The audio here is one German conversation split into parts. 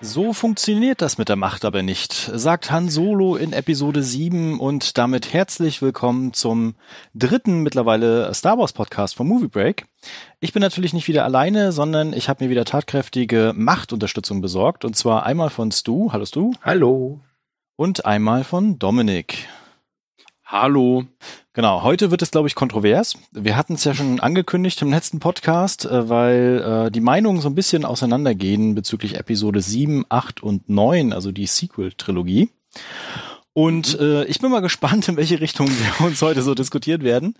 So funktioniert das mit der Macht aber nicht, sagt Han Solo in Episode 7 und damit herzlich willkommen zum dritten mittlerweile Star Wars Podcast von Movie Break. Ich bin natürlich nicht wieder alleine, sondern ich habe mir wieder tatkräftige Machtunterstützung besorgt und zwar einmal von Stu, hallo Stu. Hallo. Und einmal von Dominik. Hallo. Genau, heute wird es, glaube ich, kontrovers. Wir hatten es ja schon angekündigt im letzten Podcast, äh, weil äh, die Meinungen so ein bisschen auseinandergehen bezüglich Episode 7, 8 und 9, also die Sequel-Trilogie. Und äh, ich bin mal gespannt, in welche Richtung wir uns heute so diskutiert werden.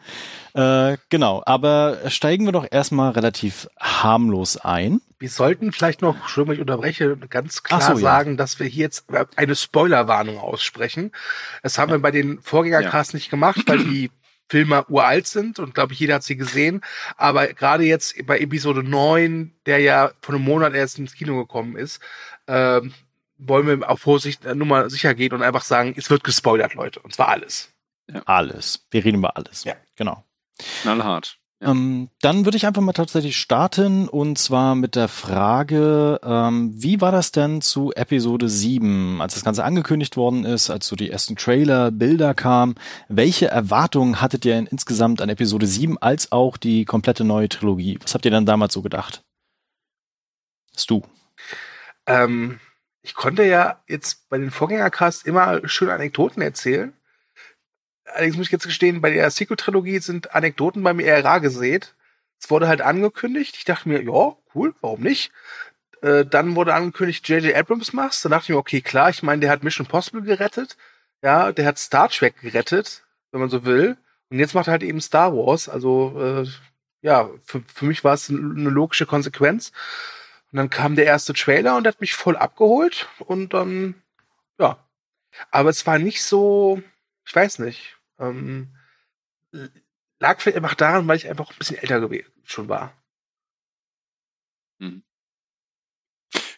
Äh, genau, aber steigen wir doch erstmal relativ harmlos ein. Wir sollten vielleicht noch, schon wenn ich unterbreche, ganz klar so, ja. sagen, dass wir hier jetzt eine Spoilerwarnung aussprechen. Das haben wir bei den Vorgängercasts nicht gemacht, weil die Filme uralt sind und glaube ich, jeder hat sie gesehen. Aber gerade jetzt bei Episode 9, der ja vor einem Monat erst ins Kino gekommen ist, ähm, wollen wir auf Vorsicht äh, nur mal sicher gehen und einfach sagen, es wird gespoilert, Leute. Und zwar alles. Alles. Wir reden über alles. Ja. Genau. Knallhart. Ähm, dann würde ich einfach mal tatsächlich starten und zwar mit der Frage, ähm, wie war das denn zu Episode 7, als das Ganze angekündigt worden ist, als so die ersten Trailer, Bilder kamen? Welche Erwartungen hattet ihr denn insgesamt an Episode 7 als auch die komplette neue Trilogie? Was habt ihr dann damals so gedacht? Stu. Ähm, ich konnte ja jetzt bei den Vorgängercasts immer schöne Anekdoten erzählen. Allerdings muss ich jetzt gestehen, bei der Sequel-Trilogie sind Anekdoten bei mir eher rar gesät. Es wurde halt angekündigt. Ich dachte mir, ja, cool, warum nicht? Äh, dann wurde angekündigt, J.J. Abrams machst. Dann dachte ich mir, okay, klar, ich meine, der hat Mission Possible gerettet. Ja, der hat Star Trek gerettet, wenn man so will. Und jetzt macht er halt eben Star Wars. Also, äh, ja, für, für mich war es eine logische Konsequenz. Und dann kam der erste Trailer und hat mich voll abgeholt. Und dann, ja. Aber es war nicht so, ich weiß nicht. Ähm, lag vielleicht einfach daran, weil ich einfach ein bisschen älter schon war.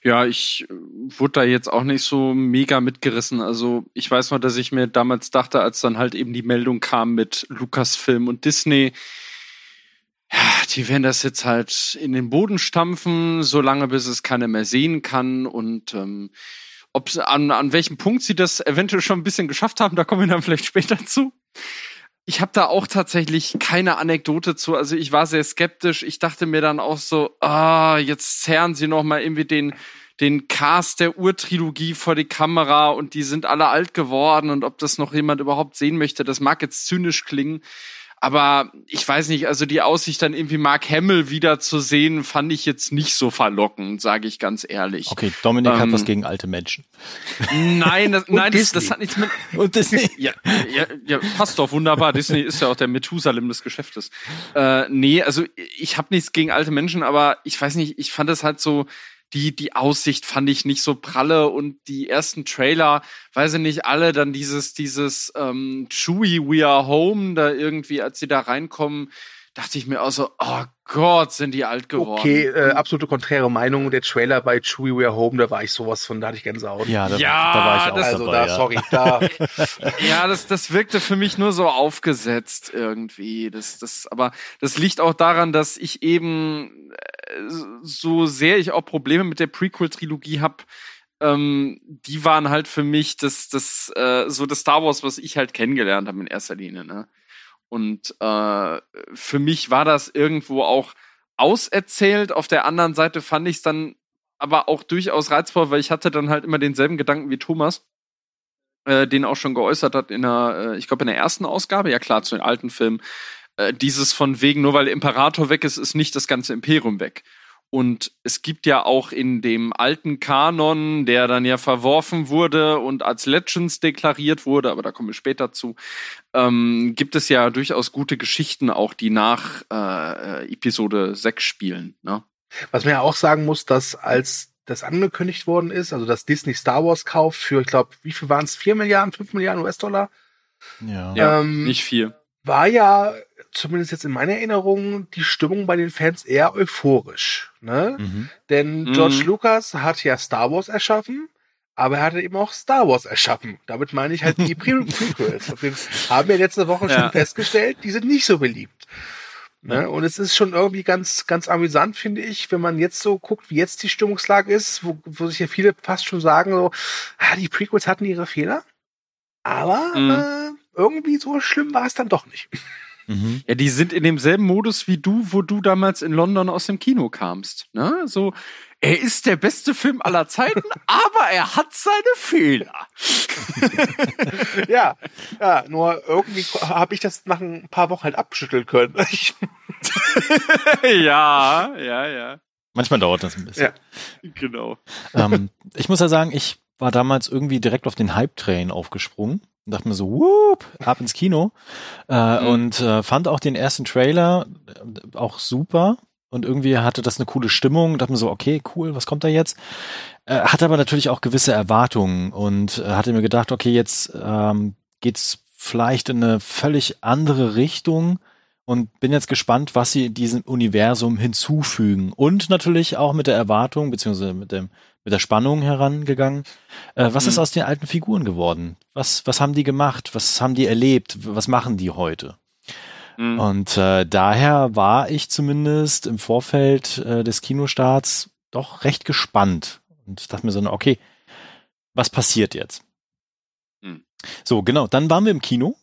Ja, ich äh, wurde da jetzt auch nicht so mega mitgerissen. Also ich weiß noch, dass ich mir damals dachte, als dann halt eben die Meldung kam mit Lucasfilm und Disney, die werden das jetzt halt in den Boden stampfen, solange bis es keiner mehr sehen kann. Und ähm, ob an, an welchem Punkt sie das eventuell schon ein bisschen geschafft haben, da kommen wir dann vielleicht später zu. Ich habe da auch tatsächlich keine Anekdote zu. Also ich war sehr skeptisch. Ich dachte mir dann auch so, ah, jetzt zerren sie noch mal irgendwie den den Cast der Urtrilogie vor die Kamera und die sind alle alt geworden und ob das noch jemand überhaupt sehen möchte, das mag jetzt zynisch klingen. Aber ich weiß nicht, also die Aussicht dann irgendwie Mark Hamill wieder zu sehen, fand ich jetzt nicht so verlockend, sage ich ganz ehrlich. Okay, Dominik hat Ähm, was gegen alte Menschen. Nein, das, nein, das, das hat nichts mit. Und Disney. Ja, ja, ja, passt doch wunderbar. Disney ist ja auch der Methusalem des Geschäftes. Äh, nee, also ich habe nichts gegen alte Menschen, aber ich weiß nicht, ich fand es halt so, die, die Aussicht fand ich nicht so pralle und die ersten Trailer, weiß ich nicht, alle dann dieses, dieses ähm, Chewie We Are Home, da irgendwie, als sie da reinkommen, dachte ich mir auch so, oh Gott, sind die alt geworden. Okay, äh, absolute konträre Meinung. Der Trailer bei Chewie We're Home, da war ich sowas von, da hatte ich Gänsehaut. Ja, da, Ja, da war ich auch das- also dabei. da, ja. sorry, da. Ja, das, das wirkte für mich nur so aufgesetzt irgendwie. Das, das, aber das liegt auch daran, dass ich eben, äh, so sehr ich auch Probleme mit der Prequel-Trilogie habe, ähm, die waren halt für mich das, das, äh, so das Star Wars, was ich halt kennengelernt habe in erster Linie. Ne? Und äh, für mich war das irgendwo auch auserzählt. Auf der anderen Seite fand ich es dann aber auch durchaus reizvoll, weil ich hatte dann halt immer denselben Gedanken wie Thomas äh, den auch schon geäußert hat in der, äh, ich glaube in der ersten Ausgabe, ja klar, zu den alten Filmen, äh, dieses von wegen, nur weil Imperator weg ist, ist nicht das ganze Imperium weg. Und es gibt ja auch in dem alten Kanon, der dann ja verworfen wurde und als Legends deklariert wurde, aber da kommen wir später zu, ähm, gibt es ja durchaus gute Geschichten auch, die nach äh, Episode 6 spielen. Ne? Was man ja auch sagen muss, dass als das angekündigt worden ist, also das Disney Star Wars Kauf für, ich glaube, wie viel waren es? 4 Milliarden, 5 Milliarden US-Dollar? Ja. Ja, Ähm, nicht viel. War ja, zumindest jetzt in meiner Erinnerung, die Stimmung bei den Fans eher euphorisch. Ne? Mhm. Denn George Mhm. Lucas hat ja Star Wars erschaffen, aber er hatte eben auch Star Wars erschaffen. Damit meine ich halt die Pre Prequels. Und wir haben ja letzte Woche schon Ja. festgestellt, die sind nicht so beliebt. Ne? Und es ist schon irgendwie ganz, ganz amüsant, finde ich, wenn man jetzt so guckt, wie jetzt die Stimmungslage ist, wo, wo sich ja viele fast schon sagen, so, ah, die Prequels hatten ihre Fehler, aber Mhm. äh, irgendwie so schlimm war es dann doch nicht. Mhm. Ja, die sind in demselben Modus wie du, wo du damals in London aus dem Kino kamst. Ne? So, er ist der beste Film aller Zeiten, aber er hat seine Fehler. ja, ja, nur irgendwie habe ich das nach ein paar Wochen halt abschütteln können. Ja, ja, ja. Manchmal dauert das ein bisschen. Ja. Genau. ähm, ich muss ja sagen, ich war damals irgendwie direkt auf den Hype-Train aufgesprungen und dachte mir so, whoop, ab ins Kino. Äh, Mhm. Und äh, fand auch den ersten Trailer äh, auch super. Und irgendwie hatte das eine coole Stimmung. Dachte mir so, okay, cool, was kommt da jetzt? Äh, hatte aber natürlich auch gewisse Erwartungen und äh, hatte mir gedacht, okay, jetzt ähm, geht's vielleicht in eine völlig andere Richtung und bin jetzt gespannt, was sie diesem Universum hinzufügen. Und natürlich auch mit der Erwartung, beziehungsweise mit dem, mit der Spannung herangegangen. Äh, was Mhm. ist aus den alten Figuren geworden? Was, was haben die gemacht? Was haben die erlebt? Was machen die heute? Mhm. Und äh, daher war ich zumindest im Vorfeld äh, des Kinostarts doch recht gespannt und dachte mir so, okay, was passiert jetzt? Hm. So, genau, dann waren wir im Kino,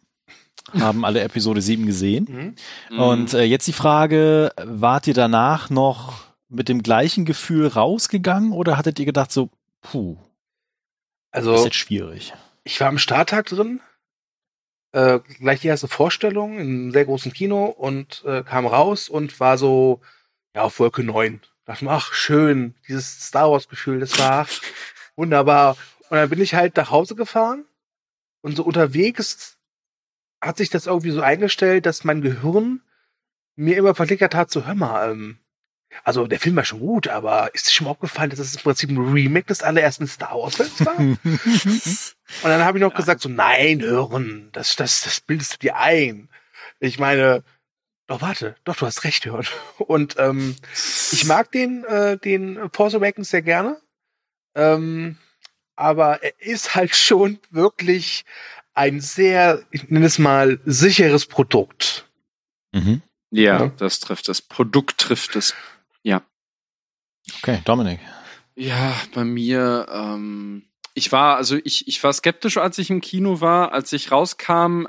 haben alle Episode 7 gesehen. Mhm. Mhm. Und äh, jetzt die Frage, wart ihr danach noch mit dem gleichen Gefühl rausgegangen oder hattet ihr gedacht so, puh, das ist Also jetzt schwierig? ich war am Starttag drin, äh, gleich die erste Vorstellung in einem sehr großen Kino und äh, kam raus und war so ja auf Wolke 9. Dachte mir, ach schön, dieses Star Wars Gefühl, das war wunderbar. Und dann bin ich halt nach Hause gefahren und so unterwegs hat sich das irgendwie so eingestellt, dass mein Gehirn mir immer verklickert hat, so hör mal, ähm, also der Film war schon gut, aber ist dir schon mal aufgefallen, dass es im Prinzip ein Remake des allerersten Star Wars Films war? Und dann habe ich noch gesagt, so, nein, hören, das, das, das bildest du dir ein. Ich meine, doch, warte, doch, du hast recht, hören. Und ähm, ich mag den, äh, den Force Awakens sehr gerne. Ähm, aber er ist halt schon wirklich ein sehr, ich nenne es mal, sicheres Produkt. Mhm. ja, Ja. das trifft es. Produkt trifft es. Okay, Dominik. Ja, bei mir, ähm, ich war, also ich, ich war skeptisch, als ich im Kino war. Als ich rauskam,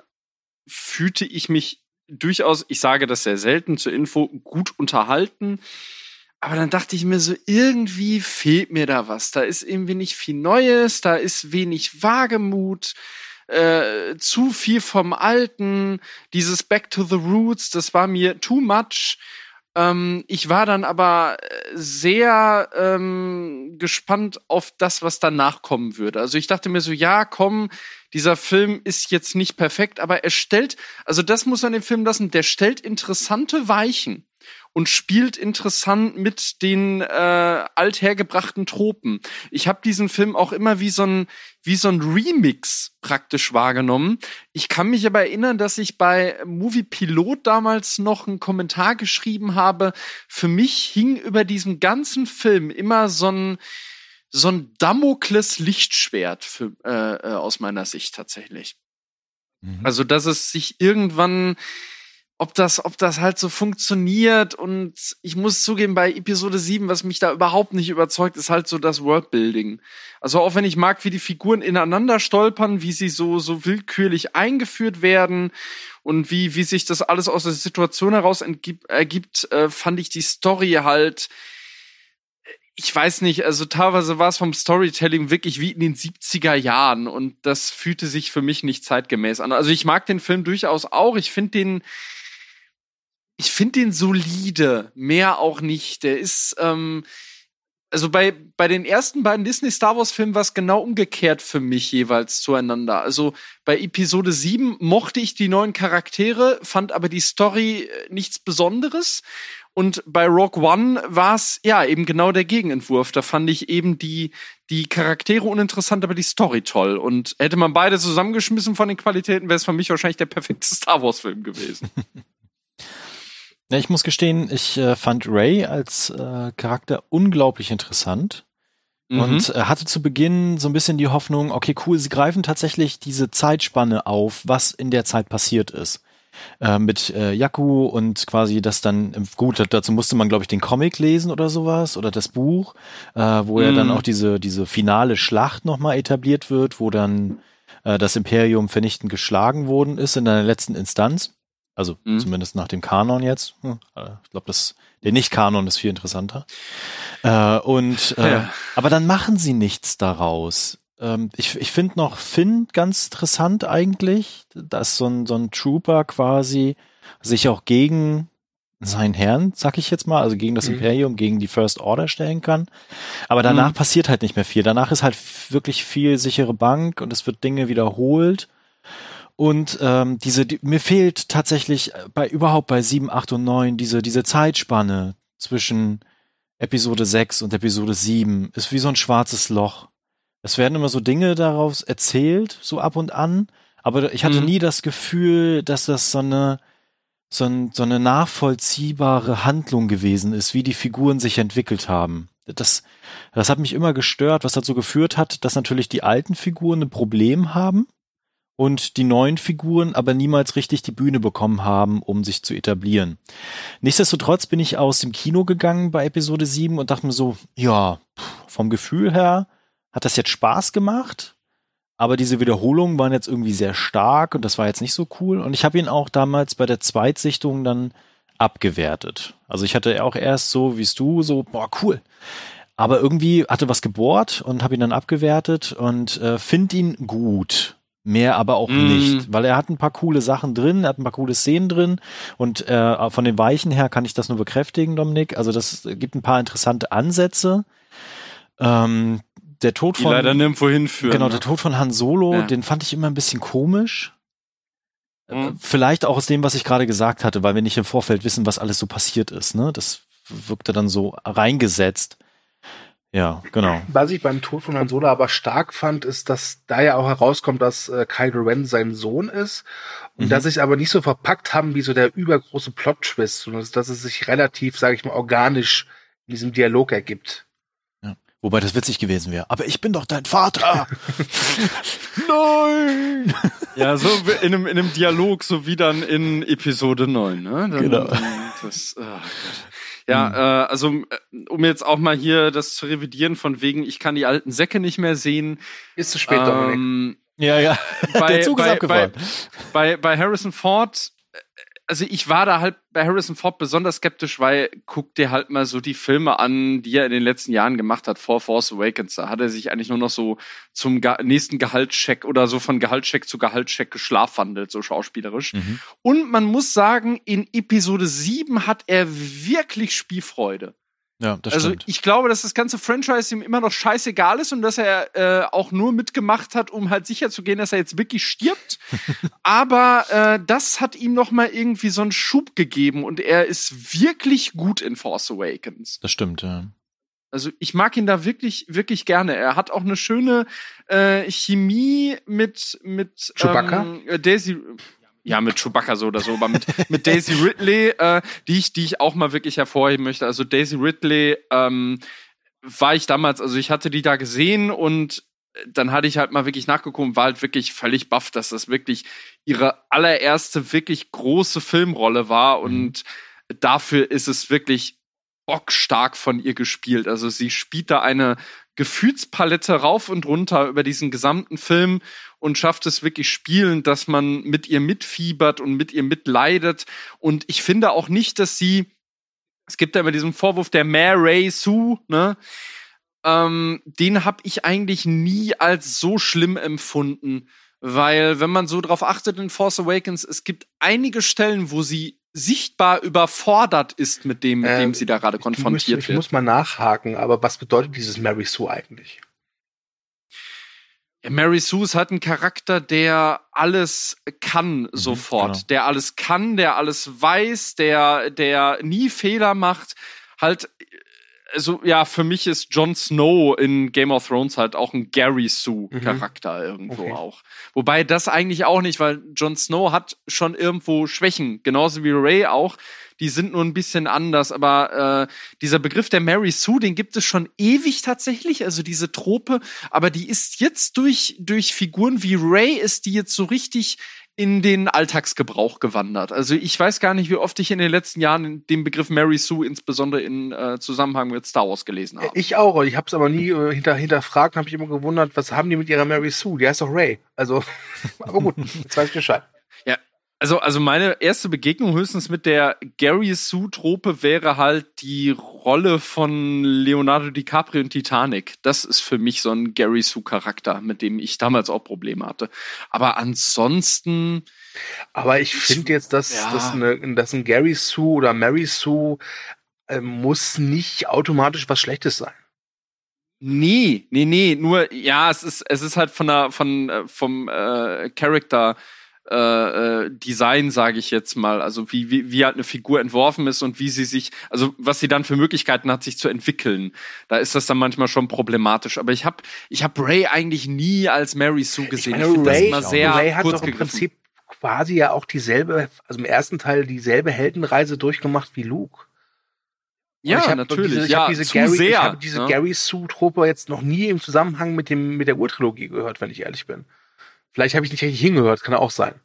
fühlte ich mich durchaus, ich sage das sehr selten zur Info, gut unterhalten. Aber dann dachte ich mir so, irgendwie fehlt mir da was. Da ist irgendwie nicht viel Neues, da ist wenig Wagemut, äh, zu viel vom Alten. Dieses Back to the Roots, das war mir too much. Ähm, ich war dann aber äh, sehr ähm, gespannt auf das, was danach kommen würde. Also ich dachte mir so, ja, komm, dieser Film ist jetzt nicht perfekt, aber er stellt, also das muss man dem Film lassen, der stellt interessante Weichen und spielt interessant mit den äh, althergebrachten Tropen. Ich habe diesen Film auch immer wie so ein wie so ein Remix praktisch wahrgenommen. Ich kann mich aber erinnern, dass ich bei Movie Pilot damals noch einen Kommentar geschrieben habe. Für mich hing über diesem ganzen Film immer so ein so ein Damokles Lichtschwert für, äh, äh, aus meiner Sicht tatsächlich. Mhm. Also, dass es sich irgendwann, ob das, ob das halt so funktioniert und ich muss zugeben, bei Episode 7, was mich da überhaupt nicht überzeugt, ist halt so das Worldbuilding. Also auch wenn ich mag, wie die Figuren ineinander stolpern, wie sie so, so willkürlich eingeführt werden und wie, wie sich das alles aus der Situation heraus ergibt, äh, fand ich die Story halt, ich weiß nicht, also teilweise war es vom Storytelling wirklich wie in den 70er Jahren und das fühlte sich für mich nicht zeitgemäß an. Also ich mag den Film durchaus auch. Ich finde den, ich finde den solide, mehr auch nicht. Der ist, ähm, also bei, bei den ersten beiden Disney Star Wars Filmen war es genau umgekehrt für mich jeweils zueinander. Also bei Episode 7 mochte ich die neuen Charaktere, fand aber die Story äh, nichts Besonderes. Und bei Rogue One war es ja eben genau der Gegenentwurf. Da fand ich eben die, die Charaktere uninteressant, aber die Story toll. Und hätte man beide zusammengeschmissen von den Qualitäten, wäre es für mich wahrscheinlich der perfekte Star Wars-Film gewesen. Ja, ich muss gestehen, ich äh, fand Ray als äh, Charakter unglaublich interessant. Mhm. Und äh, hatte zu Beginn so ein bisschen die Hoffnung, okay, cool, sie greifen tatsächlich diese Zeitspanne auf, was in der Zeit passiert ist. Äh, mit äh, Yaku und quasi das dann, ähm, gut, dazu musste man, glaube ich, den Comic lesen oder sowas oder das Buch, äh, wo ja dann Mhm. auch diese, diese finale Schlacht nochmal etabliert wird, wo dann äh, das Imperium vernichtend geschlagen worden ist in der letzten Instanz. Also Mhm. zumindest nach dem Kanon jetzt. Hm, äh, ich glaube, das der Nicht-Kanon ist viel interessanter. Äh, und äh, Ja. aber dann machen sie nichts daraus. Ähm, ich ich finde noch Finn ganz interessant eigentlich, dass so ein, so ein Trooper quasi sich auch gegen seinen Herrn, sag ich jetzt mal, also gegen das Mhm. Imperium, gegen die First Order stellen kann. Aber danach Mhm. passiert halt nicht mehr viel. Danach ist halt wirklich viel sichere Bank und es wird Dinge wiederholt. Und ähm, diese, die, mir fehlt tatsächlich äh, bei überhaupt bei 7, 8 und 9 diese, diese Zeitspanne zwischen Episode 6 und Episode 7 ist wie so ein schwarzes Loch. Es werden immer so Dinge daraus erzählt, so ab und an, aber ich hatte Mhm. nie das Gefühl, dass das so eine, so, ein, so eine nachvollziehbare Handlung gewesen ist, wie die Figuren sich entwickelt haben. Das, das hat mich immer gestört, was dazu geführt hat, dass natürlich die alten Figuren ein Problem haben und die neuen Figuren aber niemals richtig die Bühne bekommen haben, um sich zu etablieren. Nichtsdestotrotz bin ich aus dem Kino gegangen bei Episode 7 und dachte mir so, ja, vom Gefühl her hat das jetzt Spaß gemacht, aber diese Wiederholungen waren jetzt irgendwie sehr stark und das war jetzt nicht so cool und ich habe ihn auch damals bei der Zweitsichtung dann abgewertet. Also ich hatte auch erst so, wie du, so, boah, cool. Aber irgendwie hatte was gebohrt und habe ihn dann abgewertet und äh, finde ihn gut. Mehr aber auch Mm. nicht, weil er hat ein paar coole Sachen drin, er hat ein paar coole Szenen drin und äh, von den Weichen her kann ich das nur bekräftigen, Dominik. Also das gibt ein paar interessante Ansätze. Ähm, der Tod von leider nirgendwo hinführen. genau ne? der Tod von Han Solo, Ja. den fand ich immer ein bisschen komisch. Äh, Mhm. Vielleicht auch aus dem, was ich gerade gesagt hatte, weil wir nicht im Vorfeld wissen, was alles so passiert ist. Ne, das wirkte dann so reingesetzt. Ja, genau. Was ich beim Tod von Han Solo aber stark fand, ist, dass da ja auch herauskommt, dass äh, Kylo Ren sein Sohn ist und Mhm. dass sie es aber nicht so verpackt haben wie so der übergroße Plot-Twist, sondern dass es sich relativ, sage ich mal, organisch in diesem Dialog ergibt. Wobei das witzig gewesen wäre. Aber ich bin doch dein Vater. Nein. Ja, so in einem, in einem Dialog, so wie dann in Episode 9, ne? Dann, Genau. Dann, das, oh Gott. Ja, äh, also äh, um jetzt auch mal hier das zu revidieren, von wegen, ich kann die alten Säcke nicht mehr sehen. Ist zu spät, Dominik. ähm, Ja, ja. bei, Der Zug ist bei, abgefahren. Bei, bei, bei Harrison Ford, also ich war da halt bei Harrison Ford besonders skeptisch, weil guck dir halt mal so die Filme an, die er in den letzten Jahren gemacht hat, vor Force Awakens. Da hat er sich eigentlich nur noch so zum nächsten Gehaltscheck oder so von Gehaltscheck zu Gehaltscheck geschlafwandelt, so schauspielerisch. Mhm. Und man muss sagen, in Episode 7 hat er wirklich Spielfreude. Ja, das also stimmt. ich glaube, dass das ganze Franchise ihm immer noch scheißegal ist und dass er äh, auch nur mitgemacht hat, um halt sicher zu gehen, dass er jetzt wirklich stirbt. Aber äh, das hat ihm noch mal irgendwie so einen Schub gegeben und er ist wirklich gut in Force Awakens. Das stimmt, ja. Also ich mag ihn da wirklich, wirklich gerne. Er hat auch eine schöne äh, Chemie mit mit Chewbacca? Ähm, äh, Daisy. Ja, mit Chewbacca so oder so, aber mit, mit Daisy Ridley, äh, die ich, die ich auch mal wirklich hervorheben möchte. Also Daisy Ridley ähm, war ich damals, also ich hatte die da gesehen und dann hatte ich halt mal wirklich nachgeguckt und war halt wirklich völlig baff, dass das wirklich ihre allererste wirklich große Filmrolle war und dafür ist es wirklich bockstark von ihr gespielt. Also sie spielt da eine Gefühlspalette rauf und runter über diesen gesamten Film und schafft es wirklich spielend, dass man mit ihr mitfiebert und mit ihr mitleidet. Und ich finde auch nicht, dass sie, es gibt ja immer diesen Vorwurf der Mary Sue, ne? Ähm, den habe ich eigentlich nie als so schlimm empfunden, weil wenn man so drauf achtet in Force Awakens, es gibt einige Stellen, wo sie sichtbar überfordert ist mit dem, mit Ähm, dem sie da gerade Ich konfrontiert ich wird. muss mal nachhaken, aber was bedeutet dieses Mary Sue eigentlich? Mary Sue ist halt ein Charakter, der alles kann sofort. genau. Der alles kann, der alles weiß, der, der nie Fehler macht. Halt, also ja, für mich ist Jon Snow in Game of Thrones halt auch ein Gary Sue-Charakter irgendwo Okay. auch. Wobei das eigentlich auch nicht, weil Jon Snow hat schon irgendwo Schwächen, genauso wie Ray auch. Die sind nur ein bisschen anders, aber äh, dieser Begriff der Mary Sue, den gibt es schon ewig tatsächlich, also diese Trope, aber die ist jetzt durch, durch Figuren wie Ray ist die jetzt so richtig in den Alltagsgebrauch gewandert. Also ich weiß gar nicht, wie oft ich in den letzten Jahren den Begriff Mary Sue insbesondere in äh, Zusammenhang mit Star Wars gelesen habe. Ich auch, ich habe es aber nie äh, hinter, hinterfragt und habe mich immer gewundert, was haben die mit ihrer Mary Sue? Die heißt doch Ray. Also, aber gut, jetzt weiß ich Bescheid. Also, also meine erste Begegnung höchstens mit der Gary Sue-Trope wäre halt die Rolle von Leonardo DiCaprio in Titanic. Das ist für mich so ein Gary Sue-Charakter, mit dem ich damals auch Probleme hatte. Aber ansonsten, Aber ich finde jetzt, dass, Ja. dass, eine, dass ein Gary Sue oder Mary Sue äh, muss nicht automatisch was Schlechtes sein. nee, nee, nee, nur, ja, es ist, es ist halt von der, von, äh, vom äh, Charakter, äh, äh, Design, sage ich jetzt mal, also wie, wie, wie halt eine Figur entworfen ist und wie sie sich, also was sie dann für Möglichkeiten hat, sich zu entwickeln. Da ist das dann manchmal schon problematisch. Aber ich habe ich hab Ray eigentlich nie als Mary Sue gesehen. Ich, meine, finde das Ray- immer sehr Ray hat kurz doch im gegriffen. Prinzip quasi ja auch dieselbe, also im ersten Teil dieselbe Heldenreise durchgemacht wie Luke. Ja, ich hab natürlich. Diese, ich ja, habe diese, Gary, sehr. ich hab diese ne? Gary Sue-Trope jetzt noch nie im Zusammenhang mit, dem, mit der Urtrilogie gehört, wenn ich ehrlich bin. Vielleicht habe ich nicht richtig hingehört, kann auch sein.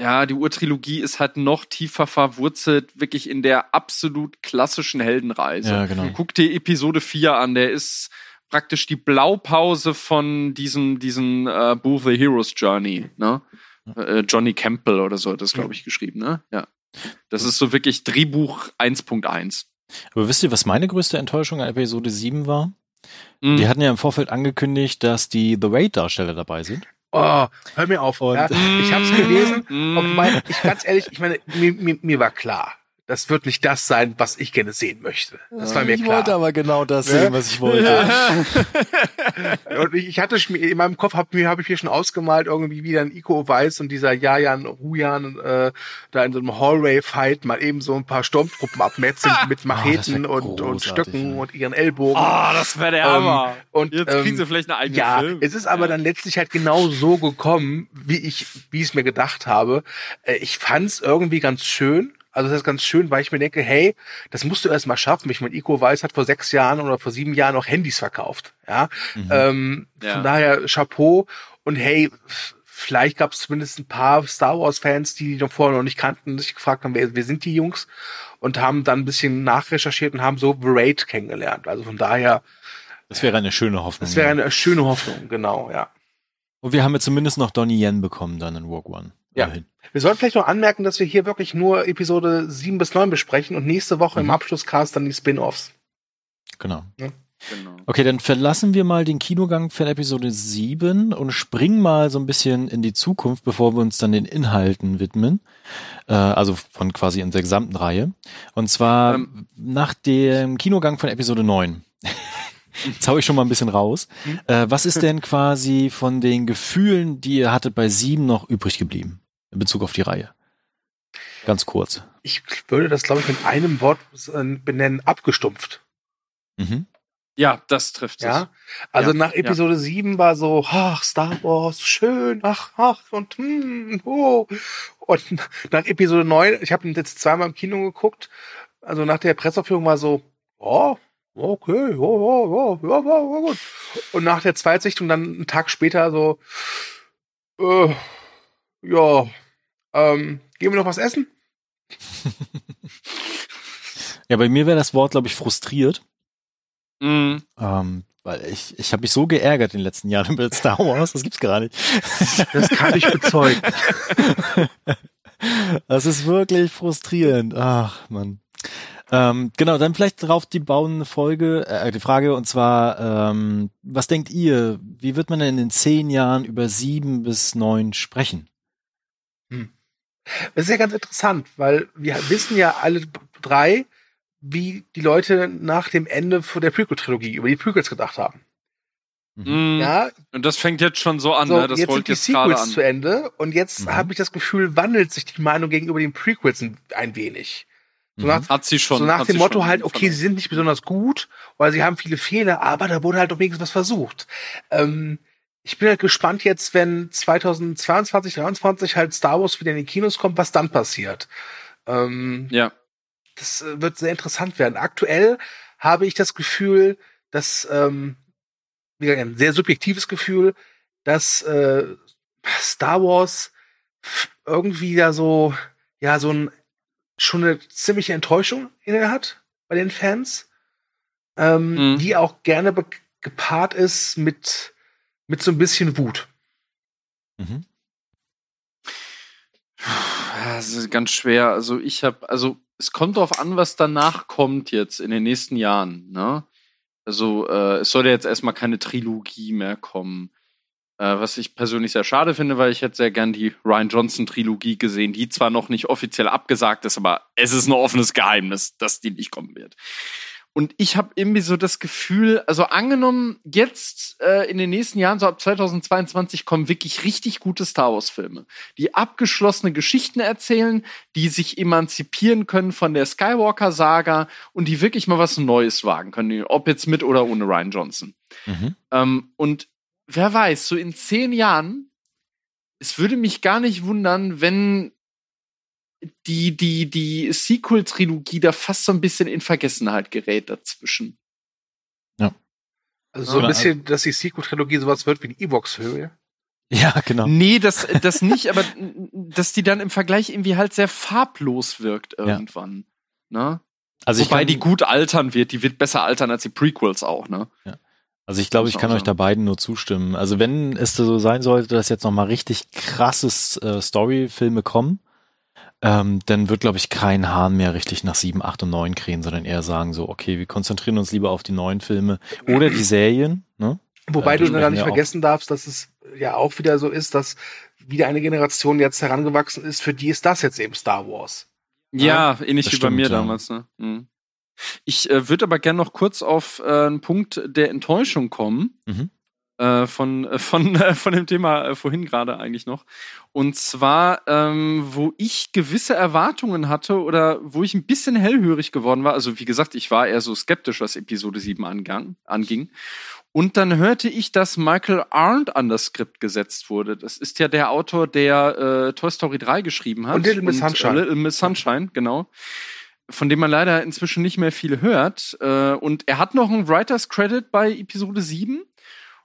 Ja, die Urtrilogie ist halt noch tiefer verwurzelt, wirklich in der absolut klassischen Heldenreise. Ja, genau. Guck dir Episode 4 an, der ist praktisch die Blaupause von diesem, diesem äh, Buch The Hero's Journey, ne? Äh, Johnny Campbell oder so hat das, glaube ich, geschrieben, ne? Ja. Das ist so wirklich Drehbuch 1.1. Aber wisst ihr, was meine größte Enttäuschung an Episode 7 war? Mhm. Die hatten ja im Vorfeld angekündigt, dass die The Raid-Darsteller dabei sind. Oh, hör mir auf. Und- ja, ich habe es gelesen. Mm. Ich ganz ehrlich, ich meine, mir, mir, mir war klar, das wird nicht das sein, was ich gerne sehen möchte. Das war mir ich klar. wollte aber genau das Ne? sehen, was ich wollte. Und ich, ich hatte schon in meinem Kopf hab mir habe ich mir schon ausgemalt irgendwie wie dann Iko Weiß und dieser Jajan Rujan äh, da in so einem Hallway Fight mal eben so ein paar Sturmtruppen abmetzeln mit das Macheten wär und, und Stöcken ja. und ihren Ellbogen. Oh, das wäre der Ähm, Hammer. und, Jetzt kriegen ähm, sie vielleicht eine eigene ja, Film. es ist aber Ja. dann letztlich halt genau so gekommen, wie ich, wie ich es mir gedacht habe. Äh, Ich fand es irgendwie ganz schön. Also das ist ganz schön, weil ich mir denke, hey, das musst du erst mal schaffen. Ich meine, Ico Weiß hat vor sechs Jahren oder vor sieben Jahren noch Handys verkauft. Ja, ähm, Ja. von daher Chapeau. Und hey, vielleicht gab es zumindest ein paar Star Wars Fans, die die noch vorher noch nicht kannten, sich gefragt haben, wer, wer sind die Jungs? Und haben dann ein bisschen nachrecherchiert und haben so The Raid kennengelernt. Also von daher, Das wäre eine schöne Hoffnung. das wäre ja. eine schöne Hoffnung, genau, ja. Und wir haben jetzt zumindest noch Donnie Yen bekommen dann in Rogue One. Ja. Immerhin. Wir sollten vielleicht noch anmerken, dass wir hier wirklich nur Episode 7 bis 9 besprechen und nächste Woche im Mhm. Abschlusscast dann die Spin-offs. Genau. Genau. Okay, dann verlassen wir mal den Kinogang für Episode 7 und springen mal so ein bisschen in die Zukunft, bevor wir uns dann den Inhalten widmen. Äh, also von quasi in der gesamten Reihe. Und zwar Ähm. nach dem Kinogang von Episode 9. Jetzt hau ich schon mal ein bisschen raus. Mhm. Äh, was ist denn quasi von den Gefühlen, die ihr hattet bei 7 noch übrig geblieben? In Bezug auf die Reihe. Ganz kurz. Ich würde das, glaube ich, mit einem Wort äh, benennen, abgestumpft. Mhm. Ja, das trifft es. Ja. Also Ja, nach Episode 7 war so, ach, Star Wars, schön, ach, ach, und hm, oh. Und nach Episode 9, ich habe ihn jetzt zweimal im Kino geguckt, also nach der Presseaufführung war so, oh, okay, ja, ja, ja, ja, ja, ja, gut. Und nach der Zweitsichtung dann einen Tag später so, äh, ja, ähm, gehen wir noch was essen? Ja, bei mir wäre das Wort, glaube ich, frustriert. Mhm. Ähm, weil ich, ich habe mich so geärgert in den letzten Jahren über Star Wars, das gibt's gar nicht. Das kann ich bezeugen. Das ist wirklich frustrierend. Ach, Mann. Ähm, genau, dann vielleicht darauf die bauende Folge, äh, die Frage, und zwar, ähm, was denkt ihr, wie wird man denn in zehn Jahren über sieben bis neun sprechen? Das ist ja ganz interessant, weil wir wissen ja alle drei, wie die Leute nach dem Ende von der Prequel-Trilogie über die Prequels gedacht haben. Mhm. Ja, Und das fängt jetzt schon so an, so, ne? Das jetzt rollt sind die jetzt gerade Sequels an. zu Ende und jetzt Mhm. habe ich das Gefühl, wandelt sich die Meinung gegenüber den Prequels ein, ein wenig. So nach, Hat sie schon. so nach dem Motto halt, okay, sie sind nicht besonders gut, weil sie haben viele Fehler, aber da wurde halt doch wenigstens was versucht. Ähm, ich bin halt gespannt jetzt, wenn 2022, 2023 halt Star Wars wieder in die Kinos kommt, was dann passiert. Ähm, Ja. das äh, wird sehr interessant werden. Aktuell habe ich das Gefühl, dass, ähm, wie gesagt, ein sehr subjektives Gefühl, dass äh, Star Wars irgendwie da so, ja, so ein, schon eine ziemliche Enttäuschung inne hat bei den Fans, ähm, Mhm. die auch gerne gepaart ist mit, mit so ein bisschen Wut. Mhm. Ja, Es ist ganz schwer. Also ich habe, also es kommt darauf an, was danach kommt jetzt in den nächsten Jahren. Ne? Also äh, es soll ja jetzt erstmal keine Trilogie mehr kommen. Äh, was ich persönlich sehr schade finde, weil ich hätte sehr gern die Ryan Johnson Trilogie gesehen, die zwar noch nicht offiziell abgesagt ist, aber es ist ein offenes Geheimnis, dass die nicht kommen wird. Und ich habe irgendwie so das Gefühl, also angenommen, jetzt äh, in den nächsten Jahren, so ab 2022, kommen wirklich richtig gute Star Wars-Filme, die abgeschlossene Geschichten erzählen, die sich emanzipieren können von der Skywalker-Saga und die wirklich mal was Neues wagen können, ob jetzt mit oder ohne Ryan Johnson. Mhm. Ähm, und wer weiß, so in zehn Jahren, es würde mich gar nicht wundern, wenn die, die, die Sequel-Trilogie da fast so ein bisschen in Vergessenheit gerät dazwischen. Also so ein Ja. bisschen, dass die Sequel-Trilogie sowas wird wie die Evox-Höhe. Ja, genau. Nee, das, das nicht, aber dass die dann im Vergleich irgendwie halt sehr farblos wirkt irgendwann. Ne? Also ich Wobei kann, die gut altern wird, die wird besser altern als die Prequels auch, ne? Also ich glaube, ich kann euch da beiden nur zustimmen. Also wenn es so sein sollte, dass jetzt noch mal richtig krasses äh, Story-Filme kommen, ähm, dann wird, glaube ich, kein Hahn mehr richtig nach 7, 8 und 9 krähen, sondern eher sagen so, okay, wir konzentrieren uns lieber auf die neuen Filme oder die Serien. Ne? Wobei Ja, du dann nicht ja vergessen darfst, dass es ja auch wieder so ist, dass wieder eine Generation jetzt herangewachsen ist, für die ist das jetzt eben Star Wars. Ja, ähnlich das wie bei mir stimmt, ja. damals, ne? Mhm. Ich äh, würde aber gerne noch kurz auf äh, einen Punkt der Enttäuschung kommen. Mhm. Äh, von, äh, von, äh, von dem Thema äh, vorhin gerade eigentlich noch. Und zwar, ähm, wo ich gewisse Erwartungen hatte oder wo ich ein bisschen hellhörig geworden war. Also, wie gesagt, ich war eher so skeptisch, was Episode 7 angang, anging. Und dann hörte ich, dass Michael Arndt an das Skript gesetzt wurde. Das ist ja der Autor, der äh, Toy Story 3 geschrieben hat. Und Little Miss Sunshine. Little Miss Sunshine, genau. Von dem man leider inzwischen nicht mehr viel hört. Äh, und er hat noch einen Writers Credit bei Episode 7.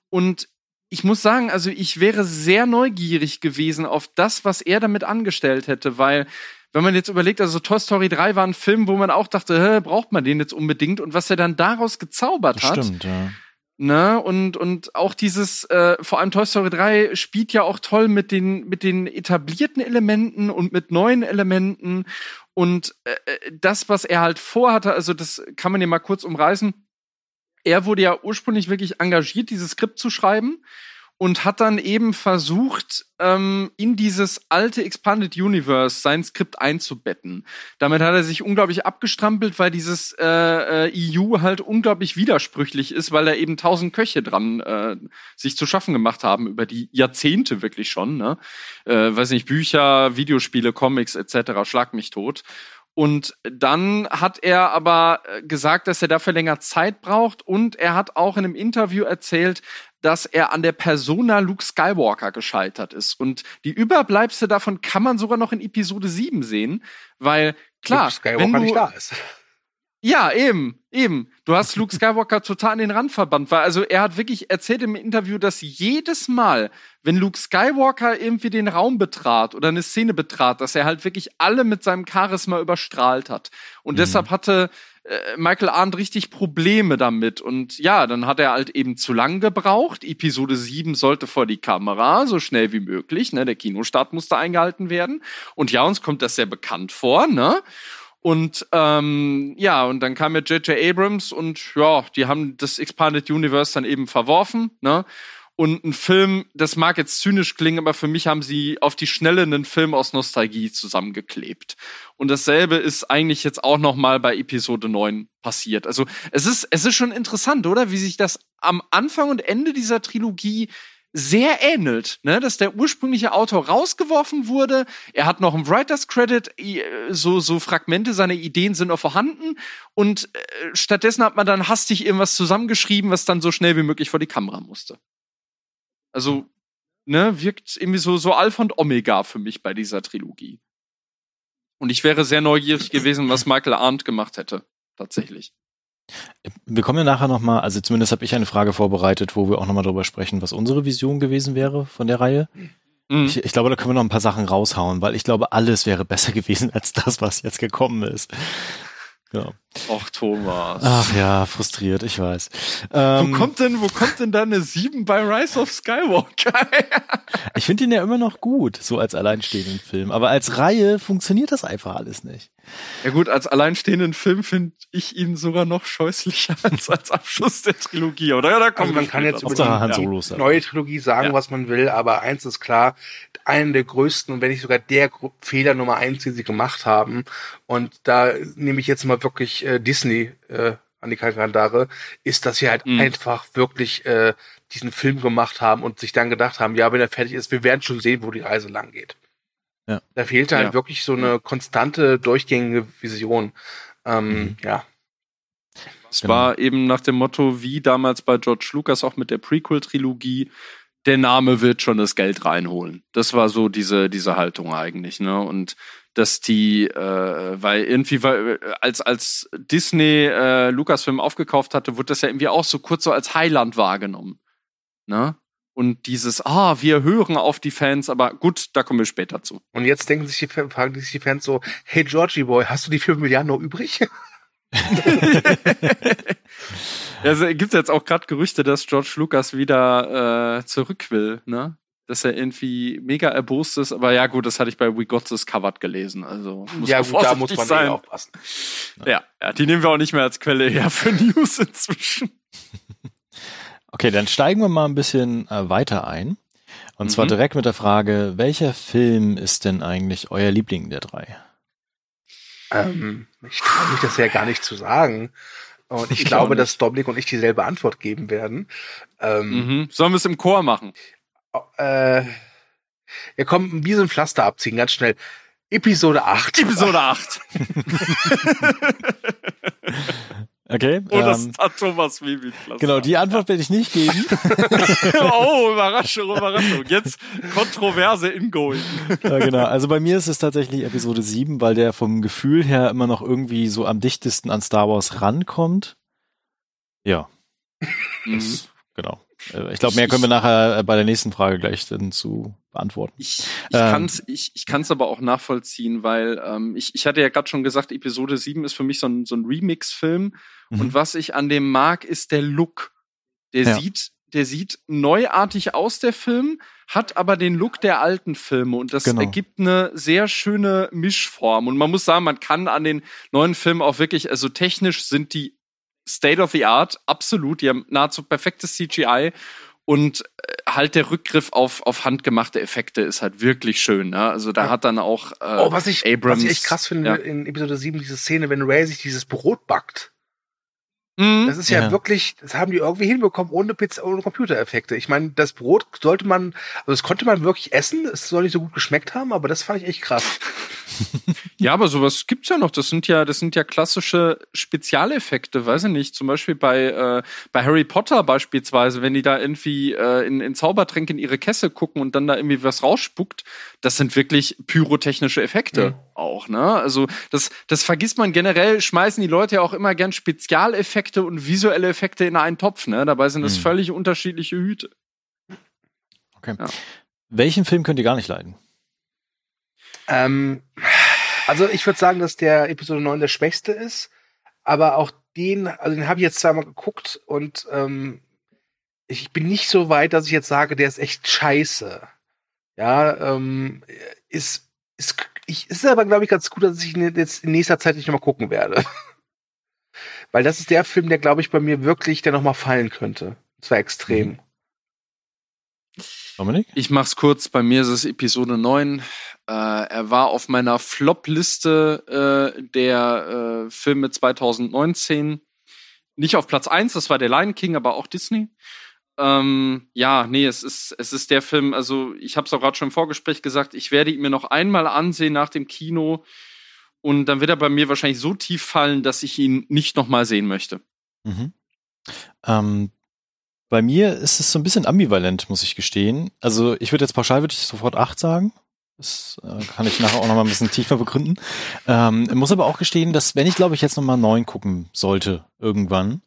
Und ich muss sagen, also ich wäre sehr neugierig gewesen auf das, was er damit angestellt hätte, weil wenn man jetzt überlegt, also Toy Story 3 war ein Film, wo man auch dachte, hä, braucht man den jetzt unbedingt und was er dann daraus gezaubert Das hat. stimmt, ja. Ne? Und, und auch dieses, äh, vor allem Toy Story 3 spielt ja auch toll mit den, mit den etablierten Elementen und mit neuen Elementen. Und äh, äh, das, was er halt vorhatte, also das kann man ja mal kurz umreißen. Er wurde ja ursprünglich wirklich engagiert, dieses Skript zu schreiben und hat dann eben versucht, ähm, in dieses alte Expanded Universe sein Skript einzubetten. Damit hat er sich unglaublich abgestrampelt, weil dieses äh, äh, EU halt unglaublich widersprüchlich ist, weil da eben tausend Köche dran äh, sich zu schaffen gemacht haben über die Jahrzehnte wirklich schon. Ne? Äh, weiß nicht, Bücher, Videospiele, Comics etc. Schlag mich tot. Und dann hat er aber äh, gesagt, dass er dafür länger Zeit braucht und er hat auch in einem Interview erzählt, dass er an der Persona Luke Skywalker gescheitert ist. Und die Überbleibsel davon kann man sogar noch in Episode 7 sehen, weil klar, Luke Skywalker wenn du, nicht da ist. Ja, eben, eben. Du hast Luke Skywalker total an den Rand verbannt, weil also er hat wirklich erzählt im Interview, dass jedes Mal, wenn Luke Skywalker irgendwie den Raum betrat oder eine Szene betrat, dass er halt wirklich alle mit seinem Charisma überstrahlt hat. Und Mhm. deshalb hatte äh, Michael Arndt richtig Probleme damit. Und ja, dann hat er halt eben zu lang gebraucht. Episode 7 sollte vor die Kamera, so schnell wie möglich. Ne? Der Kinostart musste eingehalten werden. Und ja, uns kommt das sehr bekannt vor, ne? Und ähm, ja, und dann kam ja J.J. Abrams und ja, die haben das Expanded Universe dann eben verworfen, ne? Und ein Film, das mag jetzt zynisch klingen, aber für mich haben sie auf die Schnelle einen Film aus Nostalgie zusammengeklebt. Und dasselbe ist eigentlich jetzt auch noch mal bei Episode 9 passiert. Also es ist, es ist schon interessant, oder? Wie sich das am Anfang und Ende dieser Trilogie sehr ähnelt, ne? dass der ursprüngliche Autor rausgeworfen wurde. Er hat noch einen Writers Credit, i- so so Fragmente seiner Ideen sind noch vorhanden und äh, stattdessen hat man dann hastig irgendwas zusammengeschrieben, was dann so schnell wie möglich vor die Kamera musste. Also ne, wirkt irgendwie so so Alpha und Omega für mich bei dieser Trilogie. Und ich wäre sehr neugierig gewesen, was Michael Arndt gemacht hätte, tatsächlich. Wir kommen ja nachher nochmal, also zumindest habe ich eine Frage vorbereitet, wo wir auch nochmal drüber sprechen, was unsere Vision gewesen wäre von der Reihe. Mhm. Ich, ich glaube, da können wir noch ein paar Sachen raushauen, weil ich glaube, alles wäre besser gewesen als das, was jetzt gekommen ist. Ja. Och, Thomas. Ach ja, frustriert, ich weiß. Ähm, wo kommt denn, wo kommt denn da eine 7 bei Rise of Skywalker? ich finde ihn ja immer noch gut, so als alleinstehenden Film. Aber als Reihe funktioniert das einfach alles nicht. ja gut, als alleinstehenden Film finde ich ihn sogar noch scheußlicher als als Abschluss der Trilogie, oder? Ja, da kommen Also man kann jetzt über die, neue Trilogie sagen, Ja. was man will, aber eins ist klar, einer der größten und wenn nicht sogar der Fehler Nummer eins, den sie gemacht haben, und da nehme ich jetzt mal wirklich äh, Disney äh, an die Kandare, ist, dass sie halt Mhm. einfach wirklich äh, diesen Film gemacht haben und sich dann gedacht haben, ja, wenn er fertig ist, wir werden schon sehen, wo die Reise lang geht. Ja. Da fehlte halt Ja. wirklich so eine konstante, durchgängige Vision. Ähm, Mhm. Ja. Es Genau. war eben nach dem Motto, wie damals bei George Lucas auch mit der Prequel-Trilogie, der Name wird schon das Geld reinholen. Das war so diese, diese Haltung eigentlich, ne? Und dass die, äh, weil irgendwie, weil, äh, als, als Disney äh, Lucasfilm aufgekauft hatte, wurde das ja irgendwie auch so kurz so als Heiland wahrgenommen. Ne? Und dieses, ah, wir hören auf die Fans, aber gut, da kommen wir später zu. Und jetzt denken sich die, fragen sich die Fans so, hey Georgie Boy, hast du die 5 Milliarden noch übrig? Es gibt jetzt auch gerade Gerüchte, dass George Lucas wieder äh, zurück will, ne? Dass er irgendwie mega erbost ist, aber ja gut, das hatte ich bei We Got This Covered gelesen, also muss ja, gut, da vorsichtig muss man sein. eh aufpassen. ja, ja, die nehmen wir auch nicht mehr als Quelle her für News inzwischen. Okay, dann steigen wir mal ein bisschen äh, weiter ein. Und zwar Mhm. direkt mit der Frage, welcher Film ist denn eigentlich euer Liebling der drei? Ähm, ich traue mich das ja gar nicht zu sagen. Und ich Ich glaube, dass Dominik und ich dieselbe Antwort geben werden. Ähm, Mhm. Sollen wir es im Chor machen? äh, wir kommen wie so ein Pflaster abziehen, ganz schnell. Episode 8. Episode 8. Okay. Oh, das ähm, hat Thomas Baby genau, die Antwort werde ich nicht geben. oh, Überraschung, Überraschung. Jetzt Kontroverse ingoing. ja, genau. Also bei mir ist es tatsächlich Episode 7, weil der vom Gefühl her immer noch irgendwie so am dichtesten an Star Wars rankommt. Ja, Mhm. das, genau. Äh, Ich glaube, mehr können wir nachher äh, bei der nächsten Frage gleich dann zu beantworten. Ich, ich Ähm. kann's, ich, ich kann's aber auch nachvollziehen, weil ähm, ich, ich hatte ja gerade schon gesagt, Episode 7 ist für mich so ein, so ein Remix-Film. Mhm. Und was ich an dem mag, ist der Look. Der Ja. sieht, der sieht neuartig aus, der Film, hat aber den Look der alten Filme und das Genau. ergibt eine sehr schöne Mischform. Und man muss sagen, man kann an den neuen Filmen auch wirklich, also technisch sind die State of the Art, absolut. Die haben nahezu perfektes CGI und äh, halt der Rückgriff auf, auf handgemachte Effekte ist halt wirklich schön. Ne? Also da Ja. hat dann auch äh, Oh, was ich, Abrams, was ich echt krass finde ja. in Episode 7, diese Szene, wenn Ray sich dieses Brot backt. Mhm. Das ist ja, Ja. wirklich, das haben die irgendwie hinbekommen ohne Pizza, ohne Computereffekte. Ich meine, das Brot sollte man, also das konnte man wirklich essen. Es soll nicht so gut geschmeckt haben, aber das fand ich echt krass. Ja, aber sowas gibt's ja noch. Das sind ja, das sind ja klassische Spezialeffekte, weiß ich nicht. Zum Beispiel bei, äh, bei Harry Potter beispielsweise, wenn die da irgendwie äh, in, in Zaubertränke in ihre Kesse gucken und dann da irgendwie was rausspuckt, das sind wirklich pyrotechnische Effekte Mhm. Auch, ne? Also das, das vergisst man generell, schmeißen die Leute ja auch immer gern Spezialeffekte und visuelle Effekte in einen Topf, ne? Dabei sind das Mhm. völlig unterschiedliche Hüte. Okay. Ja. Welchen Film könnt ihr gar nicht leiden? Ähm, also ich würde sagen, dass der Episode 9 der schwächste ist, aber auch den, also den habe ich jetzt zweimal geguckt und ähm, ich bin nicht so weit, dass ich jetzt sage, der ist echt scheiße. Ja, ähm, ist, ist, ich, ist aber, glaube ich, ganz gut, dass ich ihn jetzt in nächster Zeit nicht nochmal gucken werde. Weil das ist der Film, der, glaube ich, bei mir wirklich, der nochmal fallen könnte. Und zwar extrem. Mhm. Dominik? Ich mach's kurz, bei mir ist es Episode 9. Äh, er war auf meiner Flop-Liste äh, der äh, Filme 2019. Nicht auf Platz 1, das war der Lion King, aber auch Disney. Ähm, ja, nee, es ist, es ist der Film, also ich habe es auch gerade schon im Vorgespräch gesagt, ich werde ihn mir noch einmal ansehen nach dem Kino und dann wird er bei mir wahrscheinlich so tief fallen, dass ich ihn nicht nochmal sehen möchte. Mhm. Ähm, bei mir ist es so ein bisschen ambivalent, muss ich gestehen. Also ich würde jetzt pauschal würde ich sofort acht sagen. Das äh, kann ich nachher auch noch mal ein bisschen tiefer begründen. Ähm, muss aber auch gestehen, dass wenn ich glaube ich jetzt noch mal neun gucken sollte irgendwann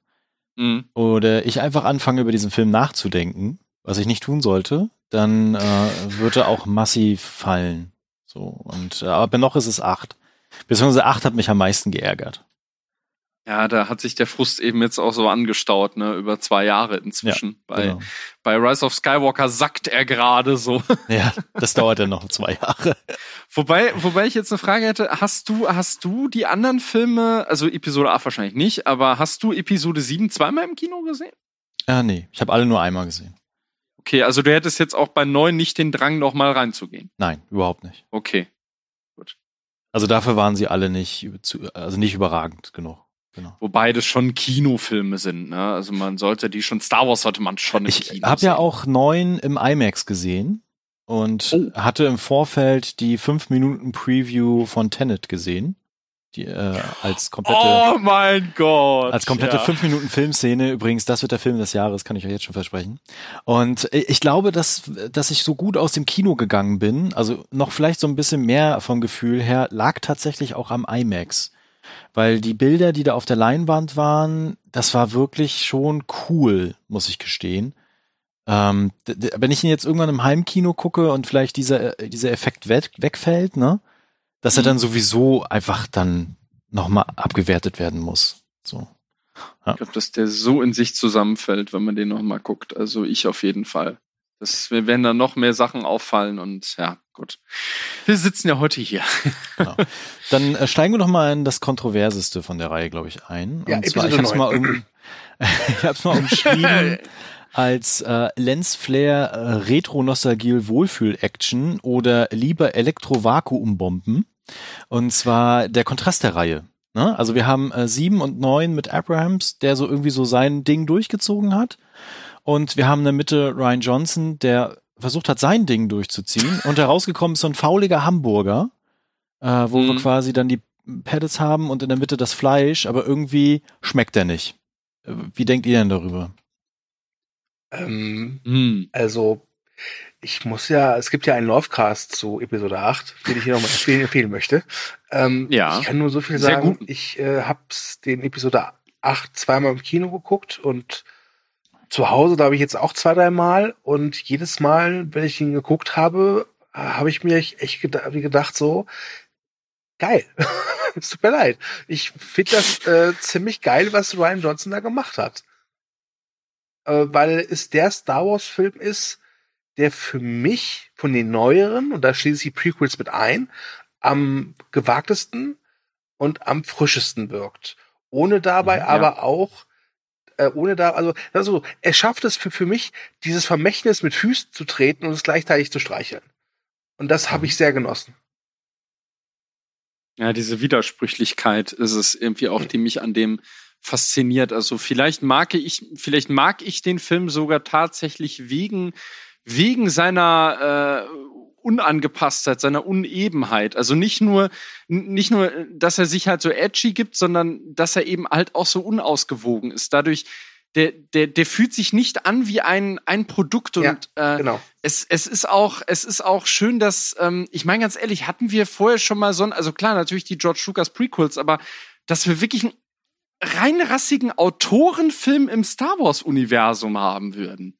Mhm. oder ich einfach anfange über diesen Film nachzudenken, was ich nicht tun sollte, dann äh, wird er auch massiv fallen. So und äh, aber noch ist es acht. Beziehungsweise acht hat mich am meisten geärgert. Ja, da hat sich der Frust eben jetzt auch so angestaut, ne, über zwei Jahre inzwischen. bei, Genau. bei Rise of Skywalker sackt er gerade so. Ja, das dauert ja noch zwei Jahre. Wobei, wobei ich jetzt eine Frage hätte, hast du, hast du die anderen Filme, also Episode 8 wahrscheinlich nicht, aber hast du Episode 7 zweimal im Kino gesehen? Ah, nee, ich habe alle nur einmal gesehen. Okay, also du hättest jetzt auch bei 9 nicht den Drang, noch mal reinzugehen. Nein, überhaupt nicht. Okay. Also dafür waren sie alle nicht, also nicht überragend genug. Genau. Wobei das schon Kinofilme sind, ne? Also man sollte die schon, Star Wars sollte man schon im Ich Kino habe ja auch neun im IMAX gesehen und Oh. hatte im Vorfeld die fünf Minuten Preview von Tenet gesehen, die äh, als komplette Oh mein Gott. als komplette ja. fünf Minuten Filmszene. Übrigens, das wird der Film des Jahres, kann ich euch jetzt schon versprechen. Und ich glaube, dass dass ich so gut aus dem Kino gegangen bin, also noch vielleicht so ein bisschen mehr vom Gefühl her, lag tatsächlich auch am IMAX. Weil die Bilder, die da auf der Leinwand waren, das war wirklich schon cool, muss ich gestehen. Ähm, wenn ich ihn jetzt irgendwann im Heimkino gucke und vielleicht dieser, äh, dieser Effekt weg, wegfällt, ne, dass er Mhm. dann sowieso einfach dann nochmal abgewertet werden muss. So. Ich glaube, dass der so in sich zusammenfällt, wenn man den noch mal guckt. Also ich auf jeden Fall. Das wir werden da noch mehr Sachen auffallen und ja, gut. Wir sitzen ja heute hier. Genau. Dann äh, steigen wir doch mal in das Kontroverseste von der Reihe, glaube ich, ein. Ja, und zwar, ich habe es mal, um, ich hab's mal umschrieben als äh, Lens Flare äh, Retro-Nostalgie Wohlfühl-Action oder lieber Elektro-Vakuumbomben. Und zwar der Kontrast der Reihe. Ne? Also wir haben äh, sieben und neun mit Abrahams, der so irgendwie so sein Ding durchgezogen hat. Und wir haben in der Mitte Ryan Johnson, der versucht hat, sein Ding durchzuziehen. Und herausgekommen ist so ein fauliger Hamburger, äh, wo wir Mhm. quasi dann die Paddles haben und in der Mitte das Fleisch, aber irgendwie schmeckt er nicht. Wie denkt ihr denn darüber? Ähm, Hm. also, ich muss ja, es gibt ja einen Lovecast zu Episode 8, den ich hier nochmal empfehlen, empfehlen möchte. Ähm, Ja. Ich kann nur so viel sagen. gut. Ich äh, hab's den Episode 8 zweimal im Kino geguckt und zu Hause, da habe ich jetzt auch zwei, drei Mal und jedes Mal, wenn ich ihn geguckt habe, habe ich mir echt echt geda wie gedacht so, geil. es tut mir leid. Ich finde das äh, ziemlich geil, was Ryan Johnson da gemacht hat. Äh, weil es der Star Wars Film ist, der für mich von den neueren, und da schließe ich die Prequels mit ein, am gewagtesten und am frischesten wirkt. Ohne dabei Ja. aber auch, äh, ohne da, also, also, er schafft es für, für mich, dieses Vermächtnis mit Füßen zu treten und es gleichzeitig zu streicheln. Und das habe ich sehr genossen. Ja, diese Widersprüchlichkeit ist es irgendwie auch, die mich an dem fasziniert. Also vielleicht mag ich, vielleicht mag ich den Film sogar tatsächlich wegen, wegen seiner äh, Unangepasstheit, seiner Unebenheit. Also nicht nur, nicht nur, dass er sich halt so edgy gibt, sondern dass er eben halt auch so unausgewogen ist. Dadurch, der, der, der fühlt sich nicht an wie ein, ein Produkt und Ja, äh, Genau. es, es ist auch, es ist auch schön, dass, ähm, ich meine ganz ehrlich, hatten wir vorher schon mal so ein, also klar, natürlich die George Lucas Prequels, aber dass wir wirklich einen reinrassigen Autorenfilm im Star Wars-Universum haben würden.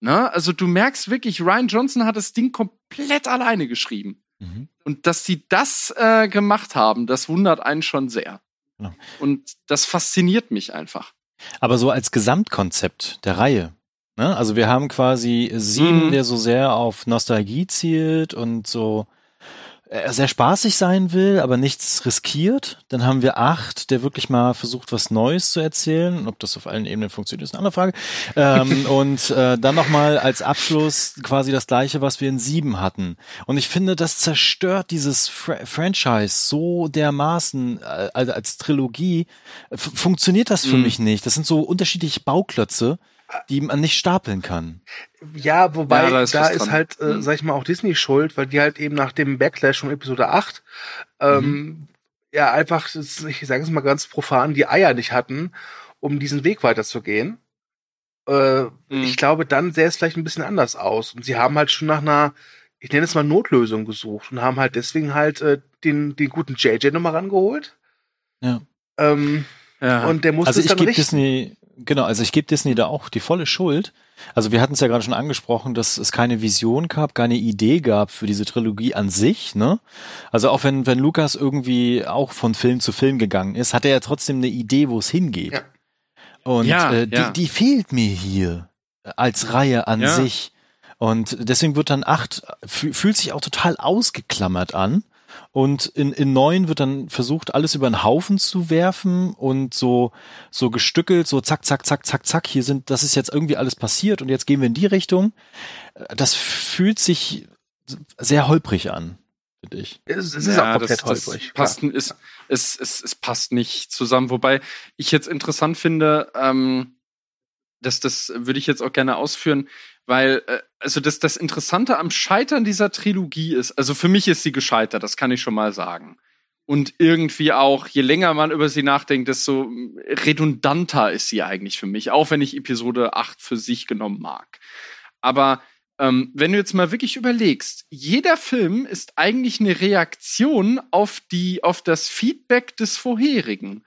Ne? Also du merkst wirklich, Ryan Johnson hat das Ding komplett alleine geschrieben. Mhm. Und dass sie das äh, gemacht haben, das wundert einen schon sehr. Ja. Und das fasziniert mich einfach. Aber so als Gesamtkonzept der Reihe. Ne? Also wir haben quasi sieben, Mhm. der so sehr auf Nostalgie zielt und so sehr spaßig sein will, aber nichts riskiert. Dann haben wir acht, der wirklich mal versucht, was Neues zu erzählen. Ob das auf allen Ebenen funktioniert, ist eine andere Frage. ähm, und äh, dann nochmal als Abschluss quasi das gleiche, was wir in sieben hatten. Und ich finde, das zerstört dieses Fra Franchise so dermaßen äh, als, als Trilogie. F funktioniert das für Mhm. mich nicht. Das sind so unterschiedliche Bauklötze. Die man nicht stapeln kann. Ja, wobei Ja, da da ist ist, was dran. halt, äh, Mhm. sag ich mal, auch Disney schuld, weil die halt eben nach dem Backlash von Episode 8 ähm, ja einfach, ich sage es mal ganz profan, die Eier nicht hatten, um diesen Weg weiterzugehen. Äh, Mhm. Ich glaube, dann sähe es vielleicht ein bisschen anders aus. Und sie haben halt schon nach einer, ich nenne es mal Notlösung gesucht und haben halt deswegen halt äh, den, den guten JJ nochmal rangeholt. Ja. Ähm, Ja. Und der musste Also es dann gebe richten. Disney, genau, also ich gebe Disney da auch die volle Schuld. Also wir hatten es ja gerade schon angesprochen, dass es keine Vision gab, keine Idee gab für diese Trilogie an sich, ne? Also auch wenn, wenn Lukas irgendwie auch von Film zu Film gegangen ist, hat er ja trotzdem eine Idee, wo es hingeht. Ja. Und Ja, äh, die, ja. die fehlt mir hier als Reihe an Ja. sich. Und deswegen wird dann acht, fü- fühlt sich auch total ausgeklammert an. Und in, in neun wird dann versucht, alles über den Haufen zu werfen und so, so gestückelt, so zack, zack, zack, zack, zack, hier sind, das ist jetzt irgendwie alles passiert und jetzt gehen wir in die Richtung. Das fühlt sich sehr holprig an, finde ich. Es, es ist Ja, auch komplett das, das holprig. Passt, es, es, es, es passt nicht zusammen. Wobei ich jetzt interessant finde, ähm, dass das würde ich jetzt auch gerne ausführen, weil äh, also das, das Interessante am Scheitern dieser Trilogie ist, also für mich ist sie gescheitert, das kann ich schon mal sagen. Und irgendwie auch, je länger man über sie nachdenkt, desto redundanter ist sie eigentlich für mich, auch wenn ich Episode 8 für sich genommen mag. Aber ähm, wenn du jetzt mal wirklich überlegst, jeder Film ist eigentlich eine Reaktion auf die, auf das Feedback des vorherigen.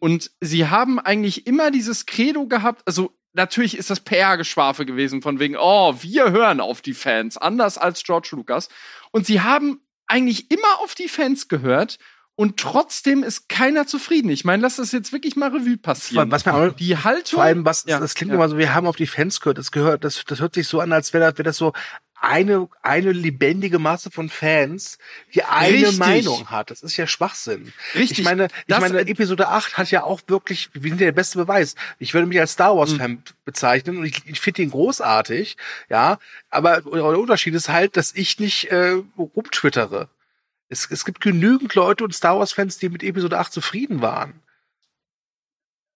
Und sie haben eigentlich immer dieses Credo gehabt, also natürlich ist das PR-Geschwafe gewesen, von wegen, oh, wir hören auf die Fans, anders als George Lucas. Und sie haben eigentlich immer auf die Fans gehört und trotzdem ist keiner zufrieden. Ich meine, lass das jetzt wirklich mal Revue passieren. Was mir auch, die Haltung. vor allem, was, Ja, das klingt ja. immer so, wir haben auf die Fans gehört, das gehört, das, das hört sich so an, als wäre das, wäre das so eine, eine lebendige Masse von Fans, die eine Richtig. Meinung hat. Das ist ja Schwachsinn. Richtig. Ich meine, ich Das- meine, Episode 8 hat ja auch wirklich, wir sind ja der beste Beweis. Ich würde mich als Star Wars Fan bezeichnen und ich, ich finde ihn großartig, ja. Aber der Unterschied ist halt, dass ich nicht äh, rumtwittere. Es, es gibt genügend Leute und Star Wars Fans, die mit Episode 8 zufrieden waren.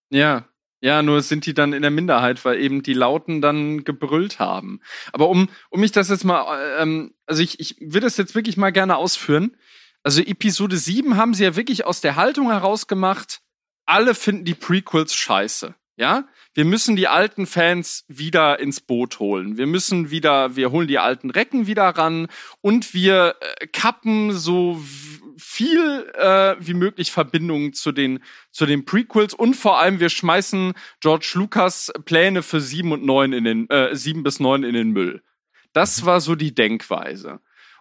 Ja, ja, nur sind die dann in der Minderheit, weil eben die Lauten dann gebrüllt haben. Aber um, um mich das jetzt mal, ähm, also ich, ich will das jetzt wirklich mal gerne ausführen. Also Episode 7 haben sie ja wirklich aus der Haltung herausgemacht, alle finden die Prequels scheiße. Ja, wir müssen die alten Fans wieder ins Boot holen. Wir müssen wieder, wir holen die alten Recken wieder ran und wir äh, kappen so viel äh, wie möglich Verbindungen zu den zu den Prequels und vor allem wir schmeißen George Lucas Pläne für sieben und neun in den äh, sieben bis neun in den Müll. Das war so die Denkweise.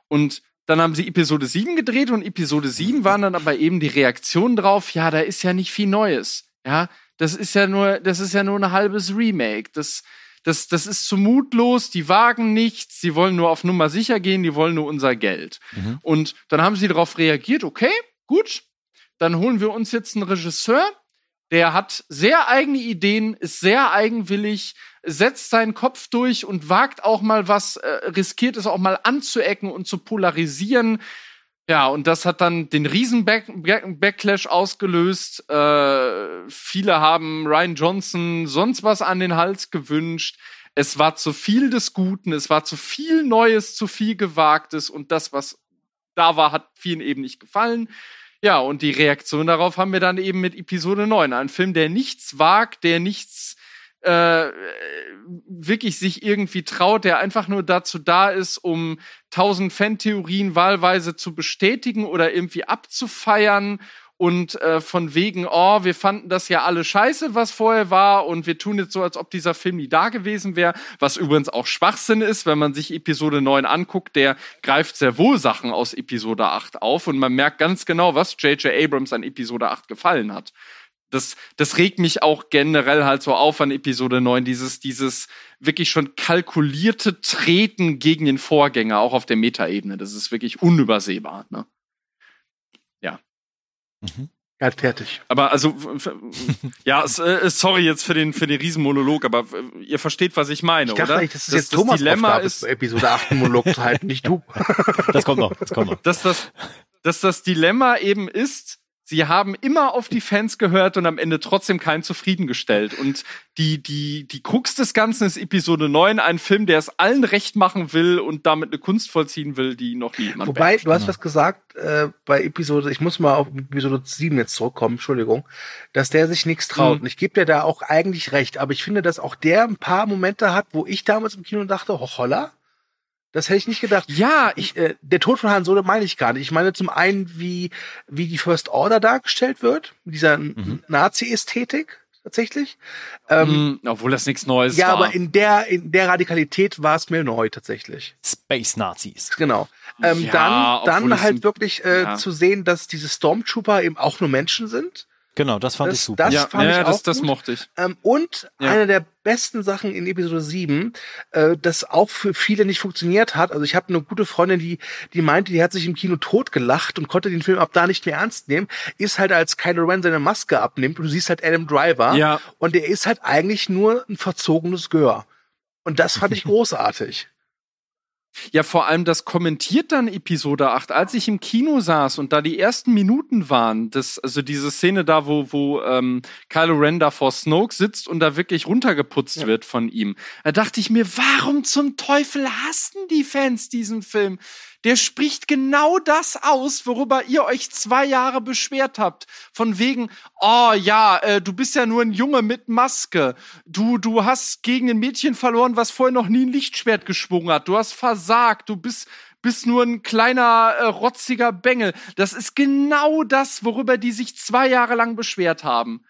Und dann haben sie Episode 7 gedreht und Episode 7 waren dann aber eben die Reaktion drauf, ja, da ist ja nicht viel Neues. Ja, das ist ja nur, das ist ja nur ein halbes Remake. Das, das, das ist zu mutlos, die wagen nichts, die wollen nur auf Nummer sicher gehen, die wollen nur unser Geld. Mhm. Und dann haben sie darauf reagiert, okay, gut, dann holen wir uns jetzt einen Regisseur, der hat sehr eigene Ideen, ist sehr eigenwillig, setzt seinen Kopf durch und wagt auch mal was, äh, riskiert es auch mal anzuecken und zu polarisieren. Ja, und das hat dann den riesen Back Back Backlash ausgelöst. Äh, viele haben Ryan Johnson sonst was an den Hals gewünscht. Es war zu viel des Guten, es war zu viel Neues, zu viel Gewagtes und das, was da war, hat vielen eben nicht gefallen. Ja, und die Reaktion darauf haben wir dann eben mit Episode 9. Ein Film, der nichts wagt, der nichts äh, wirklich sich irgendwie traut, der einfach nur dazu da ist, um tausend Fantheorien wahlweise zu bestätigen oder irgendwie abzufeiern und äh, von wegen, oh, wir fanden das ja alle scheiße, was vorher war und wir tun jetzt so, als ob dieser Film nie da gewesen wäre, was übrigens auch Schwachsinn ist, wenn man sich Episode 9 anguckt, der greift sehr wohl Sachen aus Episode 8 auf und man merkt ganz genau, was J.J. Abrams an Episode 8 gefallen hat das, das regt mich auch generell halt so auf an Episode 9, dieses, dieses wirklich schon kalkulierte Treten gegen den Vorgänger, auch auf der Metaebene. Das ist wirklich unübersehbar. Ne? Mhm. Er hat fertig. Aber also, ja, äh, sorry jetzt für den, für den Riesenmonolog, aber ihr versteht, was ich meine, Ich dachte oder? Das- jetzt das Thomas Dilemma Aufgabe ist, ist, Episode 8 einen Monolog zu halten, nicht du. Das kommt noch, das kommt noch. dass das, dass das Dilemma eben ist, Sie haben immer auf die Fans gehört und am Ende trotzdem keinen zufriedengestellt. Und die, die, die Krux des Ganzen ist Episode 9, ein Film, der es allen recht machen will und damit eine Kunst vollziehen will, die noch nie jemand Wobei, beherrscht. du hast was gesagt äh, bei Episode, ich muss mal auf Episode 7 jetzt zurückkommen, Entschuldigung, dass der sich nichts traut. Mhm. Und ich gebe dir da auch eigentlich recht, aber ich finde, dass auch der ein paar Momente hat, wo ich damals im Kino dachte, holla, das hätte ich nicht gedacht. Ja, ich, äh, der Tod von Han Solo meine ich gar nicht. Ich meine zum einen, wie, wie die First Order dargestellt wird, mit dieser Mhm. Nazi-Ästhetik tatsächlich. Ähm, mh, obwohl das nichts Neues ja, war. aber in der, in der Radikalität war es mir neu tatsächlich. Space Nazis. Genau. Ähm, Ja, dann dann halt wirklich äh, ja. zu sehen, dass diese Stormtrooper eben auch nur Menschen sind. Genau, das fand Das- ich super. das- ja, fand ja, ich das, auch das gut. mochte ich. Ähm, und Ja. eine der besten Sachen in Episode 7, äh, das auch für viele nicht funktioniert hat. Also ich habe eine gute Freundin, die, die meinte, die hat sich im Kino totgelacht und konnte den Film ab da nicht mehr ernst nehmen, ist halt als Kylo Ren seine Maske abnimmt und du siehst halt Adam Driver Ja, und der ist halt eigentlich nur ein verzogenes Gör. Und das fand ich großartig. Ja, vor allem das kommentiert dann Episode 8. Als ich im Kino saß und da die ersten Minuten waren, das, also diese Szene da, wo, wo ähm, Kylo Ren da vor Snoke sitzt und da wirklich runtergeputzt Ja. wird von ihm, da dachte ich mir, warum zum Teufel hassen die Fans diesen Film? Der spricht genau das aus, worüber ihr euch zwei Jahre beschwert habt. Von wegen, oh ja, äh, du bist ja nur ein Junge mit Maske. Du, du hast gegen ein Mädchen verloren, was vorher noch nie ein Lichtschwert geschwungen hat. Du hast versagt. Du bist, bist nur ein kleiner, äh, rotziger Bengel. Das ist genau das, worüber die sich zwei Jahre lang beschwert haben.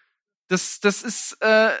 Das, das ist, äh,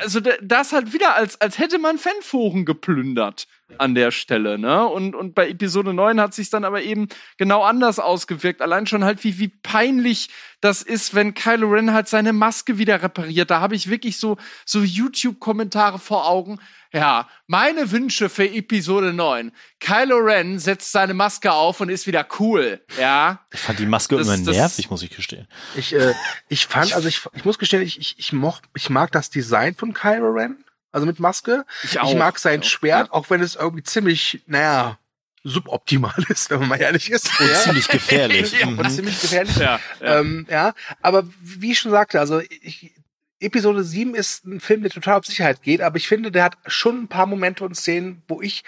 also da- das halt wieder, als, als hätte man Fanforen geplündert an der Stelle, ne? Und, und bei Episode 9 hat sich dann aber eben genau anders ausgewirkt. Allein schon halt, wie, wie peinlich das ist, wenn Kylo Ren halt seine Maske wieder repariert. Da habe ich wirklich so, so YouTube-Kommentare vor Augen. Ja, meine Wünsche für Episode 9. Kylo Ren setzt seine Maske auf und ist wieder cool. Ja. Ich fand die Maske Das- immer das- nervig, muss ich gestehen. Ich, äh, ich fand, also ich, ich muss gestehen, ich, ich, ich, moch, ich mag das Design von Kylo Ren, also mit Maske. Ich, Ich mag sein Ja. Schwert, auch wenn es irgendwie ziemlich, naja, suboptimal ist, wenn man mal ehrlich ist. Und ja. ziemlich gefährlich. ja, Mhm. und ziemlich gefährlich. Ja, ja. Ähm, ja, aber wie ich schon sagte, also ich, Episode 7 ist ein Film, der total auf Sicherheit geht, aber ich finde, der hat schon ein paar Momente und Szenen, wo ich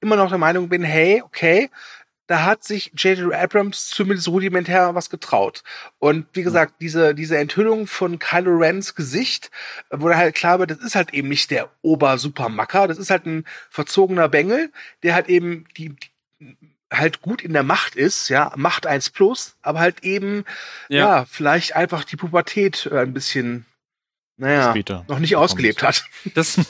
immer noch der Meinung bin, hey, okay, da hat sich J.J. Abrams zumindest rudimentär was getraut. Und wie gesagt, diese, diese Enthüllung von Kylo Rens Gesicht, wo da halt klar wird, das ist halt eben nicht der Ober-Supermacker, das ist halt ein verzogener Bengel, der halt eben die, die halt gut in der Macht ist, ja, Macht 1 plus, aber halt eben, ja, vielleicht einfach die Pubertät äh, ein bisschen, naja, Später. noch nicht ausgelebt hat. Das,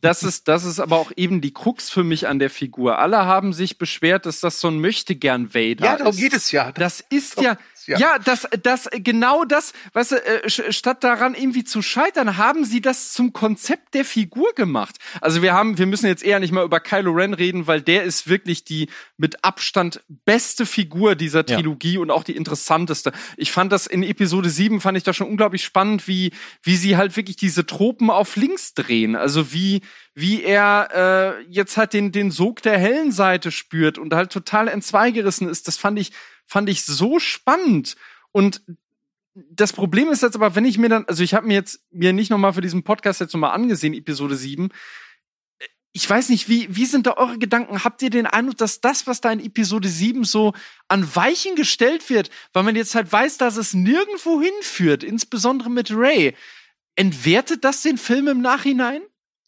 das ist, das ist aber auch eben die Krux für mich an der Figur. Alle haben sich beschwert, dass das so ein möchte-gern Vader Ja, darum ist. geht es ja. Das ist Doch, ja, ja. ja, das, das, genau das, weißt du, äh, statt daran irgendwie zu scheitern, haben sie das zum Konzept der Figur gemacht. Also wir haben, wir müssen jetzt eher nicht mal über Kylo Ren reden, weil der ist wirklich die mit Abstand beste Figur dieser Ja. Trilogie und auch die interessanteste. Ich fand das in Episode 7 fand ich das schon unglaublich spannend, wie, wie sie halt wirklich diese Tropen auf links drehen. Also wie, wie er äh, jetzt halt den, den Sog der hellen Seite spürt und halt total entzweigerissen ist. Das fand ich, fand ich so spannend. Und das Problem ist jetzt aber, wenn ich mir dann, also ich habe mir jetzt mir nicht nochmal für diesen Podcast jetzt nochmal angesehen, Episode 7. Ich weiß nicht, wie, wie sind da eure Gedanken? Habt ihr den Eindruck, dass das, was da in Episode 7 so an Weichen gestellt wird, weil man jetzt halt weiß, dass es nirgendwo hinführt, insbesondere mit Ray, entwertet das den Film im Nachhinein?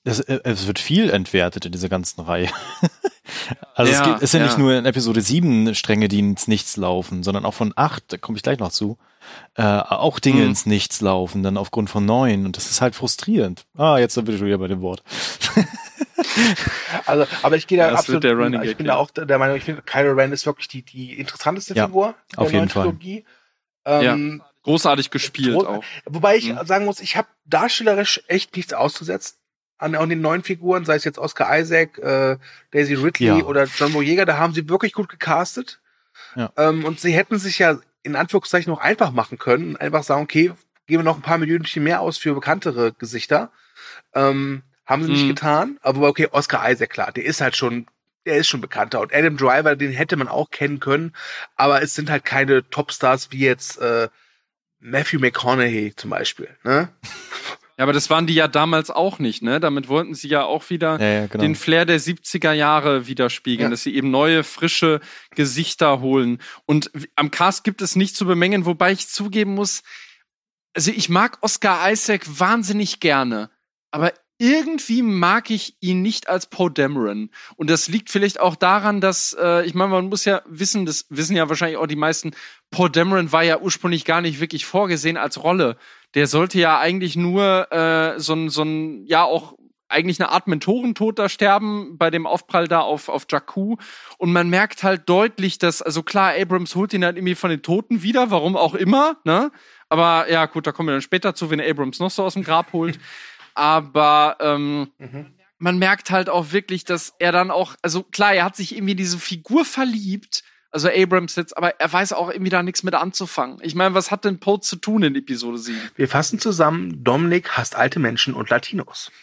Es, äh, es wird viel entwertet in dieser ganzen Reihe. also es, Ja, gibt, es sind ja. nicht nur in Episode 7 Stränge, die ins Nichts laufen, sondern auch von 8, da komme ich gleich noch zu, äh, auch Dinge Mhm. ins Nichts laufen, dann aufgrund von 9 und das ist halt frustrierend. Ah, jetzt bin ich schon wieder bei dem Wort. Also, aber ich gehe da Ja, das absolut, der Running ich Gag, bin ja. da auch der Meinung, ich finde, Kylo Ren ist wirklich die, die interessanteste Ja, Figur der auf jeden neuen Fall. Trilogie. Ähm, Großartig gespielt Groß- auch. Wobei ich Mhm. sagen muss, ich habe darstellerisch echt nichts auszusetzen an, an den neuen Figuren, sei es jetzt Oscar Isaac, äh, Daisy Ridley Ja. oder John Boyega, da haben sie wirklich gut gecastet. Ja. Ähm, und sie hätten sich ja in Anführungszeichen noch einfach machen können, einfach sagen, okay, geben wir noch ein paar Minuten mehr aus für bekanntere Gesichter. Ähm, haben sie nicht Mhm. getan, aber okay, Oscar Isaac, klar, der ist halt schon, der ist schon bekannter. Und Adam Driver, den hätte man auch kennen können, aber es sind halt keine Topstars wie jetzt äh, Matthew McConaughey zum Beispiel. Ne? Ja, aber das waren die ja damals auch nicht, ne? Damit wollten sie ja auch wieder Ja, ja, genau. den Flair der 70er Jahre widerspiegeln, Ja. dass sie eben neue, frische Gesichter holen. Und am Cast gibt es nicht zu bemängeln, wobei ich zugeben muss, also ich mag Oscar Isaac wahnsinnig gerne, aber irgendwie mag ich ihn nicht als Poe Dameron. Und das liegt vielleicht auch daran, dass, äh, ich meine, man muss ja wissen, das wissen ja wahrscheinlich auch die meisten, Poe Dameron war ja ursprünglich gar nicht wirklich vorgesehen als Rolle. Der sollte ja eigentlich nur äh, so ein, so ein, ja auch eigentlich eine Art Mentorentod da sterben bei dem Aufprall da auf, auf Jakku. Und man merkt halt deutlich, dass, also klar, Abrams holt ihn halt irgendwie von den Toten wieder, warum auch immer, ne? Aber ja, gut, da kommen wir dann später zu, wenn Abrams noch so aus dem Grab holt. Aber ähm, man merkt halt auch wirklich, dass er dann auch, also klar, er hat sich irgendwie diese Figur verliebt, also Abrams jetzt, aber er weiß auch irgendwie da nichts mit anzufangen. Ich meine, was hat denn Poe zu tun in Episode 7? Wir fassen zusammen, Dominik hasst alte Menschen und Latinos.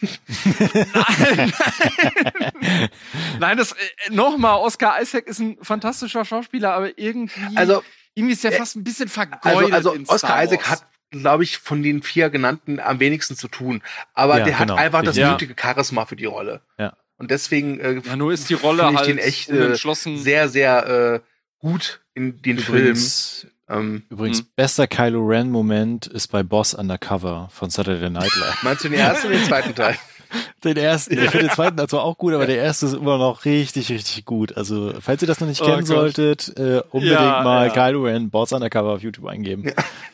Nein, das äh, nochmal, Oscar Isaac ist ein fantastischer Schauspieler, aber irgendwie, Also, irgendwie ist er äh, fast ein bisschen also, vergeudet. also in Star Oscar Isaac hat, glaube ich, von den vier genannten am wenigsten zu tun. Aber Ja, der genau, hat einfach das richtig. nötige Charisma für die Rolle. Ja. Und deswegen äh, Ja, nur ist die Rolle finde ich halt den echt äh, sehr, sehr äh, gut in den Film. Übrigens, Ähm, übrigens Hm. bester Kylo Ren Moment ist bei Boss Undercover von Saturday Night Live. meinst du den ersten oder den zweiten Teil? Den ersten, ich finde den zweiten also auch gut, aber der erste ist immer noch richtig, richtig gut. Also, falls ihr das noch nicht Oh kennen Gott. solltet, äh, unbedingt Ja, mal ja. Kylo Ren Boss Undercover auf YouTube eingeben.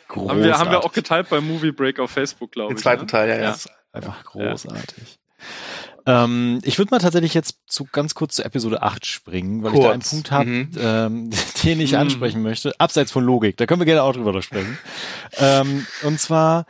Großartig. haben, wir, haben wir auch geteilt bei Movie Break auf Facebook, glaube Den ich. zweiten ne? Teil, ja, ja. Ja. Einfach großartig. Ähm, ich würde mal tatsächlich jetzt zu ganz kurz zu Episode 8 springen, weil ich da einen Kurz. Punkt habe, Mhm. ähm, den ich Mhm. ansprechen möchte, abseits von Logik. Da können wir gerne auch drüber sprechen. ähm, und zwar,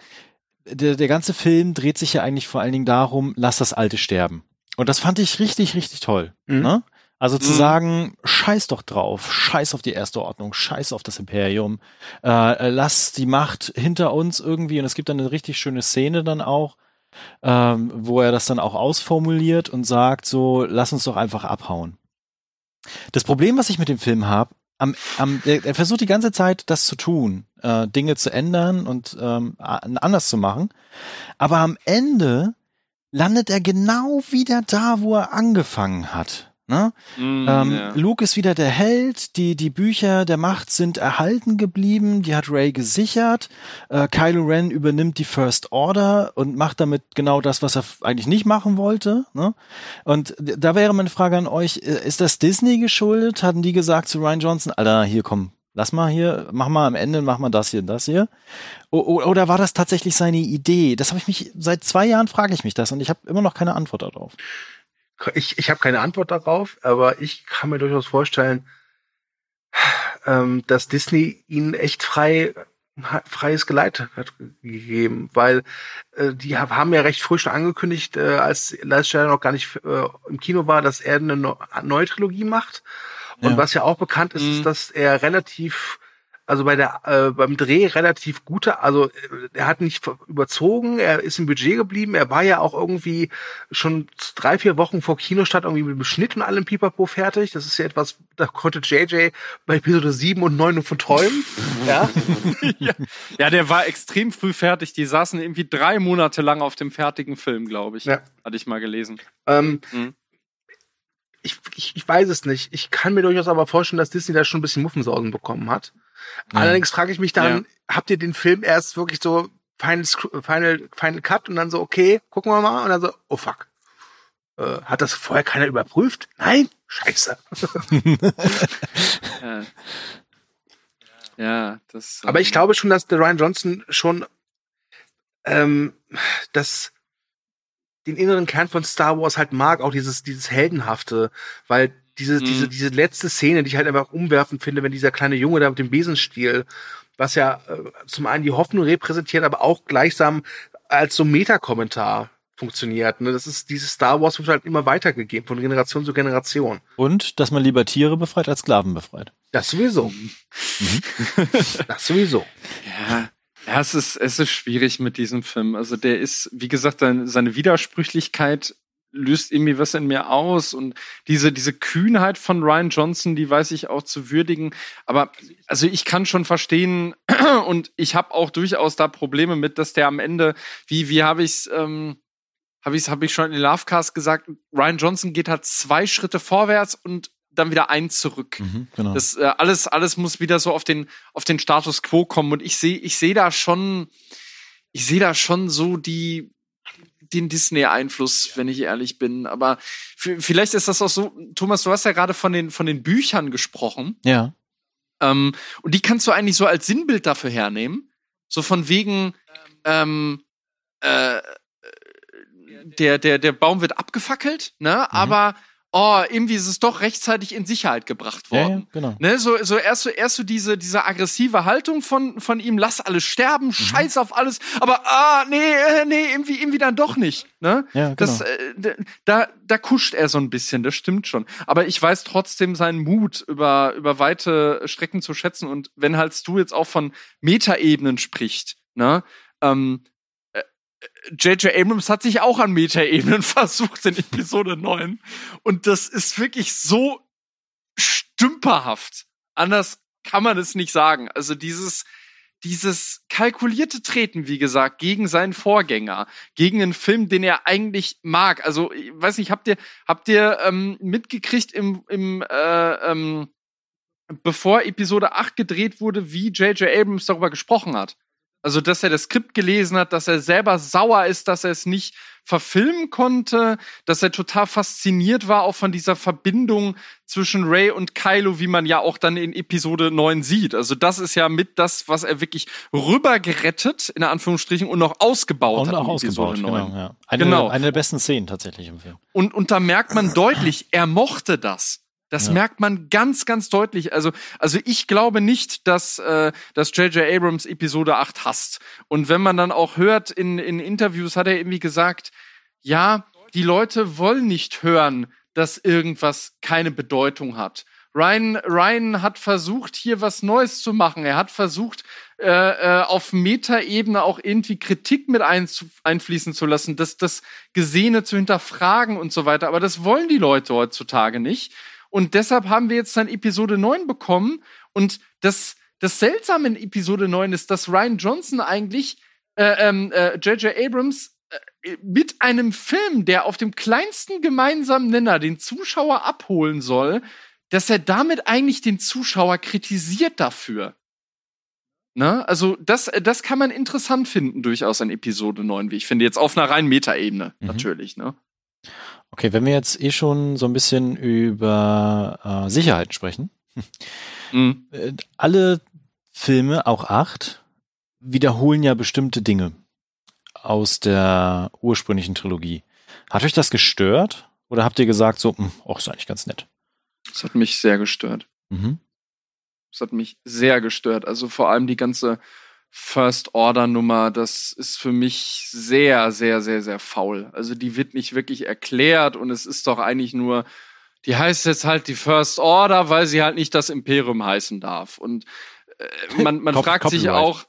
der, der ganze Film dreht sich ja eigentlich vor allen Dingen darum, lass das Alte sterben. Und das fand ich richtig, richtig toll. Mhm. Ne? Also zu Mhm. sagen, scheiß doch drauf, scheiß auf die erste Ordnung, scheiß auf das Imperium, äh, lass die Macht hinter uns irgendwie und es gibt dann eine richtig schöne Szene dann auch, ähm, wo er das dann auch ausformuliert und sagt so, lass uns doch einfach abhauen. Das Problem, was ich mit dem Film habe, am, am, er, er versucht die ganze Zeit, das zu tun, äh, Dinge zu ändern und ähm, anders zu machen, aber am Ende landet er genau wieder da, wo er angefangen hat. Ne? Mm, Ähm, ja. Luke ist wieder der Held, die, die Bücher der Macht sind erhalten geblieben, die hat Ray gesichert, äh, Kylo Ren übernimmt die First Order und macht damit genau das, was er eigentlich nicht machen wollte. Ne? Und da wäre meine Frage an euch, äh, ist das Disney geschuldet? Hatten die gesagt zu Ryan Johnson, Alter, hier komm, lass mal hier, mach mal am Ende, mach mal das hier und das hier. Oder war das tatsächlich seine Idee? Das habe ich mich, seit zwei Jahren frage ich mich das und ich habe immer noch keine Antwort darauf. Ich, ich habe keine Antwort darauf, aber ich kann mir durchaus vorstellen, ähm, dass Disney ihnen echt frei freies Geleit hat gegeben, weil äh, die ha- haben ja recht früh schon angekündigt, äh, als Last Jedi noch gar nicht äh, im Kino war, dass er eine neue Trilogie macht. Und Ja. was ja auch bekannt ist, Mhm. ist, dass er relativ also bei der äh, beim Dreh relativ gute, also äh, er hat nicht überzogen, er ist im Budget geblieben, er war ja auch irgendwie schon drei, vier Wochen vor Kinostart irgendwie mit dem Schnitt und allem Pipapo fertig. Das ist ja etwas, da konnte JJ bei Episode 7 und 9 nur von träumen. ja. ja, der war extrem früh fertig. Die saßen irgendwie drei Monate lang auf dem fertigen Film, glaube ich. Ja. Hatte ich mal gelesen. Ähm, Mhm. ich, ich, ich weiß es nicht. Ich kann mir durchaus aber vorstellen, dass Disney da schon ein bisschen Muffensausen bekommen hat. Ja. Allerdings frage ich mich dann, habt ihr den Film erst wirklich so Final, Final, Final Cut und dann so, okay, gucken wir mal. Und dann so, oh fuck. Äh, hat das vorher keiner überprüft? Nein? Scheiße. Ja, ja das. Aber ich ähm, glaube schon, dass der Ryan Johnson schon ähm, das den inneren Kern von Star Wars halt mag, auch dieses, dieses Heldenhafte, weil diese, Mhm. diese, diese letzte Szene, die ich halt einfach umwerfend finde, wenn dieser kleine Junge da mit dem Besenstiel, was ja äh, zum einen die Hoffnung repräsentiert, aber auch gleichsam als so Metakommentar funktioniert. Ne? Das ist dieses Star Wars wird halt immer weitergegeben, von Generation zu Generation. Und dass man lieber Tiere befreit als Sklaven befreit. Das sowieso. das sowieso. Ja. Ja, es ist, es ist schwierig mit diesem Film. Also der ist, wie gesagt, seine Widersprüchlichkeit löst irgendwie was in mir aus und diese, diese Kühnheit von Ryan Johnson, die weiß ich auch zu würdigen. Aber also ich kann schon verstehen, Und ich habe auch durchaus da Probleme mit, dass der am Ende, wie, wie habe ich's, ähm, habe ich's, habe ich schon in Lovecast gesagt, Ryan Johnson geht halt zwei Schritte vorwärts und dann wieder ein zurück. Mhm, genau. Das äh, alles, alles muss wieder so auf den, auf den Status quo kommen. Und ich sehe, ich sehe da schon, ich sehe da schon so die, den Disney-Einfluss, wenn ich ehrlich bin. Aber vielleicht ist das auch so, Thomas, du hast ja gerade von den, von den Büchern gesprochen. ja. Ähm, und die kannst du eigentlich so als Sinnbild dafür hernehmen. So von wegen, ähm, äh, der, der, der Baum wird abgefackelt, ne? Mhm. Aber oh, irgendwie ist es doch rechtzeitig in Sicherheit gebracht Ja, worden. ja, genau. Ne, so, so erst so, erst so diese, diese aggressive Haltung von, von ihm, lass alles Mhm. sterben, scheiß auf alles, aber ah, nee, äh, nee, irgendwie, irgendwie dann doch nicht. Ne? Ja, genau. Das, äh, da, da kuscht er so ein bisschen, das stimmt schon. Aber ich weiß trotzdem seinen Mut, über, über weite Strecken zu schätzen. Und wenn halt du jetzt auch von Metaebenen spricht, ne, ähm, äh, J.J. Abrams hat sich auch an Metaebenen versucht in Episode 9. Und das ist wirklich so stümperhaft. Anders kann man es nicht sagen. Also dieses, dieses kalkulierte Treten, wie gesagt, gegen seinen Vorgänger, gegen einen Film, den er eigentlich mag. Also, ich weiß nicht, habt ihr, habt ihr ähm, mitgekriegt im, im äh, ähm, bevor Episode 8 gedreht wurde, wie J.J. Abrams darüber gesprochen hat? Also, dass er das Skript gelesen hat, dass er selber sauer ist, dass er es nicht verfilmen konnte, dass er total fasziniert war auch von dieser Verbindung zwischen Ray und Kylo, wie man ja auch dann in Episode 9 sieht. Also das ist ja mit das, was er wirklich rübergerettet, in Anführungsstrichen, und noch ausgebaut Und hat auch in ausgebaut, Episode 9. genau. Ja. Eine, Genau. eine der besten Szenen tatsächlich im Film. Und, und da merkt man deutlich, er mochte das. Das Ja. merkt man ganz, ganz deutlich. Also, also ich glaube nicht, dass, äh, dass J.J. Abrams Episode 8 hasst. Und wenn man dann auch hört, in, in Interviews hat er irgendwie gesagt, ja, die Leute wollen nicht hören, dass irgendwas keine Bedeutung hat. Ryan, Ryan hat versucht, hier was Neues zu machen. Er hat versucht, äh, äh, auf Metaebene auch irgendwie Kritik mit einfließen zu lassen, das, das Gesehene zu hinterfragen und so weiter. Aber das wollen die Leute heutzutage nicht. Und deshalb haben wir jetzt dann Episode 9 bekommen. Und das, das Seltsame in Episode 9 ist, dass Ryan Johnson eigentlich äh, ähm, äh, J.J. Abrams äh, mit einem Film, der auf dem kleinsten gemeinsamen Nenner den Zuschauer abholen soll, dass er damit eigentlich den Zuschauer kritisiert dafür. Ne? Also das, das kann man interessant finden, durchaus an Episode 9, wie ich finde, jetzt auf einer reinen Metaebene, Mhm. natürlich. Ne? Okay, wenn wir jetzt eh schon so ein bisschen über äh, Sicherheiten sprechen. Mhm. Äh, alle Filme, auch acht, wiederholen ja bestimmte Dinge aus der ursprünglichen Trilogie. Hat euch das gestört? Oder habt ihr gesagt, so, hm, oh, ist eigentlich ganz nett? Das hat mich sehr gestört. Mhm. Das hat mich sehr gestört. Also vor allem die ganze First Order Nummer, das ist für mich sehr, sehr, sehr, sehr faul. Also die wird nicht wirklich erklärt und es ist doch eigentlich nur, die heißt jetzt halt die First Order, weil sie halt nicht das Imperium heißen darf. Und äh, man, man fragt sich Copyright. auch,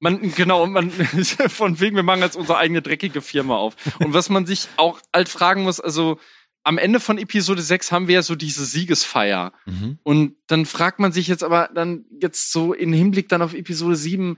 man, genau, man, von wegen, wir machen jetzt unsere eigene dreckige Firma auf. Und was man sich auch halt fragen muss, also am Ende von Episode 6 haben wir ja so diese Siegesfeier. Mhm. Und dann fragt man sich jetzt aber dann jetzt so in Hinblick dann auf Episode 7,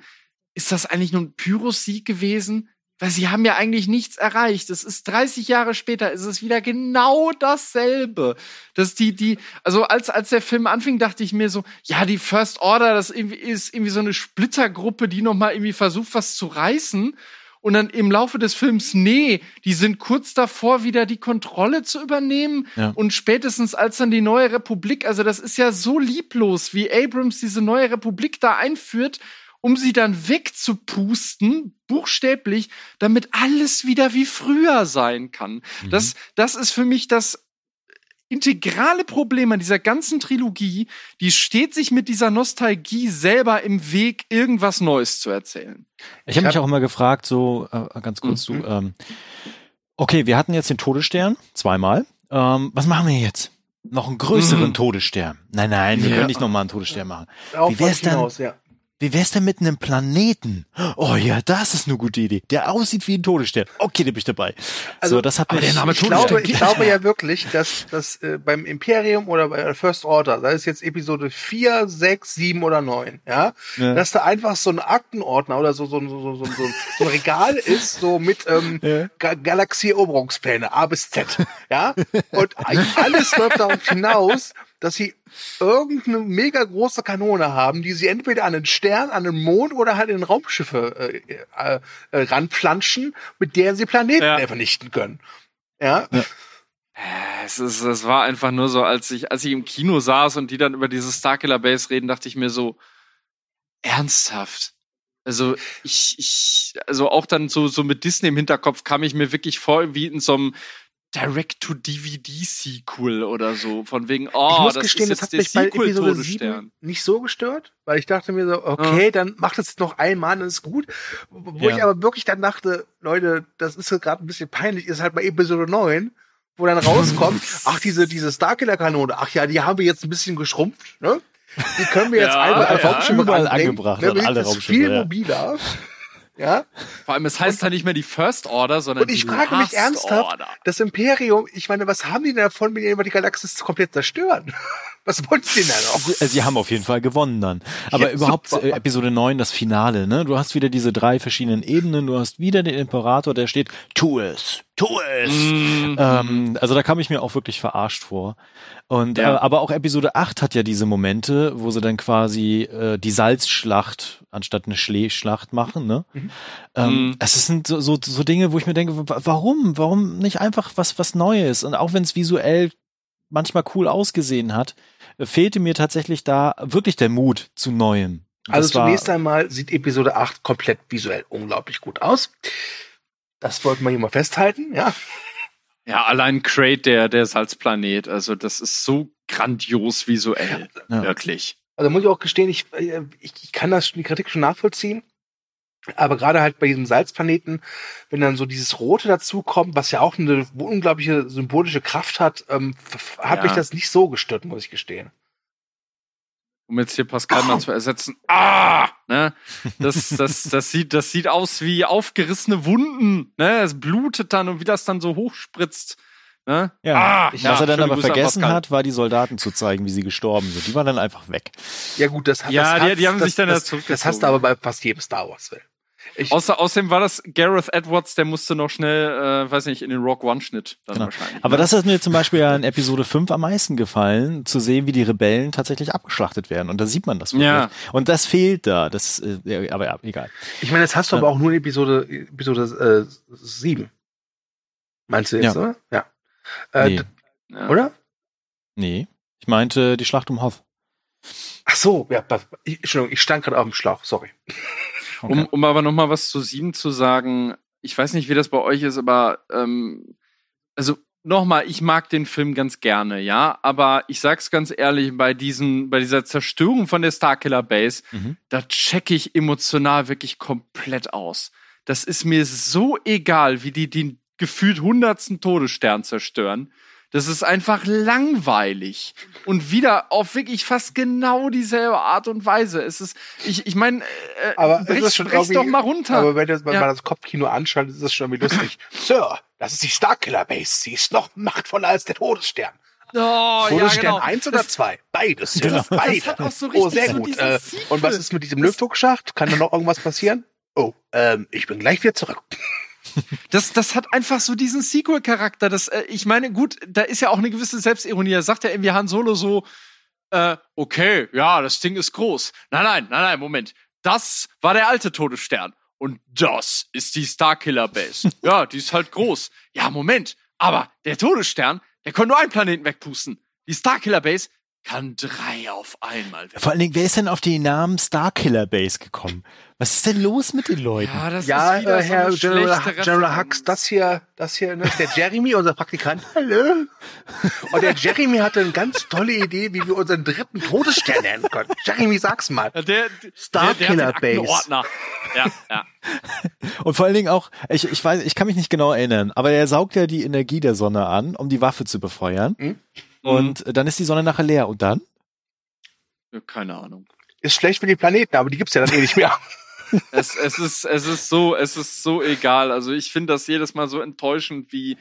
ist das eigentlich nur ein Pyrrhus-Sieg gewesen? Weil sie haben ja eigentlich nichts erreicht. Es ist 30 Jahre später, ist es wieder genau dasselbe. Dass die, die, also als, als der Film anfing, dachte ich mir so, ja, die First Order, das irgendwie, ist irgendwie so eine Splittergruppe, die nochmal irgendwie versucht, was zu reißen. Und dann im Laufe des Films, nee, die sind kurz davor, wieder die Kontrolle zu übernehmen. Ja. Und spätestens als dann die neue Republik, also das ist ja so lieblos, wie Abrams diese neue Republik da einführt, um sie dann wegzupusten, buchstäblich, damit alles wieder wie früher sein kann. Das, das ist für mich das integrale Problem an dieser ganzen Trilogie, die steht sich mit dieser Nostalgie selber im Weg, irgendwas Neues zu erzählen. Ich habe Ich mich hab- auch immer gefragt, so äh, ganz kurz, Mhm. du, ähm, okay, wir hatten jetzt den Todesstern zweimal. Ähm, was machen wir jetzt? Noch einen größeren Mhm. Todesstern? Nein, nein, wir Ja. können nicht nochmal einen Todesstern machen. Darauf Wie wär's dann- hinaus, ja. Wie wär's denn mit einem Planeten? Oh ja, das ist eine gute Idee. Der aussieht wie ein Todesstern. Okay, den bin ich dabei. Also, so, das hat mich, der Name Ich glaube, ich glaube ja wirklich, dass, dass äh, beim Imperium oder bei der First Order, sei es jetzt Episode 4, 6, 7 oder 9, ja, Ja. dass da einfach so ein Aktenordner oder so, so, so, so, so, so, so ein Regal ist, so mit ähm, Ja. Ga Galaxie-Eroberungspläne, A bis Z, ja, und alles läuft darauf hinaus, dass sie irgendeine mega große Kanone haben, die sie entweder an den Stern, an den Mond oder halt in Raumschiffe äh, äh, äh, ranflanschen, mit der sie Planeten Ja. vernichten können. Ja, Äh, Es, ist, es war einfach nur so, als ich, als ich im Kino saß und die dann über diese Starkiller Base reden, dachte ich mir so, ernsthaft. Also ich, ich, also auch dann so, so mit Disney im Hinterkopf kam ich mir wirklich vor wie in so einem Direct-to-DVD-Sequel oder so. Von wegen, oh, ich muss das gestehen, ist das jetzt hat der mich bei Episode Sequel-Todesstern. 7 nicht so gestört, weil ich dachte mir so, okay, dann macht es noch einmal, dann ist gut. Wo Ja. ich aber wirklich dann dachte, Leute, das ist gerade ein bisschen peinlich, ist halt bei Episode 9, wo dann rauskommt, ach, diese, diese Starkiller-Kanone, ach ja, die haben wir jetzt ein bisschen geschrumpft, ne? Die können wir jetzt Ja, einmal ja, auf Raumschiffe überall angebracht ne? alle Das Raumschiffe, viel ja. mobiler. Ja, Vor allem, es heißt halt nicht mehr die First Order, sondern Und ich die frage mich Last ernsthaft, Order. das Imperium, ich meine, was haben die denn davon, wenn die die Galaxis komplett zerstören? Was wollen sie denn da noch? Sie, haben auf jeden Fall gewonnen dann. Aber Ja, überhaupt super. äh, Episode 9, das Finale, ne? Du hast wieder diese drei verschiedenen Ebenen, du hast wieder den Imperator, der steht, tu es, tu es. Mhm. Ähm, also da kam ich mir auch wirklich verarscht vor. Und Ja. äh, aber auch Episode 8 hat ja diese Momente, wo sie dann quasi äh, die Salzschlacht anstatt eine Schleeschlacht machen, ne? Ähm, Mhm. Es sind so, so, so Dinge, wo ich mir denke, wa- warum? Warum nicht einfach was, was Neues? Und auch wenn es visuell manchmal cool ausgesehen hat, äh, fehlte mir tatsächlich da wirklich der Mut zu Neuem. Also das zunächst einmal sieht Episode 8 komplett visuell unglaublich gut aus. Das wollten wir hier mal festhalten, ja. Ja, allein Crate, der, der Salzplanet, also das ist so grandios visuell. Ja. Wirklich. Also muss ich auch gestehen, ich, ich, ich kann das die Kritik schon nachvollziehen. Aber gerade halt bei diesem Salzplaneten, wenn dann so dieses Rote dazukommt, was ja auch eine unglaubliche symbolische Kraft hat, ähm, hat Ja. mich das nicht so gestört, muss ich gestehen. Um jetzt hier Pascal mal zu ersetzen. Ah! Ne? Das, das, das, sieht, das sieht aus wie aufgerissene Wunden. Ne? Es blutet dann und wie das dann so hochspritzt. Ne? Ja. Ah! Was Ja, er dann aber Grüße vergessen hat, war die Soldaten zu zeigen, wie sie gestorben sind. Die waren dann einfach weg. Ja gut, das hat Ja, das die- die haben das, sich dann ja das, das zurückgezogen. hast du aber bei fast jedem Star Wars Film. Ich, Außer, außerdem war das Gareth Edwards, der musste noch schnell, äh, weiß nicht, in den Rock One-Schnitt dann Genau. wahrscheinlich. Aber ne? das hat mir zum Beispiel ja in Episode 5 am meisten gefallen, zu sehen, wie die Rebellen tatsächlich abgeschlachtet werden. Und da sieht man das wirklich. Ja. Und das fehlt da. Das, äh, ja, aber ja, egal. ich meine, das hast du aber auch nur in Episode, Episode äh, 7. Meinst du jetzt, Ja. oder? Ja. Äh, Nee. ja. Oder? Nee. Ich meinte die Schlacht um Hoth. Ach so, ja, ich, Entschuldigung, ich stand gerade auf dem Schlauch, sorry. Um, um aber noch mal was zu sieben zu sagen, ich weiß nicht, wie das bei euch ist, aber ähm, also noch mal, ich mag den Film ganz gerne, ja, aber ich sag's ganz ehrlich, bei diesen, bei dieser Zerstörung von der Starkiller Base, Mhm. da checke ich emotional wirklich komplett aus. Das ist mir so egal, wie die den gefühlt hundertsten Todesstern zerstören. Das ist einfach langweilig. Und wieder auf wirklich fast genau dieselbe Art und Weise. Es ist, ich, ich meine, äh, Aber es brech, ist schon irgendwie- doch mal runter. Aber wenn das, wenn Ja. man das Kopfkino anschaltet, ist das schon irgendwie lustig. Sir, das ist die Starkiller Base. Sie ist noch machtvoller als der Todesstern. oh, Todesstern ja, genau. 1 oder 2? Beides, Sir. Genau. Beide. Das hat auch so oh, sehr so gut. Äh, und was ist mit diesem Lüftungsschacht? Kann da noch irgendwas passieren? Oh, ähm, ich bin gleich wieder zurück. Das, das hat einfach so diesen Sequel-Charakter. Das, äh, ich meine, gut, da ist ja auch eine gewisse Selbstironie. Da sagt ja irgendwie Han Solo so, äh, okay, ja, das Ding ist groß. Nein, nein, nein, nein, Moment. Das war der alte Todesstern. Und das ist die Starkiller Base. ja, die ist halt groß. Ja, Moment. Aber der Todesstern, der konnte nur einen Planeten wegpusten. Die Starkiller Base kann drei auf einmal weg. Vor allen Dingen, wer ist denn auf den Namen Starkiller Base gekommen? Was ist denn los mit den Leuten? das Ja, ist wieder äh, so Herr eine General, General. Hux, das hier, das hier ne, ist der Jeremy, unser Praktikant. Hallo. Und der Jeremy hatte eine ganz tolle Idee, wie wir unseren dritten Todesstern nennen können. Jeremy, sag's mal. Ja, Der, Starkiller Base. Ja, ja. Und vor allen Dingen auch, ich, ich weiß, ich kann mich nicht genau erinnern, aber er saugt ja die Energie der Sonne an, um die Waffe zu befeuern. Mhm. Und dann ist die Sonne nachher leer. Und dann? Ja, Keine Ahnung. ist schlecht für die Planeten, aber die gibt's ja dann eh nicht mehr. es, es ist, es ist so, es ist so egal. Also ich finde das jedes Mal so enttäuschend, wie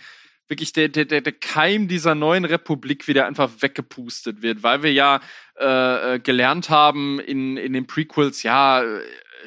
wirklich der, der, der, der Keim dieser neuen Republik wieder einfach weggepustet wird, weil wir ja äh, äh gelernt haben in, in den Prequels, ja, äh,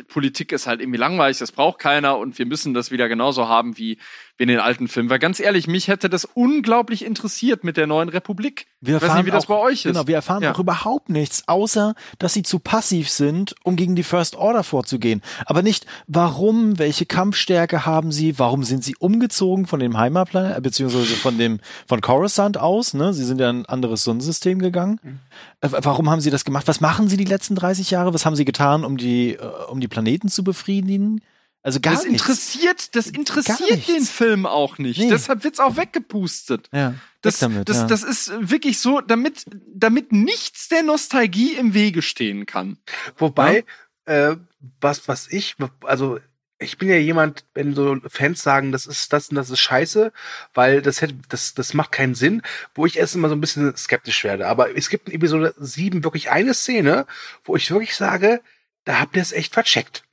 Politik ist halt irgendwie langweilig, das braucht keiner und wir müssen das wieder genauso haben wie, wie in den alten Filmen. Weil ganz ehrlich, mich hätte das unglaublich interessiert mit der neuen Republik. Wir erfahren ich weiß nicht, wie das auch, bei euch ist. Genau, wir erfahren ja. auch überhaupt nichts, außer, dass sie zu passiv sind, um gegen die First Order vorzugehen. Aber nicht, warum, welche Kampfstärke haben sie, warum sind sie umgezogen von dem Heimatplanet, äh, beziehungsweise von dem, von Coruscant aus, ne? Sie sind ja ein anderes Sonnensystem gegangen. Mhm. Äh, warum haben sie das gemacht? Was machen sie die letzten 30 Jahre? Was haben sie getan, um die, äh, um die Planeten zu befriedigen? Also gar das nichts. interessiert, das interessiert den Film auch nicht. Nee. Deshalb wird's auch weggepustet. Ja, das, damit, das, ja. das ist wirklich so, damit, damit nichts der Nostalgie im Wege stehen kann. Wobei, ja? äh, was, was ich, also ich bin ja jemand, wenn so Fans sagen, das ist das und das ist scheiße, weil das hätte, das, das macht keinen Sinn, wo ich erst immer so ein bisschen skeptisch werde. Aber es gibt in Episode 7 wirklich eine Szene, wo ich wirklich sage, da habt ihr es echt vercheckt.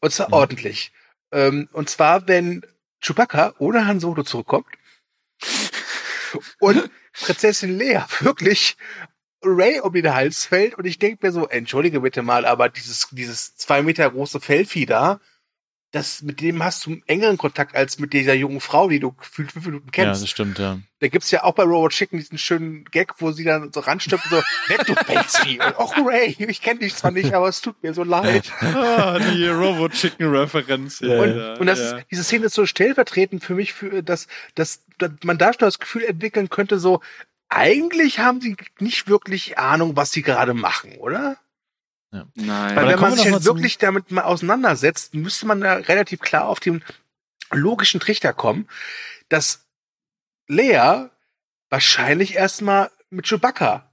Und zwar mhm. ordentlich. Ähm, und zwar, wenn Chewbacca ohne Han Solo zurückkommt und Prinzessin Lea wirklich Ray um den Hals fällt und ich denke mir so, entschuldige bitte mal, aber dieses, dieses zwei Meter große Fellvieh da, das, mit dem hast du einen engeren Kontakt als mit dieser jungen Frau, die du gefühlt fünf Minuten kennst. Ja, das stimmt, ja. Da gibt's ja auch bei Robot Chicken diesen schönen Gag, wo sie dann so ranstirbt und so, nett, du. Und, oh, Ray, ich kenne dich zwar nicht, aber es tut mir so leid. ah, die Robot Chicken Referenz. Ja, und, ja, und das ja. ist, diese Szene ist so stellvertretend für mich, für, dass, dass, dass man da schon das Gefühl entwickeln könnte, so, eigentlich haben sie nicht wirklich Ahnung, was sie gerade machen, oder? Ja. Nein. Weil wenn man sich halt wirklich damit mal auseinandersetzt, müsste man da relativ klar auf den logischen Trichter kommen, dass Lea wahrscheinlich erstmal mit Chewbacca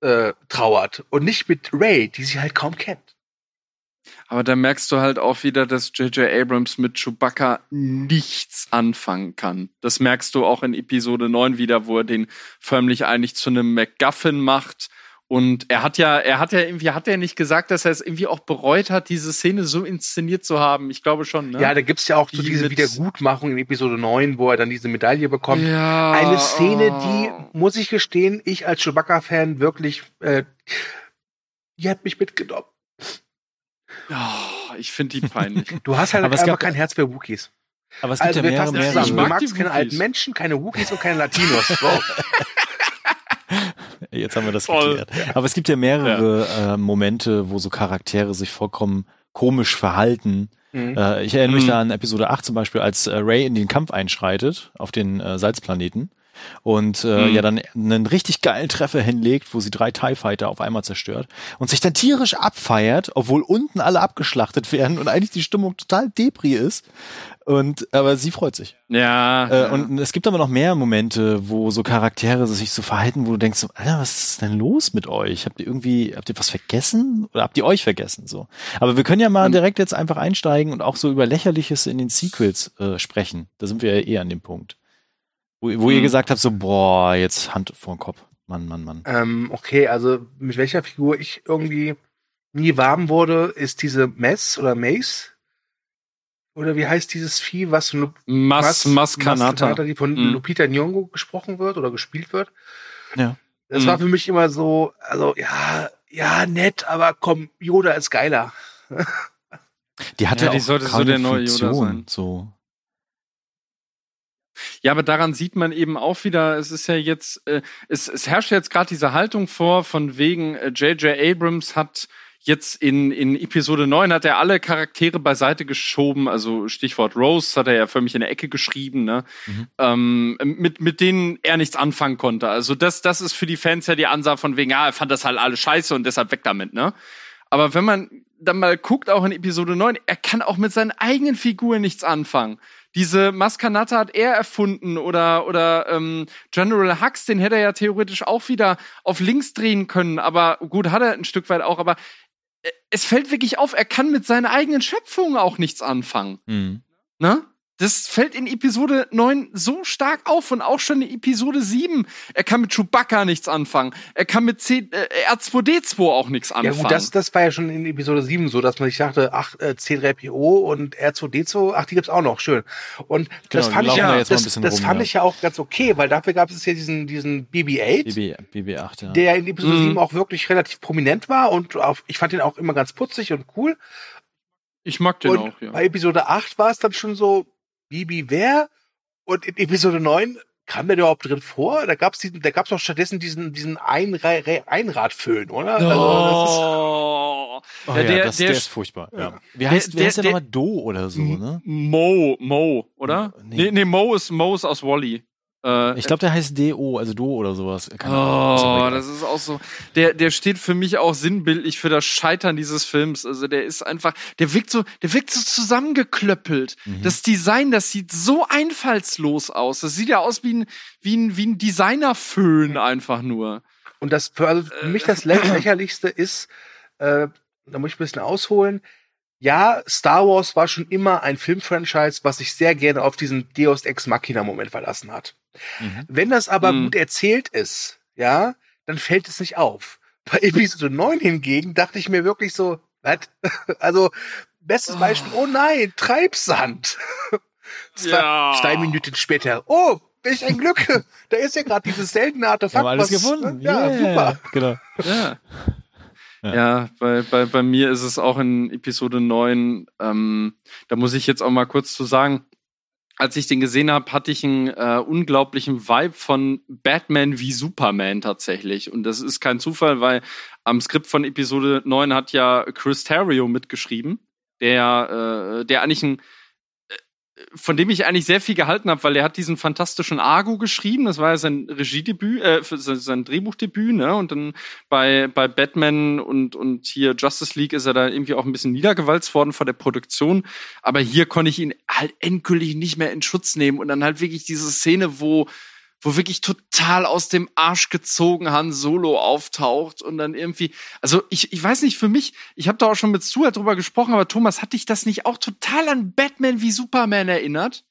äh, trauert und nicht mit Ray, die sie halt kaum kennt. Aber da merkst du halt auch wieder, dass J.J. Abrams mit Chewbacca nichts anfangen kann. Das merkst du auch in Episode 9 wieder, wo er den förmlich eigentlich zu einem MacGuffin macht und er hat ja, er hat ja irgendwie, hat er nicht gesagt, dass er es irgendwie auch bereut hat, diese Szene so inszeniert zu haben? Ich glaube schon, ne? Ja, da gibt's ja auch so diese Wiedergutmachung in Episode 9, wo er dann diese Medaille bekommt. Ja, Eine Szene, die, muss ich gestehen, ich als Chewbacca-Fan wirklich, äh, die hat mich mitgenommen. Oh, ich finde die peinlich. du hast halt aber einfach kein Herz für Wookies. Aber es gibt also, ja mehrere, mehrere. Du magst keine alten Menschen, keine Wookies und keine Latinos. So. Jetzt haben wir das Voll. geklärt. Aber es gibt ja mehrere ja. Äh, Momente, wo so Charaktere sich vollkommen komisch verhalten. Mhm. Äh, ich erinnere mich mhm. da an Episode 8 zum Beispiel, als äh, Ray in den Kampf einschreitet auf den äh, Salzplaneten und äh, mhm. ja dann einen richtig geilen Treffer hinlegt, wo sie drei TIE Fighter auf einmal zerstört und sich dann tierisch abfeiert, obwohl unten alle abgeschlachtet werden und eigentlich die Stimmung total depri ist. Und aber sie freut sich. Ja, äh, ja. Und es gibt aber noch mehr Momente, wo so Charaktere sich so verhalten, wo du denkst, so, Alter, was ist denn los mit euch? Habt ihr irgendwie, habt ihr was vergessen? Oder habt ihr euch vergessen? So. Aber wir können ja mal direkt jetzt einfach einsteigen und auch so über Lächerliches in den Sequels äh, sprechen. Da sind wir ja eh an dem Punkt. Wo, wo mhm. ihr gesagt habt, so, boah, jetzt Hand vor den Kopf. Mann, Mann, Mann. Ähm, okay, also mit welcher Figur ich irgendwie nie warm wurde, ist diese Mess oder Mace. Oder wie heißt dieses Vieh, was Lu Mas, Maskanata. Mas die von mhm. Lupita Nyong'o gesprochen wird oder gespielt wird. Ja. Das mhm. war für mich immer so, also ja, ja, nett, aber komm, Yoda ist geiler. Die hatte ja, die auch sollte so der neue Yoda sein. So. Ja, aber daran sieht man eben auch wieder, es ist ja jetzt, äh, es, es herrscht jetzt gerade diese Haltung vor, von wegen J.J. Äh, Abrams hat jetzt in, in Episode 9 hat er alle Charaktere beiseite geschoben, also Stichwort Rose hat er ja für mich in der Ecke geschrieben, ne? Mhm. Ähm, mit, mit denen er nichts anfangen konnte. Also das, das ist für die Fans ja die Ansage von wegen, ja, er fand das halt alles scheiße und deshalb weg damit, ne? Aber wenn man dann mal guckt, auch in Episode 9, er kann auch mit seinen eigenen Figuren nichts anfangen diese Maskanata hat er erfunden oder oder ähm, General Hux, den hätte er ja theoretisch auch wieder auf links drehen können, aber gut, hat er ein Stück weit auch, aber es fällt wirklich auf, er kann mit seiner eigenen Schöpfung auch nichts anfangen. Mhm. Ne? Das fällt in Episode 9 so stark auf und auch schon in Episode 7. Er kann mit Chewbacca nichts anfangen. Er kann mit C äh, R2D2 auch nichts anfangen. Ja gut, das, das war ja schon in Episode 7 so, dass man sich dachte, ach, äh, C3PO und R2D2, ach, die gibt's auch noch, schön. Und das Genau, die fand ich ja, da das, bisschen das rum, fand ja. ich ja auch ganz okay, weil dafür gab es ja diesen, diesen BB-8. BB, BB8, ja. der in Episode Mhm. 7 auch wirklich relativ prominent war und auf, ich fand den auch immer ganz putzig und cool. ich mag den und auch, ja. bei Episode 8 war es dann schon so, Bibi wer? Und in Episode 9 kam der überhaupt drin vor? Da gab's diesen, da gab's auch stattdessen diesen, diesen Einra Einradföhn, oder? Also, Oh, oh, ja, ja, der- das, der der ist furchtbar. Ja. Ja. Wie heißt, Der- wie heißt der, der- nochmal? Do oder so, ne? Mo, Mo, oder? Nee. Nee, nee, Mo ist Mo ist aus Wally. Äh, Ich glaube, der heißt DO, also Do oder sowas. Keine Oh, das ist auch so. Der, der steht für mich auch sinnbildlich für das Scheitern dieses Films. Also der ist einfach, der wirkt so, der wirkt so zusammengeklöppelt. Mhm. Das Design, das sieht so einfallslos aus. Das sieht ja aus wie ein, wie ein, wie ein Designerföhn einfach nur. Und das für, also für mich das lä- lächerlichste ist, äh, da muss ich ein bisschen ausholen. Ja, Star Wars war schon immer ein Filmfranchise, was sich sehr gerne auf diesen Deus Ex Machina Moment verlassen hat. Mhm. Wenn das aber Mhm. gut erzählt ist, ja, dann fällt es nicht auf. Bei Episode 9 hingegen dachte ich mir wirklich so, was? Also, bestes Beispiel, oh nein, Treibsand. Zwei, Ja. zwei Minuten später, oh, welch ein Glück, da ist ja gerade dieses seltene Wir Artefakt. haben alles was- gefunden. Ja, Yeah. super. Genau. Ja. Ja. Ja, bei, bei, bei mir ist es auch in Episode 9, ähm, da muss ich jetzt auch mal kurz zu sagen, als ich den gesehen habe, hatte ich einen äh, unglaublichen Vibe von Batman wie Superman tatsächlich. Und das ist kein Zufall, weil am Skript von Episode 9 hat ja Chris Terrio mitgeschrieben, der, äh, der eigentlich ein von dem ich eigentlich sehr viel gehalten habe, weil er hat diesen fantastischen Argo geschrieben, das war ja sein Regiedebüt, äh, sein Drehbuchdebüt, ne? Und dann bei, bei Batman und, und hier Justice League ist er da irgendwie auch ein bisschen niedergewalzt worden vor der Produktion. Aber hier konnte ich ihn halt endgültig nicht mehr in Schutz nehmen. Und dann halt wirklich diese Szene, wo, wo wirklich total aus dem Arsch gezogen Han Solo auftaucht und dann irgendwie, also ich, ich weiß nicht, für mich, ich habe da auch schon mit Stuart drüber gesprochen, aber Thomas, hat dich das nicht auch total an Batman wie Superman erinnert?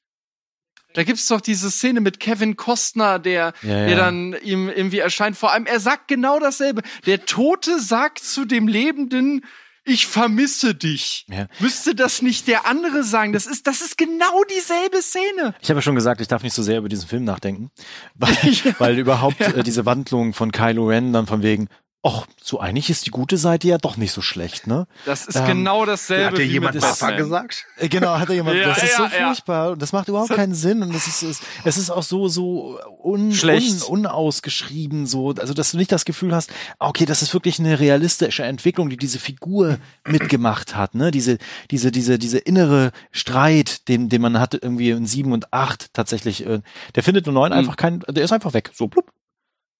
Da gibt's doch diese Szene mit Kevin Costner, der, Ja, der ja. dann ihm irgendwie erscheint. Vor allem, er sagt genau dasselbe. Der Tote sagt zu dem Lebenden, ich vermisse dich. Ja. Müsste das nicht der andere sagen? Das ist, das ist genau dieselbe Szene. Ich habe ja schon gesagt, ich darf nicht so sehr über diesen Film nachdenken, weil, weil überhaupt äh, diese Wandlung von Kylo Ren dann von wegen, ach, so eigentlich ist die gute Seite ja doch nicht so schlecht, ne? Das ist Ähm, genau dasselbe. Hat dir wie jemand mit Papa Batman. gesagt? Äh, Genau, hat er jemand. Ja, das ist so ja, ja. furchtbar und das macht überhaupt keinen Sinn und es ist, es, es ist auch so so un, Schlecht. Un, unausgeschrieben so, also dass du nicht das Gefühl hast, ah, okay, das ist wirklich eine realistische Entwicklung, die diese Figur mitgemacht hat, ne? Diese diese diese diese innere Streit, den den man hatte irgendwie in sieben und acht tatsächlich, äh, der findet in neun Mhm. einfach keinen, der ist einfach weg, so blub.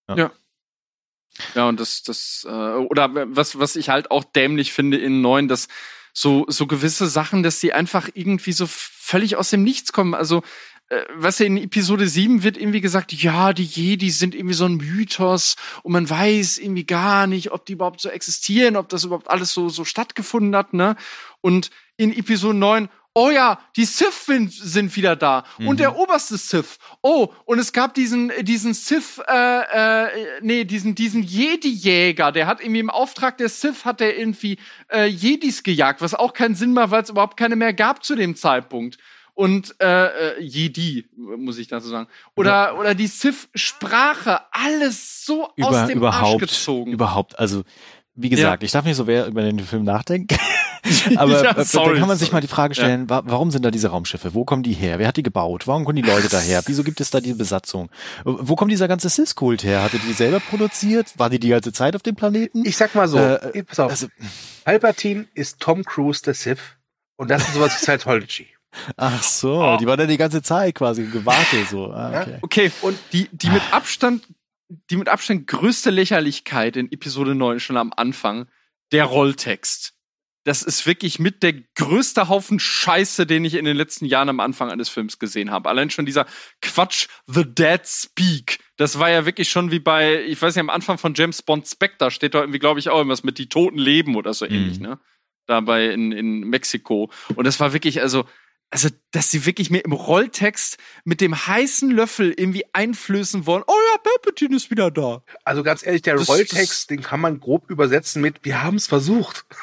Ja, und das, das, äh, oder was, was ich halt auch dämlich finde in neun, dass so, so gewisse Sachen, dass sie einfach irgendwie so völlig aus dem Nichts kommen. Also, äh, was ja in Episode 7 wird irgendwie gesagt, ja, die Jedi sind irgendwie so ein Mythos und man weiß irgendwie gar nicht, ob die überhaupt so existieren, ob das überhaupt alles so, so stattgefunden hat, ne? Und in Episode 9, oh ja, die Sith sind, wieder da und der oberste Sith. Oh, und es gab diesen, diesen Sith, äh, äh, nee, diesen, diesen Jedi-Jäger, der hat irgendwie im Auftrag der Sith hat der irgendwie äh, Jedis gejagt, was auch keinen Sinn macht, weil es überhaupt keine mehr gab zu dem Zeitpunkt. Und äh, äh, Jedi, muss ich dazu sagen. Oder, oder die Sith-Sprache, alles so aus Über, dem überhaupt, Arsch gezogen. überhaupt, also wie gesagt, ich darf nicht so wer über den Film nachdenken. Aber Ja, äh, sorry, dann kann man sich sorry. mal die Frage stellen, wa warum sind da diese Raumschiffe? Wo kommen die her? Wer hat die gebaut? Warum kommen die Leute daher? Wieso gibt es da diese Besatzung? Wo kommt dieser ganze Sith-Kult her? Hatte die selber produziert? War die die ganze Zeit auf dem Planeten? Ich sag mal so, Äh, pass auf, also, Palpatine ist Tom Cruise der Sith und das ist sowas wie Scientology. ach so, Oh. die war dann die ganze Zeit quasi gewartet so. Ah, okay. Okay, und die, die mit Abstand, die mit Abstand größte Lächerlichkeit in Episode 9 schon am Anfang, der Rolltext. Das ist wirklich mit der größte Haufen Scheiße, den ich in den letzten Jahren am Anfang eines Films gesehen habe. Allein schon dieser Quatsch, The Dead Speak. Das war ja wirklich schon wie bei, ich weiß nicht, am Anfang von James Bond Spectre steht da irgendwie, glaube ich, auch irgendwas mit die Toten leben oder so ähnlich, ne? Dabei in, in Mexiko. Und das war wirklich, also, also, dass sie wirklich mir im Rolltext mit dem heißen Löffel irgendwie einflößen wollen. Oh ja, Palpatine ist wieder da. Also ganz ehrlich, der Das- Rolltext, den kann man grob übersetzen mit Wir haben es versucht.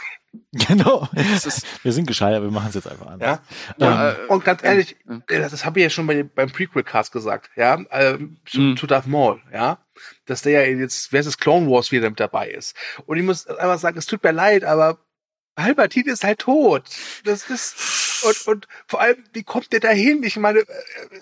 Genau. Das ist, Wir sind gescheit, aber wir machen es jetzt einfach an. Ja. Ja, und, und ganz ehrlich, äh, das, das habe ich ja schon bei, beim Prequel-Cast gesagt, ja, ähm, zu, Mhm. zu Darth Maul, ja, dass der ja jetzt, wer ist das, Clone Wars wieder mit dabei ist. Und ich muss einfach sagen, es tut mir leid, aber Palpatine ist halt tot. Das ist, und, und vor allem, wie kommt der dahin? Ich meine, äh,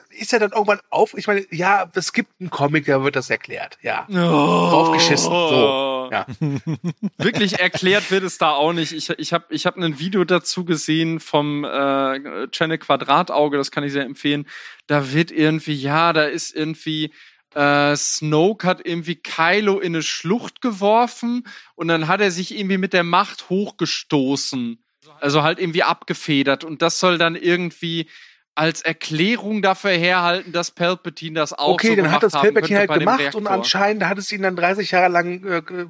ist er dann irgendwann auf? Ich meine, ja, es gibt einen Comic, da wird das erklärt, ja. Draufgeschissen, so, ja. Wirklich erklärt wird es da auch nicht. Ich, ich habe ich hab ein Video dazu gesehen vom äh, Channel Quadratauge, das kann ich sehr empfehlen. Da wird irgendwie, ja, da ist irgendwie äh, Snoke hat irgendwie Kylo in eine Schlucht geworfen und dann hat er sich irgendwie mit der Macht hochgestoßen. Also halt irgendwie abgefedert und das soll dann irgendwie als Erklärung dafür herhalten, dass Palpatine das auch Okay, so dann hat das Palpatine halt gemacht und anscheinend hat es ihn dann 30 Jahre lang äh, ge-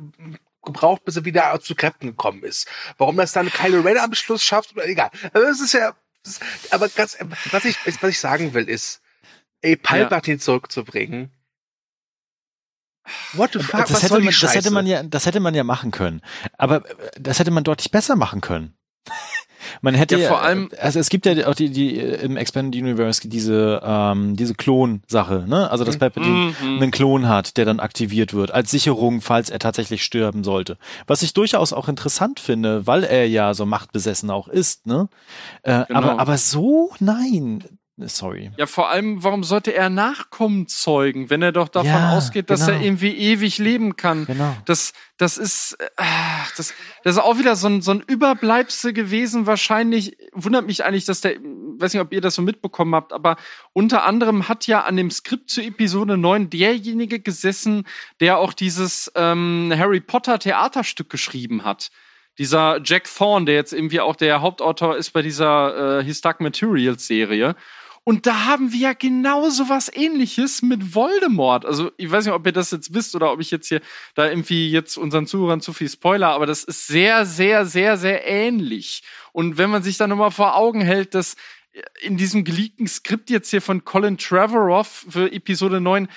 gebraucht, bis er wieder zu Kräften gekommen ist. Warum das dann Kylo Ren am Schluss schafft, oder egal. Aber das ist ja, das, aber ganz, was ich, was ich sagen will ist, ey, Palpatine zurückzubringen. What the fuck, das, was hätte soll man, das hätte man ja, das hätte man ja machen können. Aber äh, das hätte man deutlich besser machen können. Man hätte Ja, ja, vor allem- also es gibt ja auch die, die äh, im Expanded Universe diese ähm, diese Klon-Sache, ne? Also dass Palpatine Mhm. einen Klon hat, der dann aktiviert wird als Sicherung, falls er tatsächlich sterben sollte. Was ich durchaus auch interessant finde, weil er ja so machtbesessen auch ist, ne? Äh, Genau. Aber aber so nein, sorry. Ja, vor allem, warum sollte er Nachkommen zeugen, wenn er doch davon Ja, ausgeht, dass er genau. irgendwie ewig leben kann? Genau. Das, das ist, äh, das, das ist auch wieder so ein, so ein Überbleibsel gewesen. Wahrscheinlich wundert mich eigentlich, dass der, weiß nicht, ob ihr das so mitbekommen habt, aber unter anderem hat ja an dem Skript zu Episode 9 derjenige gesessen, der auch dieses ähm, Harry Potter Theaterstück geschrieben hat. Dieser Jack Thorne, der jetzt irgendwie auch der Hauptautor ist bei dieser äh, His Dark Materials Serie. Und da haben wir ja genau so was ähnliches mit Voldemort. Also, ich weiß nicht, ob ihr das jetzt wisst oder ob ich jetzt hier da irgendwie jetzt unseren Zuhörern zu viel Spoiler, aber das ist sehr, sehr, sehr, sehr ähnlich. Und wenn man sich dann nochmal vor Augen hält, dass in diesem geleakten Skript jetzt hier von Colin Trevorrow für Episode 9,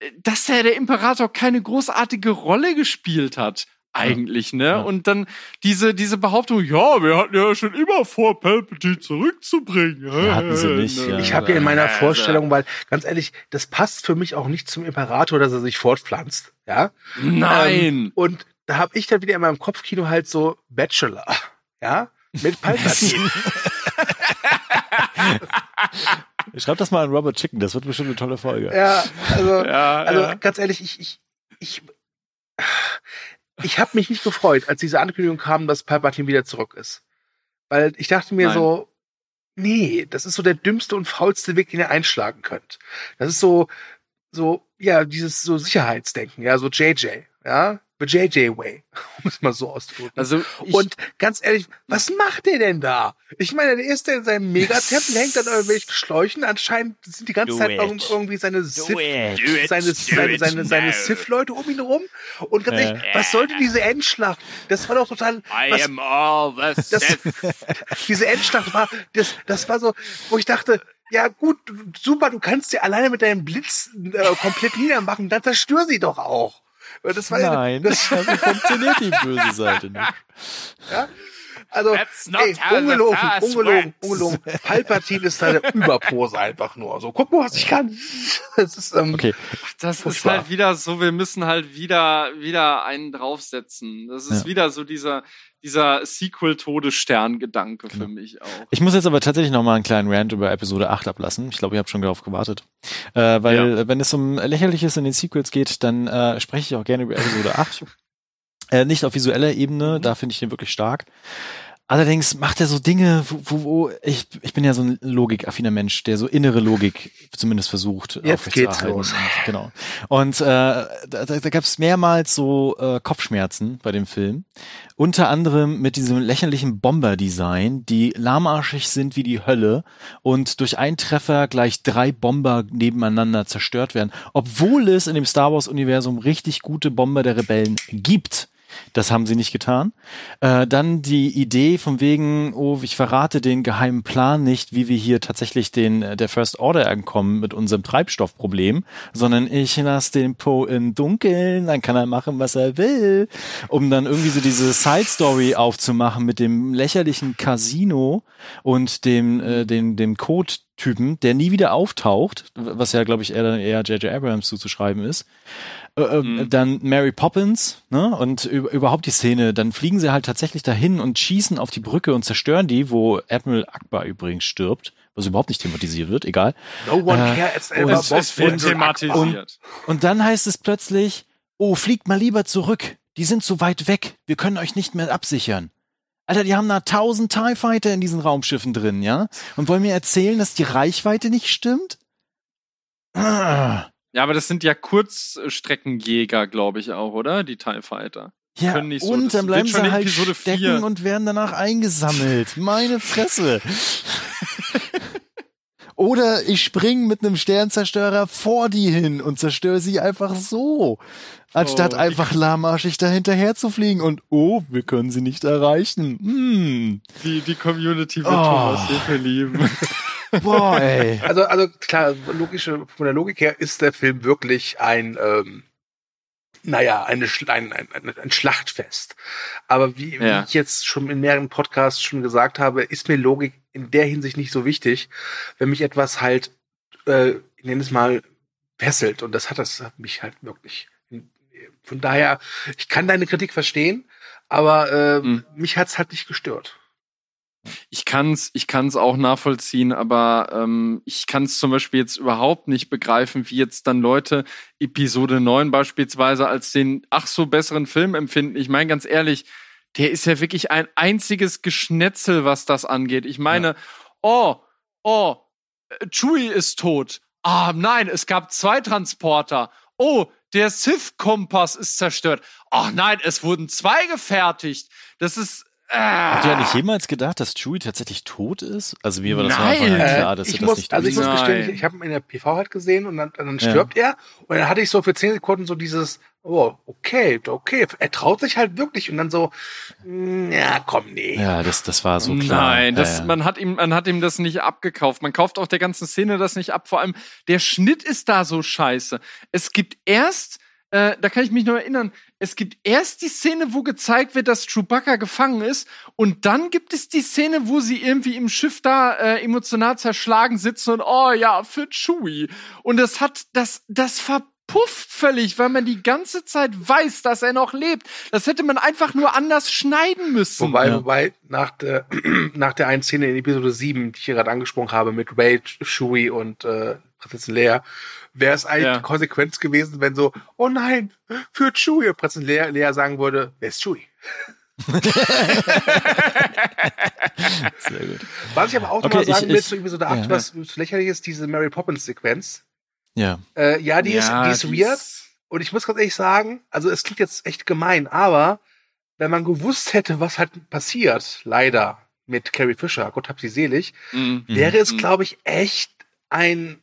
äh, dass er der Imperator keine großartige Rolle gespielt hat. Eigentlich, ne? Ja. Und dann diese, diese Behauptung, ja, wir hatten ja schon immer vor, Palpatine zurückzubringen. Ja, hatten sie nicht, Ne? ja. Ich habe ja in meiner Also- Vorstellung, weil ganz ehrlich, das passt für mich auch nicht zum Imperator, dass er sich fortpflanzt, ja? Nein. Ähm, und da habe ich dann wieder in meinem Kopfkino halt so Bachelor, ja, mit Palpatine. Schreib das mal an Robert Chicken, das wird bestimmt eine tolle Folge. ja, also, ja, also ja. ganz ehrlich, ich, ich, ich, ich habe mich nicht gefreut, als diese Ankündigung kam, dass Palpatine wieder zurück ist, weil ich dachte mir Nein. so, nee, das ist so der dümmste und faulste Weg, den ihr einschlagen könnt. Das ist so, so, ja, dieses so Sicherheitsdenken, ja, so JJ, ja, JJ Way, um es mal so auszudrücken. Also Und ganz ehrlich, was macht der denn da? Ich meine, der ist der in seinem Megatempel, hängt an irgendwelchen Schläuchen. Anscheinend sind die ganze Do Zeit it. irgend- irgendwie seine Sith, it. seine, seine, seine, seine Sith-Leute um ihn rum. Und ganz ehrlich, was sollte diese Endschlacht? Das war doch total, was, all the das, diese Endschlacht war, das, das war so, wo ich dachte, ja gut, super, du kannst sie alleine mit deinem Blitz äh, komplett niedermachen, dann zerstör sie doch auch. Das war, Nein, das, also funktioniert die böse Seite nicht. Also, That's not ey, ungelogen, ungelogen, ungelogen. Palpatine ist da der Überpose einfach nur. So, guck mal, was ich kann. Das ist, ähm, Okay, Das ist halt wieder so, wir müssen halt wieder, wieder einen draufsetzen. Das ist Ja. wieder so dieser, dieser Sequel-Todesstern-Gedanke für mich auch. Ich muss jetzt aber tatsächlich noch mal einen kleinen Rant über Episode 8 ablassen. Ich glaube, ihr habt schon darauf gewartet. Äh, weil, Ja. wenn es um Lächerliches in den Sequels geht, dann äh, spreche ich auch gerne über Episode 8. Äh, nicht auf visueller Ebene, da finde ich den wirklich stark. Allerdings macht er so Dinge, wo, wo, wo ich, ich bin ja so ein logikaffiner Mensch, der so innere Logik zumindest versucht Jetzt geht's los. Genau. Und äh, da, da, da gab es mehrmals so äh, Kopfschmerzen bei dem Film. Unter anderem mit diesem lächerlichen Bomber-Design, die lahmarschig sind wie die Hölle und durch einen Treffer gleich drei Bomber nebeneinander zerstört werden, obwohl es in dem Star Wars-Universum richtig gute Bomber der Rebellen gibt Das haben sie nicht getan. Äh, dann die Idee von wegen, oh, ich verrate den geheimen Plan nicht, wie wir hier tatsächlich den äh, der First Order ankommen mit unserem Treibstoffproblem, sondern ich lasse den Poe im Dunkeln, dann kann er machen, was er will, um dann irgendwie so diese Side Story aufzumachen mit dem lächerlichen Casino und dem äh, dem dem Code Typen, der nie wieder auftaucht, was ja, glaube ich, eher, eher J.J. Abrams zuzuschreiben ist. Äh, äh, Mhm. Dann Mary Poppins, ne? Und über, überhaupt die Szene, dann fliegen sie halt tatsächlich dahin und schießen auf die Brücke und zerstören die, wo Admiral Akbar übrigens stirbt, was überhaupt nicht thematisiert wird, egal. No one Äh, cares und- about Es, wird thematisiert. Und dann heißt es plötzlich, oh, fliegt mal lieber zurück. Die sind so weit weg. Wir können euch nicht mehr absichern. Alter, die haben da tausend TIE Fighter in diesen Raumschiffen drin, ja? Und wollen mir erzählen, dass die Reichweite nicht stimmt? Ah. Ja, aber das sind ja Kurzstreckenjäger, glaube ich auch, oder? Die TIE Fighter. Ja, können nicht so. und dann bleiben sie halt Episode stecken vier. und werden danach eingesammelt. Meine Fresse. Oder ich spring mit einem Sternzerstörer vor die hin und zerstöre sie einfach so. Anstatt Oh, einfach lahmarschig da hinterher zu fliegen und oh, wir können sie nicht erreichen. Hm. Die, die Community wird Oh. Thomas Hilfe lieben. Boah, ey. Also, also klar, logische, von der Logik her ist der Film wirklich ein, ähm, naja, eine, ein, ein, ein, Schlachtfest. Aber wie, Ja. wie ich jetzt schon in mehreren Podcasts schon gesagt habe, ist mir Logik in der Hinsicht nicht so wichtig, wenn mich etwas halt, äh, ich nenne es mal, fesselt. Und das hat das mich halt wirklich. Von daher, ich kann deine Kritik verstehen, aber äh, Hm. mich hat's halt nicht gestört. Ich kann's, ich kann's auch nachvollziehen, aber ähm, ich kann's zum Beispiel jetzt überhaupt nicht begreifen, wie jetzt dann Leute Episode 9 beispielsweise als den ach so besseren Film empfinden. Ich meine ganz ehrlich, der ist ja wirklich ein einziges Geschnetzel, was das angeht. Ich meine, oh, oh, äh, Chewie ist tot. Ah, nein, es gab zwei Transporter. Oh, der Sith-Kompass ist zerstört. Ach nein, es wurden zwei gefertigt. Das ist. Ah. Habt ihr eigentlich jemals gedacht, dass Chewie tatsächlich tot ist? Also mir war das von Anfang Nein. an klar, Äh, dass ich er das muss, nicht also ich muss Nein. gestehen, ich, ich habe ihn in der PV halt gesehen und dann, dann Ja. stirbt er und dann hatte ich so für zehn Sekunden so dieses, oh, okay, okay, er traut sich halt wirklich und dann so, mm, ja, komm, nee. Ja, das, das war so klar. Nein, das, ja, ja. man hat ihm, man hat ihm das nicht abgekauft. Man kauft auch der ganzen Szene das nicht ab. Vor allem der Schnitt ist da so scheiße. Es gibt erst, äh, da kann ich mich nur erinnern, es gibt erst die Szene, wo gezeigt wird, dass Chewbacca gefangen ist, und dann gibt es die Szene, wo sie irgendwie im Schiff da äh, emotional zerschlagen sitzen und oh ja, für Chewie. Und das hat, das, das verpufft völlig, weil man die ganze Zeit weiß, dass er noch lebt. Das hätte man einfach nur anders schneiden müssen. Wobei, Ja. wobei, nach der, nach der einen Szene in Episode 7, die ich hier gerade angesprochen habe, mit Ray, Chewie und äh, Prinzessin Leia, wäre es eigentlich Ja. die Konsequenz gewesen, wenn so, oh nein, für Chewie, Prinzessin Leia, Leia sagen würde, wer ist Chewie? Sehr gut. Was ich aber auch Okay, noch mal sagen ich- will ich- zu Episode 8, ja. was lächerlich ist, diese Mary Poppins Sequenz. Ja. Äh, ja, die ist, die ist weird. ist- Und ich muss ganz ehrlich sagen, also es klingt jetzt echt gemein, aber wenn man gewusst hätte, was halt passiert, leider mit Carrie Fisher, Gott hab sie selig, Mhm. wäre es, Mhm. glaube ich, echt ein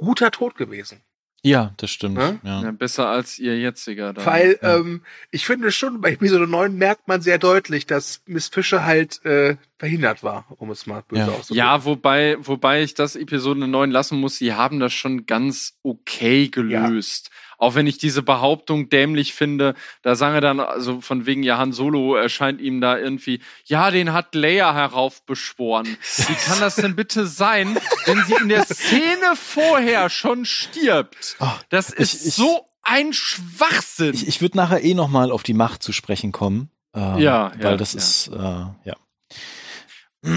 guter Tod gewesen. Ja, das stimmt. Ne? Ja. Ja, besser als ihr jetziger. Dann. Weil ja. ähm, ich finde schon, bei Episode 9 merkt man sehr deutlich, dass Miss Fisher halt äh, verhindert war, um es mal böse Ja. auszudrücken. ja, wobei, wobei ich das Episode 9 lassen muss, sie haben das schon ganz okay gelöst. Auch wenn ich diese Behauptung dämlich finde, da sagen wir dann, also von wegen ja, Han Solo erscheint ihm da irgendwie, ja, den hat Leia heraufbeschworen. Wie kann das denn bitte sein, wenn sie in der Szene vorher schon stirbt? Das ist ich- ich- so ein Schwachsinn. Ich, ich würde nachher eh noch mal auf die Macht zu sprechen kommen. Ähm, Ja, Weil ja, das ja. ist, äh, ja.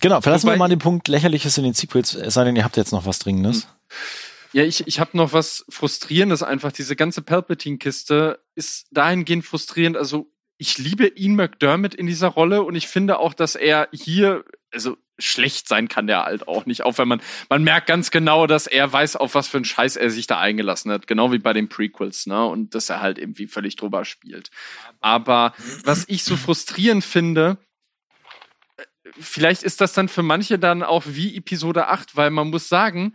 genau, verlassen Wobei- wir mal den Punkt Lächerliches in den Sequels, es sei denn, ihr habt jetzt noch was Dringendes. Ja, ich, ich habe noch was Frustrierendes einfach. Diese ganze Palpatine-Kiste ist dahingehend frustrierend. Also, ich liebe Ian McDermott in dieser Rolle und ich finde auch, dass er hier, also schlecht sein kann der halt auch nicht, auch wenn man, man merkt ganz genau, dass er weiß, auf was für einen Scheiß er sich da eingelassen hat, genau wie bei den Prequels, ne, und dass er halt irgendwie völlig drüber spielt. Aber was ich so frustrierend finde, vielleicht ist das dann für manche dann auch wie Episode 8, weil man muss sagen,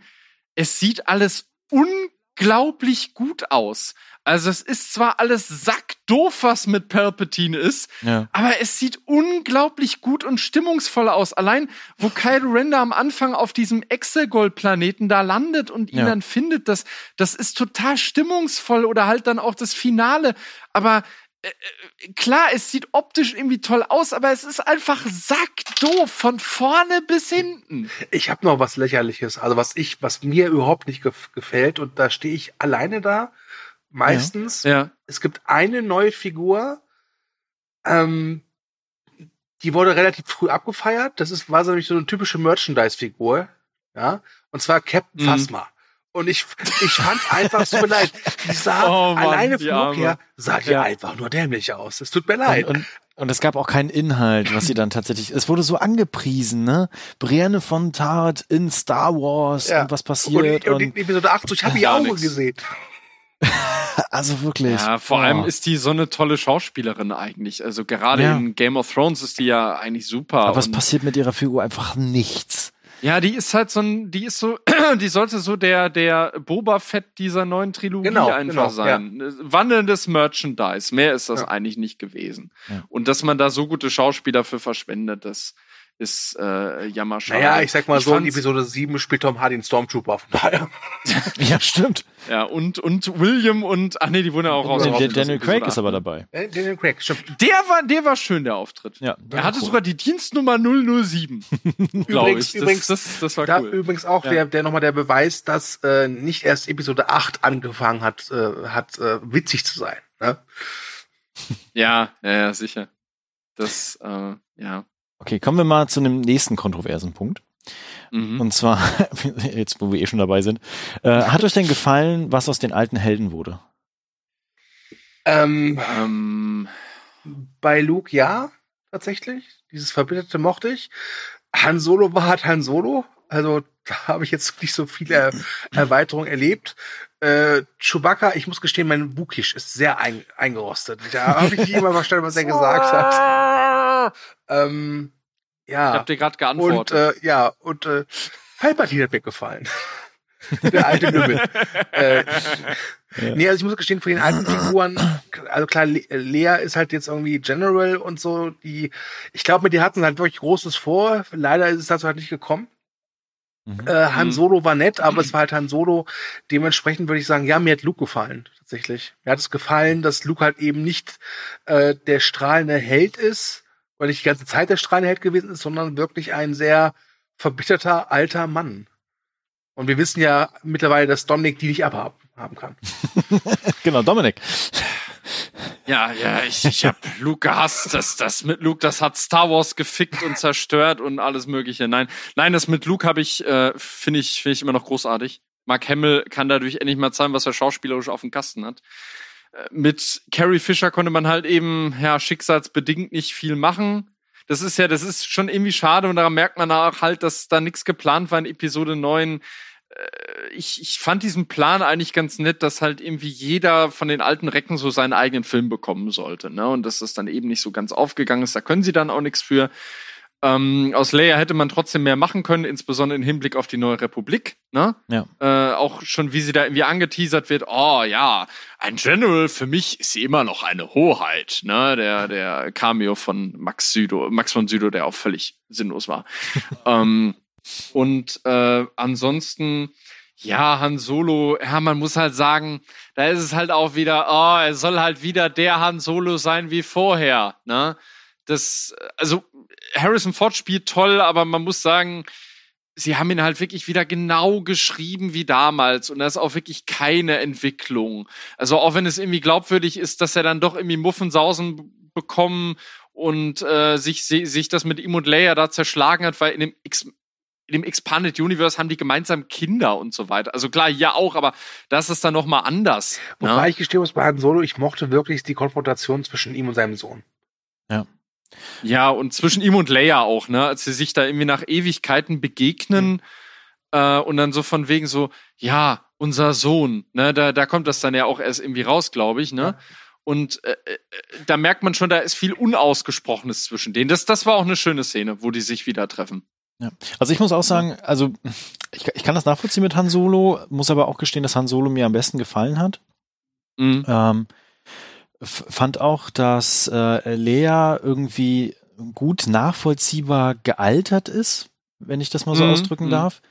es sieht alles unglaublich gut aus. Also es ist zwar alles sackdoof, was mit Palpatine ist, Ja. aber es sieht unglaublich gut und stimmungsvoll aus. Allein, wo Kylo Ren da am Anfang auf diesem Exegol-Planeten da landet und ihn Ja. dann findet, das, das ist total stimmungsvoll oder halt dann auch das Finale. Aber klar, es sieht optisch irgendwie toll aus, aber es ist einfach sackdoof von vorne bis hinten. Ich habe noch was Lächerliches, also was ich, was mir überhaupt nicht gef gefällt und da stehe ich alleine da. Meistens. Ja. Es gibt eine neue Figur, ähm, die wurde relativ früh abgefeiert. Das ist war nämlich so eine typische Merchandise-Figur, ja, und zwar Captain Mhm. Phasma. Und ich, ich fand einfach so leid. Die sah Oh Mann, alleine vom Look her, sah die Ja. einfach nur dämlich aus. Es tut mir leid. Und, und, und es gab auch keinen Inhalt, was sie dann tatsächlich. Es wurde so angepriesen, ne? Brienne von Tart in Star Wars Ja. und was und, passiert. und, Und, in Episode 8, so, ich habe die Augen nix. gesehen. also wirklich. Ja, vor oh. allem ist die so eine tolle Schauspielerin eigentlich. Also gerade Ja. in Game of Thrones ist die ja eigentlich super. Aber es Und- passiert mit ihrer Figur einfach nichts. Ja, die ist halt so ein, die ist so, die sollte so der, der Boba Fett dieser neuen Trilogie Genau, einfach genau, sein. Wandelndes Merchandise. Mehr ist das Ja. eigentlich nicht gewesen. Ja. Und dass man da so gute Schauspieler für verschwendet, das ist äh, jammerschade. Naja, ich sag mal so, in Episode 7 spielt Tom Hardy einen Stormtrooper. Von daher. Ja, stimmt. Ja, und, und William und, ach nee, die wurden ja auch raus. Der Daniel Craig ist aber dabei. Äh, Daniel Craig, stimmt. Der war, der war schön, der Auftritt. Ja. Er hatte sogar die Dienstnummer 007. Glaube Übrigens- ich. Das, übrigens- das, das war Da cool. übrigens auch Ja. der, der nochmal der Beweis, dass äh, nicht erst Episode 8 angefangen hat, äh, hat äh, witzig zu sein. Ne? Ja, ja, ja, sicher. Das, äh, ja. Okay, kommen wir mal zu einem nächsten kontroversen Punkt. Mhm. Und zwar, jetzt wo wir eh schon dabei sind, äh, hat euch denn gefallen, was aus den alten Helden wurde? Ähm, Ähm, bei Luke ja, tatsächlich. Dieses Verbitterte mochte ich. Han Solo war halt Han Solo. Also da habe ich jetzt nicht so viele Erweiterungen erlebt. Äh, Chewbacca, ich muss gestehen, mein Bukisch ist sehr ein, eingerostet. Da habe ich nicht immer verstanden, was er gesagt hat. Ähm, ich ja. hab dir gerade Und geantwortet. äh, ja, und äh, Palpatine hat mir gefallen. Der alte Lümmel. äh, Nee, also ich muss gestehen, von den alten Figuren, also klar, Le Lea ist halt jetzt irgendwie General und so, die, ich glaube, mit die hatten halt wirklich Großes vor. Leider ist es dazu halt nicht gekommen. Mhm. Äh, Han Mhm. Solo war nett, aber es war halt Han Solo. Dementsprechend würde ich sagen, ja, mir hat Luke gefallen, tatsächlich. Mir hat es gefallen, dass Luke halt eben nicht äh, der strahlende Held ist, weil nicht die ganze Zeit der strahlende Held gewesen ist, sondern wirklich ein sehr verbitterter alter Mann. Und wir wissen ja mittlerweile, dass Dominic die nicht abhaben haben kann. Genau, Dominik. Ja, ja, ich, ich hab Luke gehasst. Das, das mit Luke, das hat Star Wars gefickt und zerstört und alles Mögliche. Nein, nein, das mit Luke habe ich, äh, finde ich, finde ich immer noch großartig. Mark Hamill kann dadurch endlich mal zeigen, was er schauspielerisch auf dem Kasten hat. Äh, Mit Carrie Fisher konnte man halt eben, ja, schicksalsbedingt nicht viel machen. Das ist ja, das ist schon irgendwie schade und daran merkt man auch halt, dass da nichts geplant war in Episode 9 ich, ich fand diesen Plan eigentlich ganz nett, dass halt irgendwie jeder von den alten Recken so seinen eigenen Film bekommen sollte, ne? Und dass das dann eben nicht so ganz aufgegangen ist. Da können sie dann auch nichts für. Ähm, aus Leia hätte man trotzdem mehr machen können, insbesondere im Hinblick auf die neue Republik, ne? Ja. Äh, auch schon, wie sie da irgendwie angeteasert wird, oh ja, ein General für mich ist sie immer noch eine Hoheit, ne? Der, der Cameo von Max Südo, Max von Südo, der auch völlig sinnlos war. ähm, und äh, ansonsten, ja, Han Solo, ja, man muss halt sagen, da ist es halt auch wieder, oh, er soll halt wieder der Han Solo sein wie vorher, ne? Das, also Harrison Ford spielt toll, aber man muss sagen, sie haben ihn halt wirklich wieder genau geschrieben wie damals und da ist auch wirklich keine Entwicklung. Also auch wenn es irgendwie glaubwürdig ist, dass er dann doch irgendwie Muffensausen bekommen und äh, sich, sich das mit ihm und Leia da zerschlagen hat, weil in dem X in dem Expanded Universe haben die gemeinsam Kinder und so weiter. Also klar, ja auch, aber das ist dann noch mal anders. Wobei ne? ich gestehe muss, bei Han Solo, ich mochte wirklich die Konfrontation zwischen ihm und seinem Sohn. Ja, und zwischen ihm und Leia auch, ne? Als sie sich da irgendwie nach Ewigkeiten begegnen äh, und dann so von wegen so, ja, unser Sohn, ne? Da, da kommt das dann ja auch erst irgendwie raus, glaube ich, ne? Ja. Und äh, äh, da merkt man schon, da ist viel Unausgesprochenes zwischen denen. Das, das war auch eine schöne Szene, wo die sich wieder treffen. Ja. Also ich muss auch sagen, also ich, ich kann das nachvollziehen mit Han Solo, muss aber auch gestehen, dass Han Solo mir am besten gefallen hat. Mhm. Ähm, fand auch, dass äh, Lea irgendwie gut nachvollziehbar gealtert ist, wenn ich das mal so Mhm, ausdrücken mhm. darf.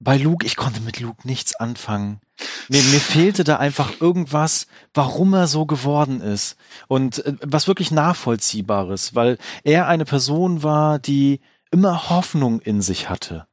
Bei Luke, ich konnte mit Luke nichts anfangen. Mir, mir fehlte da einfach irgendwas, warum er so geworden ist. Und äh, was wirklich Nachvollziehbares, weil er eine Person war, die immer Hoffnung in sich hatte.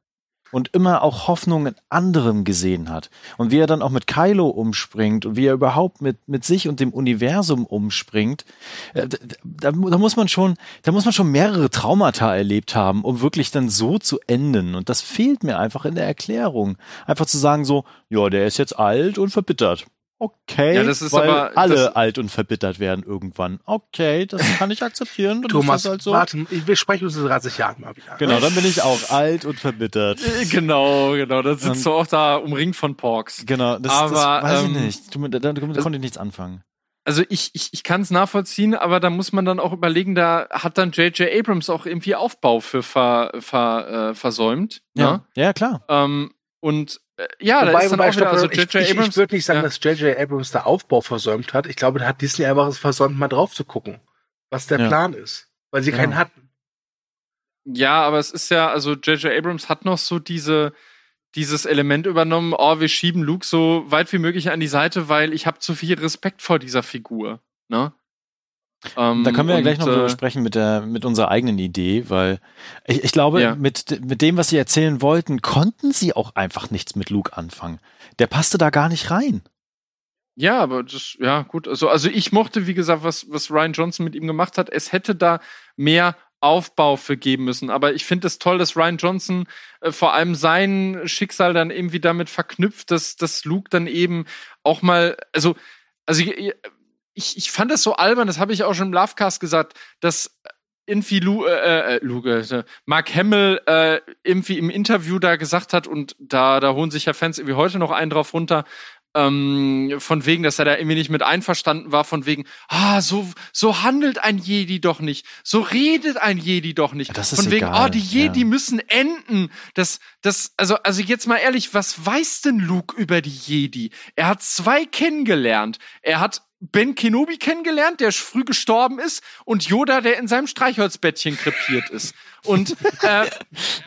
Und immer auch Hoffnung in anderem gesehen hat. Und wie er dann auch mit Kylo umspringt und wie er überhaupt mit, mit sich und dem Universum umspringt, äh, da, da, da muss man schon, da muss man schon mehrere Traumata erlebt haben, um wirklich dann so zu enden. Und das fehlt mir einfach in der Erklärung. Einfach zu sagen so, ja, der ist jetzt alt und verbittert. Okay, Ja, das ist weil aber- alle das- alt und verbittert werden irgendwann. Okay, das kann ich akzeptieren. Dann Thomas, halt so. warte, wir sprechen uns in 30 Jahren mal wieder. Genau, dann bin ich auch alt und verbittert. Äh, Genau, genau. Da sitzt du auch da umringt von Porks. Genau, das, Aber, das weiß ähm, ich nicht. Damit, damit, damit konnte ich nichts anfangen. Also ich, ich, ich kann es nachvollziehen, aber da muss man dann auch überlegen, da hat dann J.J. Abrams auch irgendwie Aufbau für ver, ver, äh, versäumt. Ja, Ne? ja klar. Ähm, und ja, da Wobei, ist dann auch wieder, also ich, J.J. ich, Abrams. ich würde nicht sagen, ja. dass J.J. Abrams da Aufbau versäumt hat. Ich glaube, da hat Disney einfach es versäumt, mal drauf zu gucken, was der Ja. Plan ist. Weil sie Ja. keinen hatten. Ja, aber es ist ja, also J.J. Abrams hat noch so diese, dieses Element übernommen, oh, wir schieben Luke so weit wie möglich an die Seite, weil ich habe zu viel Respekt vor dieser Figur. Ne? Ähm, Da können wir ja gleich noch äh, drüber sprechen mit der mit unserer eigenen Idee, weil ich, ich glaube, Ja. mit, mit dem, was sie erzählen wollten, konnten sie auch einfach nichts mit Luke anfangen. Der passte da gar nicht rein. Ja, aber das, ja, gut. Also, also ich mochte, wie gesagt, was, was Ryan Johnson mit ihm gemacht hat. Es hätte da mehr Aufbau für geben müssen. Aber ich finde es toll, dass Ryan Johnson äh, vor allem sein Schicksal dann irgendwie damit verknüpft, dass, dass Luke dann eben auch mal, also, also ich, ich fand das so albern, das habe ich auch schon im Lovecast gesagt, dass irgendwie Lu, äh, äh, Luke, äh, Mark Hamill äh, irgendwie im Interview da gesagt hat und da, da holen sich ja Fans irgendwie heute noch einen drauf runter, ähm, von wegen, dass er da irgendwie nicht mit einverstanden war, von wegen, ah, so, so handelt ein Jedi doch nicht, so redet ein Jedi doch nicht. Ja, das ist von wegen, egal, oh, die Jedi ja. müssen enden. Das, das, also, also jetzt mal ehrlich, was weiß denn Luke über die Jedi? Er hat zwei kennengelernt. Er hat Ben Kenobi kennengelernt, der früh gestorben ist, und Yoda, der in seinem Streichholzbettchen krepiert ist. Und äh,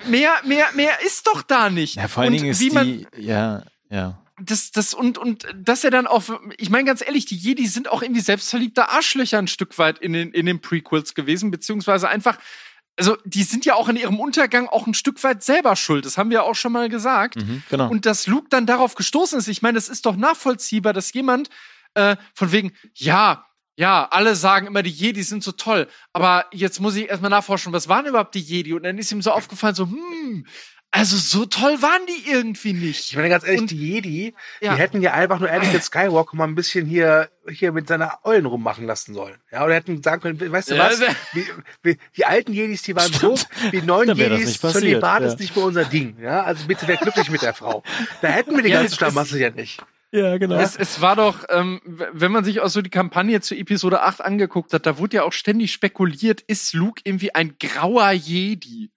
mehr, mehr, mehr ist doch da nicht. Ja, vor allen Dingen ist wie man, die, ja, ja. das, das und und dass er dann auch, ich meine ganz ehrlich, die Jedi sind auch irgendwie selbstverliebte Arschlöcher ein Stück weit in den in den Prequels gewesen, beziehungsweise einfach, also die sind ja auch in ihrem Untergang auch ein Stück weit selber schuld. Das haben wir auch schon mal gesagt. Mhm, genau. Und dass Luke dann darauf gestoßen ist, ich meine, das ist doch nachvollziehbar, dass jemand äh, von wegen, ja, ja, alle sagen immer, die Jedi sind so toll, aber jetzt muss ich erstmal nachforschen, was waren überhaupt die Jedi? Und dann ist ihm so aufgefallen, so, hm, also so toll waren die irgendwie nicht. Ich meine ganz ehrlich, Und- die Jedi, Ja. die hätten ja einfach nur Anakin Skywalker mal ein bisschen hier, hier mit seiner Eulen rummachen lassen sollen. Ja, oder hätten sagen können, weißt du Ja, was? Wie, wie, die alten Jedis, die waren so, die neuen Jedis, Zölibat ja. ist nicht mehr unser Ding. Ja, also bitte wer glücklich mit der Frau. Da hätten wir die Ja, ganze Schlamassel ja nicht. Ja, genau. Es, es war doch, ähm, wenn man sich auch so die Kampagne zu Episode 8 angeguckt hat, da wurde ja auch ständig spekuliert, ist Luke irgendwie ein grauer Jedi?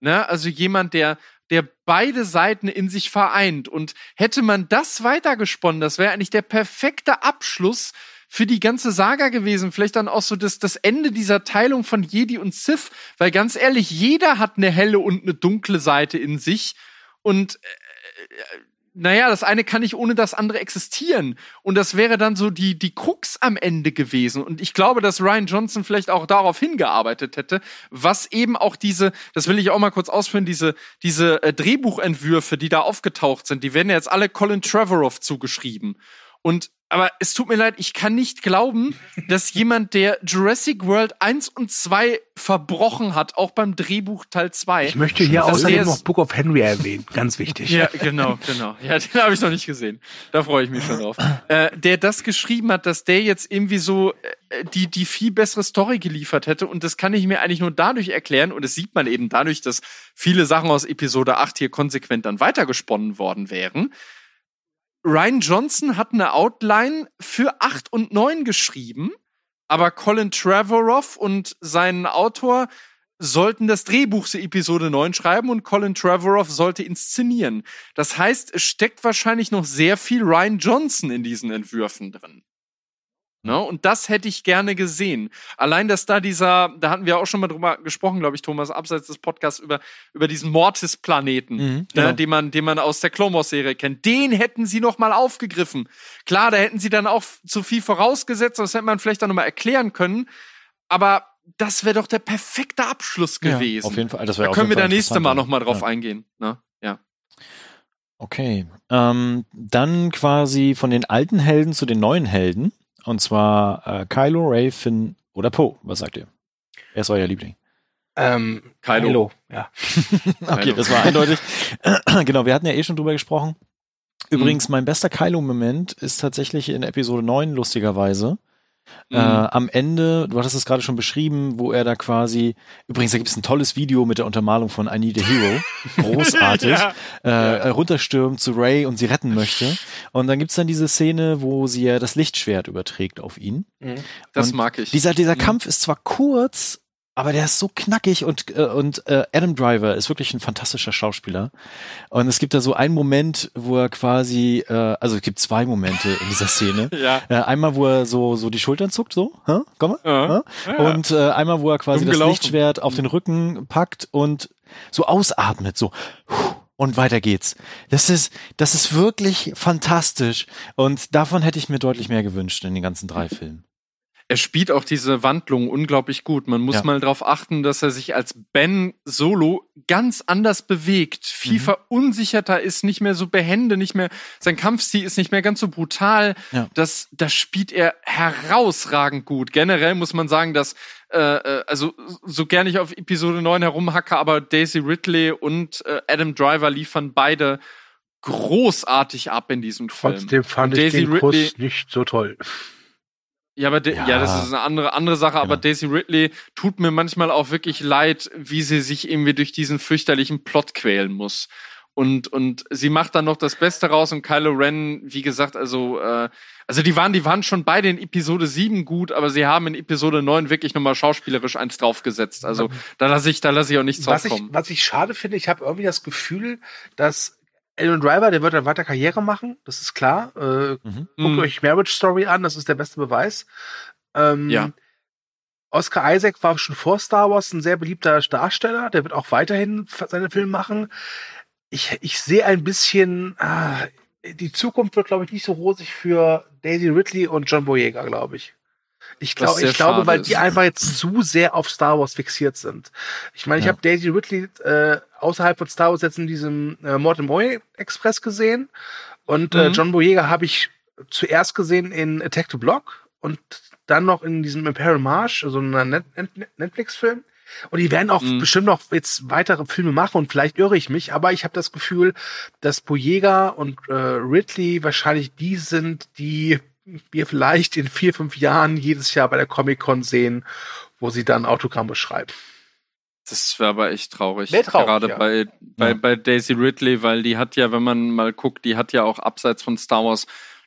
Ne? Also jemand, der, der beide Seiten in sich vereint. Und hätte man das weitergesponnen, das wäre eigentlich der perfekte Abschluss für die ganze Saga gewesen. Vielleicht dann auch so das, das Ende dieser Teilung von Jedi und Sith. Weil ganz ehrlich, jeder hat eine helle und eine dunkle Seite in sich. Und naja, das eine kann nicht ohne das andere existieren. Und das wäre dann so die, die Krux am Ende gewesen. Und ich glaube, dass Ryan Johnson vielleicht auch darauf hingearbeitet hätte, was eben auch diese, das will ich auch mal kurz ausführen, diese, diese äh, Drehbuchentwürfe, die da aufgetaucht sind, die werden ja jetzt alle Colin Trevorrow zugeschrieben. Und aber es tut mir leid, ich kann nicht glauben, dass jemand, der Jurassic World 1 und 2 verbrochen hat, auch beim Drehbuch Teil 2. Ich möchte hier außerdem noch Book of Henry erwähnen. Ganz wichtig. Ja, genau, genau. Ja, den habe ich noch nicht gesehen. Da freue ich mich schon drauf. Äh, der das geschrieben hat, dass der jetzt irgendwie so äh, die, die viel bessere Story geliefert hätte. Und das kann ich mir eigentlich nur dadurch erklären. Und das sieht man eben dadurch, dass viele Sachen aus Episode 8 hier konsequent dann weitergesponnen worden wären. Ryan Johnson hat eine Outline für 8 und 9 geschrieben, aber Colin Trevorrow und sein Autor sollten das Drehbuch für Episode 9 schreiben und Colin Trevorrow sollte inszenieren. Das heißt, es steckt wahrscheinlich noch sehr viel Ryan Johnson in diesen Entwürfen drin. Ne? Und das hätte ich gerne gesehen. Allein, dass da dieser, da hatten wir auch schon mal drüber gesprochen, glaube ich, Thomas, abseits des Podcasts, über, über diesen Mortis-Planeten, Mhm, genau. ne, den, man, den man aus der Clone Wars-Serie kennt. Den hätten sie noch mal aufgegriffen. Klar, da hätten sie dann auch zu viel vorausgesetzt, das hätte man vielleicht dann noch mal erklären können. Aber das wäre doch der perfekte Abschluss gewesen. Ja, auf jeden Fall. Das da können wir jeden Fall da nächste Mal interessanter. noch mal drauf Ja. eingehen. Ne? Ja. Okay. Ähm, dann quasi von den alten Helden zu den neuen Helden. Und zwar äh, Kylo, Ray, Finn oder Poe. Was sagt ihr? Wer ist euer Liebling? Ähm, Kylo. Ja. Okay, Kylo. das war eindeutig. genau, wir hatten ja eh schon drüber gesprochen. Übrigens, mein bester Kylo-Moment ist tatsächlich in Episode 9, lustigerweise. Äh, Mhm. am Ende, du hattest es gerade schon beschrieben, wo er da quasi, übrigens, da gibt es ein tolles Video mit der Untermalung von I Need a Hero. Großartig. Ja. äh, runterstürmt zu Ray und sie retten möchte. Und dann gibt's dann diese Szene, wo sie ja das Lichtschwert überträgt auf ihn. Das Und mag ich. Dieser, dieser Mhm. Kampf ist zwar kurz, aber der ist so knackig und, äh, und äh, Adam Driver ist wirklich ein fantastischer Schauspieler. Und es gibt da so einen Moment, wo er quasi, äh, also es gibt zwei Momente in dieser Szene. ja. Äh, einmal, wo er so, so die Schultern zuckt, so, hä? komm mal. Ja. hä? Und äh, einmal, wo er quasi das. Lichtschwert auf den Rücken packt und so ausatmet, so. Und weiter geht's. Das ist, das ist wirklich fantastisch. Und davon hätte ich mir deutlich mehr gewünscht in den ganzen drei Filmen. Er spielt auch diese Wandlung unglaublich gut. Man muss Ja. mal darauf achten, dass er sich als Ben Solo ganz anders bewegt, viel Mhm. verunsicherter ist, nicht mehr so behende, nicht mehr, sein Kampfstil ist nicht mehr ganz so brutal. Ja. Das, das spielt er herausragend gut. Generell muss man sagen, dass, äh, äh, also so gerne ich auf Episode 9 herumhacke, aber Daisy Ridley und äh, Adam Driver liefern beide großartig ab in diesem Film. Trotzdem fand Und ich Daisy den Kuss Ridley- nicht so toll. Ja, aber ja. Ja. das ist eine andere andere Sache. Aber Genau. Daisy Ridley tut mir manchmal auch wirklich leid, wie sie sich irgendwie durch diesen fürchterlichen Plot quälen muss. Und und sie macht dann noch das Beste raus und Kylo Ren, wie gesagt, also äh, also die waren die waren schon beide in Episode 7 gut, aber sie haben in Episode 9 wirklich nochmal schauspielerisch eins draufgesetzt. Also da lasse ich da lasse ich auch nichts Was ich, draufkommen. was ich schade finde, ich habe irgendwie das Gefühl, dass Alan Driver, der wird dann weiter Karriere machen, das ist klar. Äh, Mhm. Guckt Mhm. euch Marriage Story an, das ist der beste Beweis. Ähm, Ja. Oscar Isaac war schon vor Star Wars ein sehr beliebter Darsteller, der wird auch weiterhin seine Filme machen. Ich, ich sehe ein bisschen, ah, die Zukunft wird, glaube ich, nicht so rosig für Daisy Ridley und John Boyega, glaube ich. Ich, glaub, ich glaube, weil die ist. einfach jetzt zu sehr auf Star Wars fixiert sind. Ich meine, ich Ja. habe Daisy Ridley äh, außerhalb von Star Wars jetzt in diesem äh, Mord im Orient Express gesehen und äh, Mhm. John Boyega habe ich zuerst gesehen in Attack the Block und dann noch in diesem Imperial March, also einem Net Net Netflix-Film. Und die werden auch Mhm. bestimmt noch jetzt weitere Filme machen und vielleicht irre ich mich, aber ich habe das Gefühl, dass Boyega und äh, Ridley wahrscheinlich die sind, die wir vielleicht in vier, fünf Jahren jedes Jahr bei der Comic-Con sehen, wo sie dann Autogramme schreiben. Das wäre aber echt traurig. Wär traurig, Gerade ja. bei, bei, Ja. bei Daisy Ridley, weil die hat ja, wenn man mal guckt, die hat ja auch abseits von Star Wars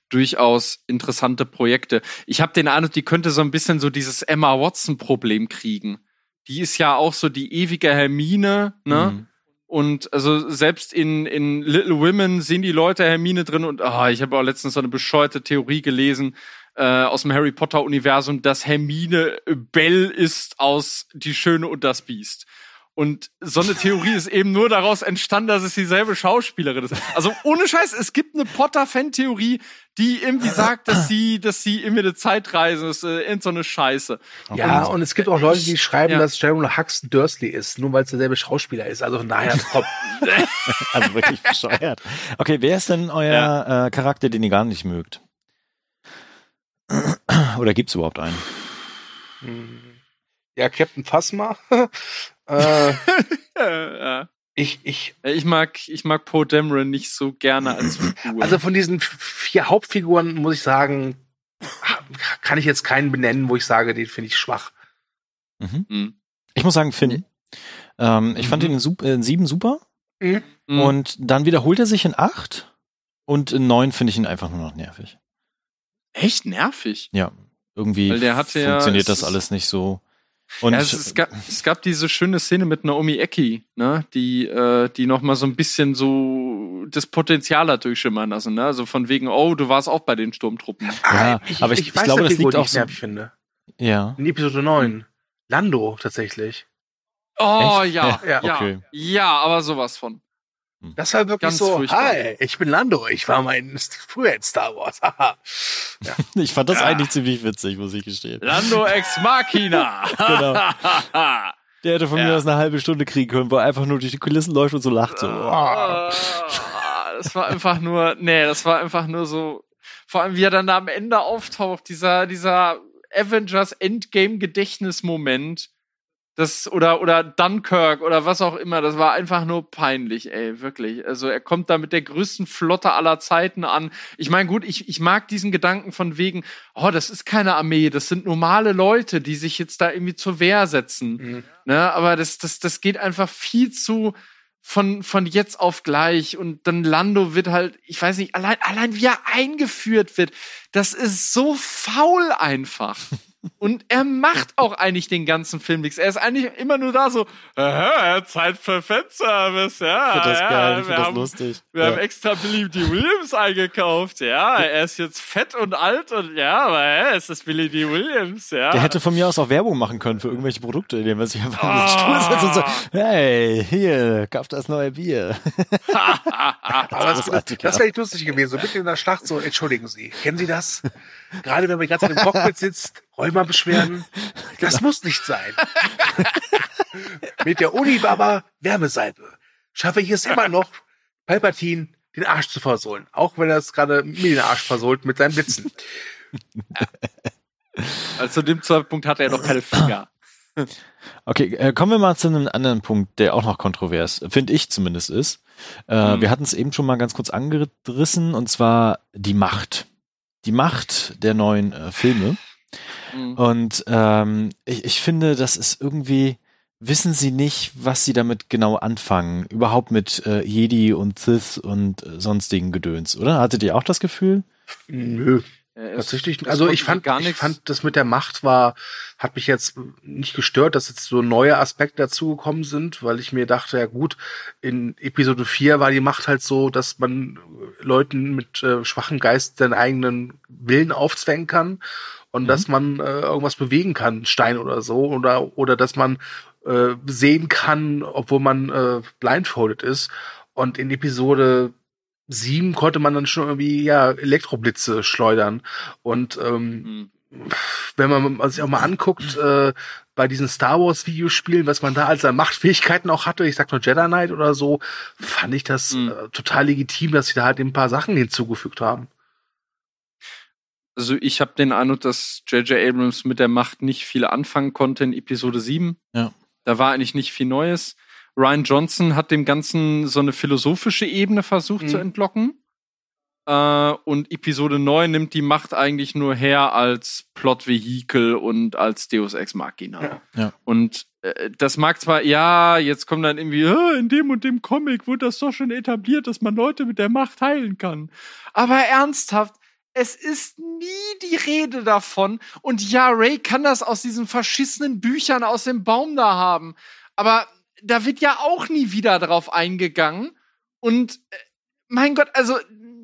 durchaus interessante Projekte. Ich habe den Eindruck, die könnte so ein bisschen so dieses Emma Watson-Problem kriegen. Die ist ja auch so die ewige Hermine, ne? Mhm. Und also selbst in, in Little Women sehen die Leute Hermine drin und ah, ich habe auch letztens so eine bescheuerte Theorie gelesen äh, aus dem Harry Potter Universum, dass Hermine Bell ist aus Die Schöne und das Biest. Und so eine Theorie ist eben nur daraus entstanden, dass es dieselbe Schauspielerin ist. Also ohne Scheiß, es gibt eine Potter-Fan-Theorie, die irgendwie sagt, dass sie, dass sie irgendwie eine Zeitreise ist, äh, irgend so eine Scheiße. Ja, und es gibt auch Leute, die schreiben, ja. dass Jeremy Huxton Dursley ist, nur weil es derselbe Schauspieler ist. Also von daher, komm. Also wirklich bescheuert. Okay, wer ist denn euer äh, Charakter, den ihr gar nicht mögt? Oder gibt's überhaupt einen? ja, Captain Phasma. äh, Äh, äh. ich, ich, ich mag, ich mag Poe Dameron nicht so gerne als Figur. also von diesen vier Hauptfiguren muss ich sagen, kann ich jetzt keinen benennen, wo ich sage, den finde ich schwach. Mhm. Mhm. Ich muss sagen, Finn. Ähm, ich fand Mhm. ihn in, Sup- in sieben super. Mhm. Und dann wiederholt er sich in acht. Und in neun finde ich ihn einfach nur noch nervig. echt nervig. Ja, irgendwie Weil der hatte ja- funktioniert es das alles nicht so. Und ja, es, es, gab, es gab diese schöne Szene mit Naomi Ecki, ne, die, äh, die noch mal so ein bisschen so das Potenzial hat durchschimmern lassen, ne? Also von wegen, oh, du warst auch bei den Sturmtruppen. Ja, Ah, ich, aber ich- ich, ich weiß glaube, eine das liegt auch ich so- nervig finde. ja. In Episode 9. Lando tatsächlich. Oh Echt? ja, Ja. ja, Okay. ja, aber sowas von. Das war wirklich Ganz so, furchtbar. hi, ich bin Lando, ich war mal in, früher in Star Wars. Haha. Ich fand das Ja. eigentlich ziemlich witzig, muss ich gestehen. Lando ex Machina. Genau. Der hätte von Ja. mir aus eine halbe Stunde kriegen können, wo er einfach nur durch die Kulissen läuft und so lacht. So. Ah, das war einfach nur, nee, das war einfach nur so, vor allem wie er dann da am Ende auftaucht, dieser, dieser Avengers Endgame Gedächtnismoment, das, oder, oder Dunkirk oder was auch immer, das war einfach nur peinlich, ey, wirklich. Also er kommt da mit der größten Flotte aller Zeiten an. Ich meine, gut, ich, ich mag diesen Gedanken von wegen, oh, das ist keine Armee, das sind normale Leute, die sich jetzt da irgendwie zur Wehr setzen. Mhm. Ne, aber das, das, das geht einfach viel zu von, von jetzt auf gleich. Und dann Lando wird halt, ich weiß nicht, allein, allein wie er eingeführt wird, das ist so faul einfach. Und er macht auch eigentlich den ganzen Film nichts. Er ist eigentlich immer nur da so, "Aha, Zeit für Fanservice, ja. Ich finde das ja, geil, ich wir finde das haben, lustig. Wir ja. haben extra Billy D. Williams eingekauft, ja. Er ist jetzt fett und alt und ja, aber hä, es ist Billy D. Williams, ja. Der hätte von mir aus auch Werbung machen können für irgendwelche Produkte, indem er sich einfach in den. Stuhl setzt und so, hey, hier, kauf das neue Bier. Aber das, das ja. wäre nicht lustig gewesen. So mitten in der Schlacht so, entschuldigen Sie, kennen Sie das? Gerade wenn man ganz im Cockpit sitzt, Rheumabeschwerden. Das muss nicht sein. Mit der Unibaba Wärmesalbe schaffe ich es immer noch, Palpatine den Arsch zu versohlen. Auch wenn er es gerade mir den Arsch versohlt mit seinen Blitzen. Also zu dem Zeitpunkt hatte er noch keine Finger. Okay, äh, kommen wir mal zu einem anderen Punkt, der auch noch kontrovers, finde ich zumindest ist. Äh, Mhm. Wir hatten es eben schon mal ganz kurz angerissen, und zwar die Macht. Die Macht der neuen äh, Filme. Mhm. Und ähm, ich, ich finde, das ist irgendwie, wissen sie nicht, was sie damit genau anfangen. Überhaupt mit äh, Jedi und Sith und äh, sonstigen Gedöns, oder? Hattet ihr auch das Gefühl? Nö. Ist- Tatsächlich, also ich fand, gar ich fand, das mit der Macht war, hat mich jetzt nicht gestört, dass jetzt so neue Aspekte dazugekommen sind, weil ich mir dachte, ja gut, in Episode 4 war die Macht halt so, dass man äh, Leuten mit äh, schwachem Geist seinen eigenen Willen aufzwängen kann und Mhm. dass man äh, irgendwas bewegen kann, Stein oder so, oder, oder dass man äh, sehen kann, obwohl man äh, blindfolded ist. Und in Episode sieben konnte man dann schon irgendwie ja Elektroblitze schleudern und ähm, Mhm. wenn man sich auch mal anguckt äh, bei diesen Star Wars Videospielen, was man da als an Machtfähigkeiten auch hatte, ich sag nur Jedi Knight oder so, fand ich das Mhm. äh, total legitim, dass sie da halt ein paar Sachen hinzugefügt haben. Also ich habe den Eindruck, dass J.J. Abrams mit der Macht nicht viel anfangen konnte in Episode 7. Ja. Da war eigentlich nicht viel Neues. Ryan Johnson hat dem Ganzen so eine philosophische Ebene versucht Mhm. zu entlocken. Äh, und Episode 9 nimmt die Macht eigentlich nur her als Plotvehikel und als Deus Ex Machina. Ja. Ja. Und äh, das mag zwar, ja, jetzt kommt dann irgendwie, "Ah, in dem und dem Comic wurde das doch schon etabliert, dass man Leute mit der Macht heilen kann. Aber ernsthaft, es ist nie die Rede davon. Und ja, Ray kann das aus diesen verschissenen Büchern aus dem Baum da haben. Aber da wird ja auch nie wieder drauf eingegangen. Und äh, mein Gott, also,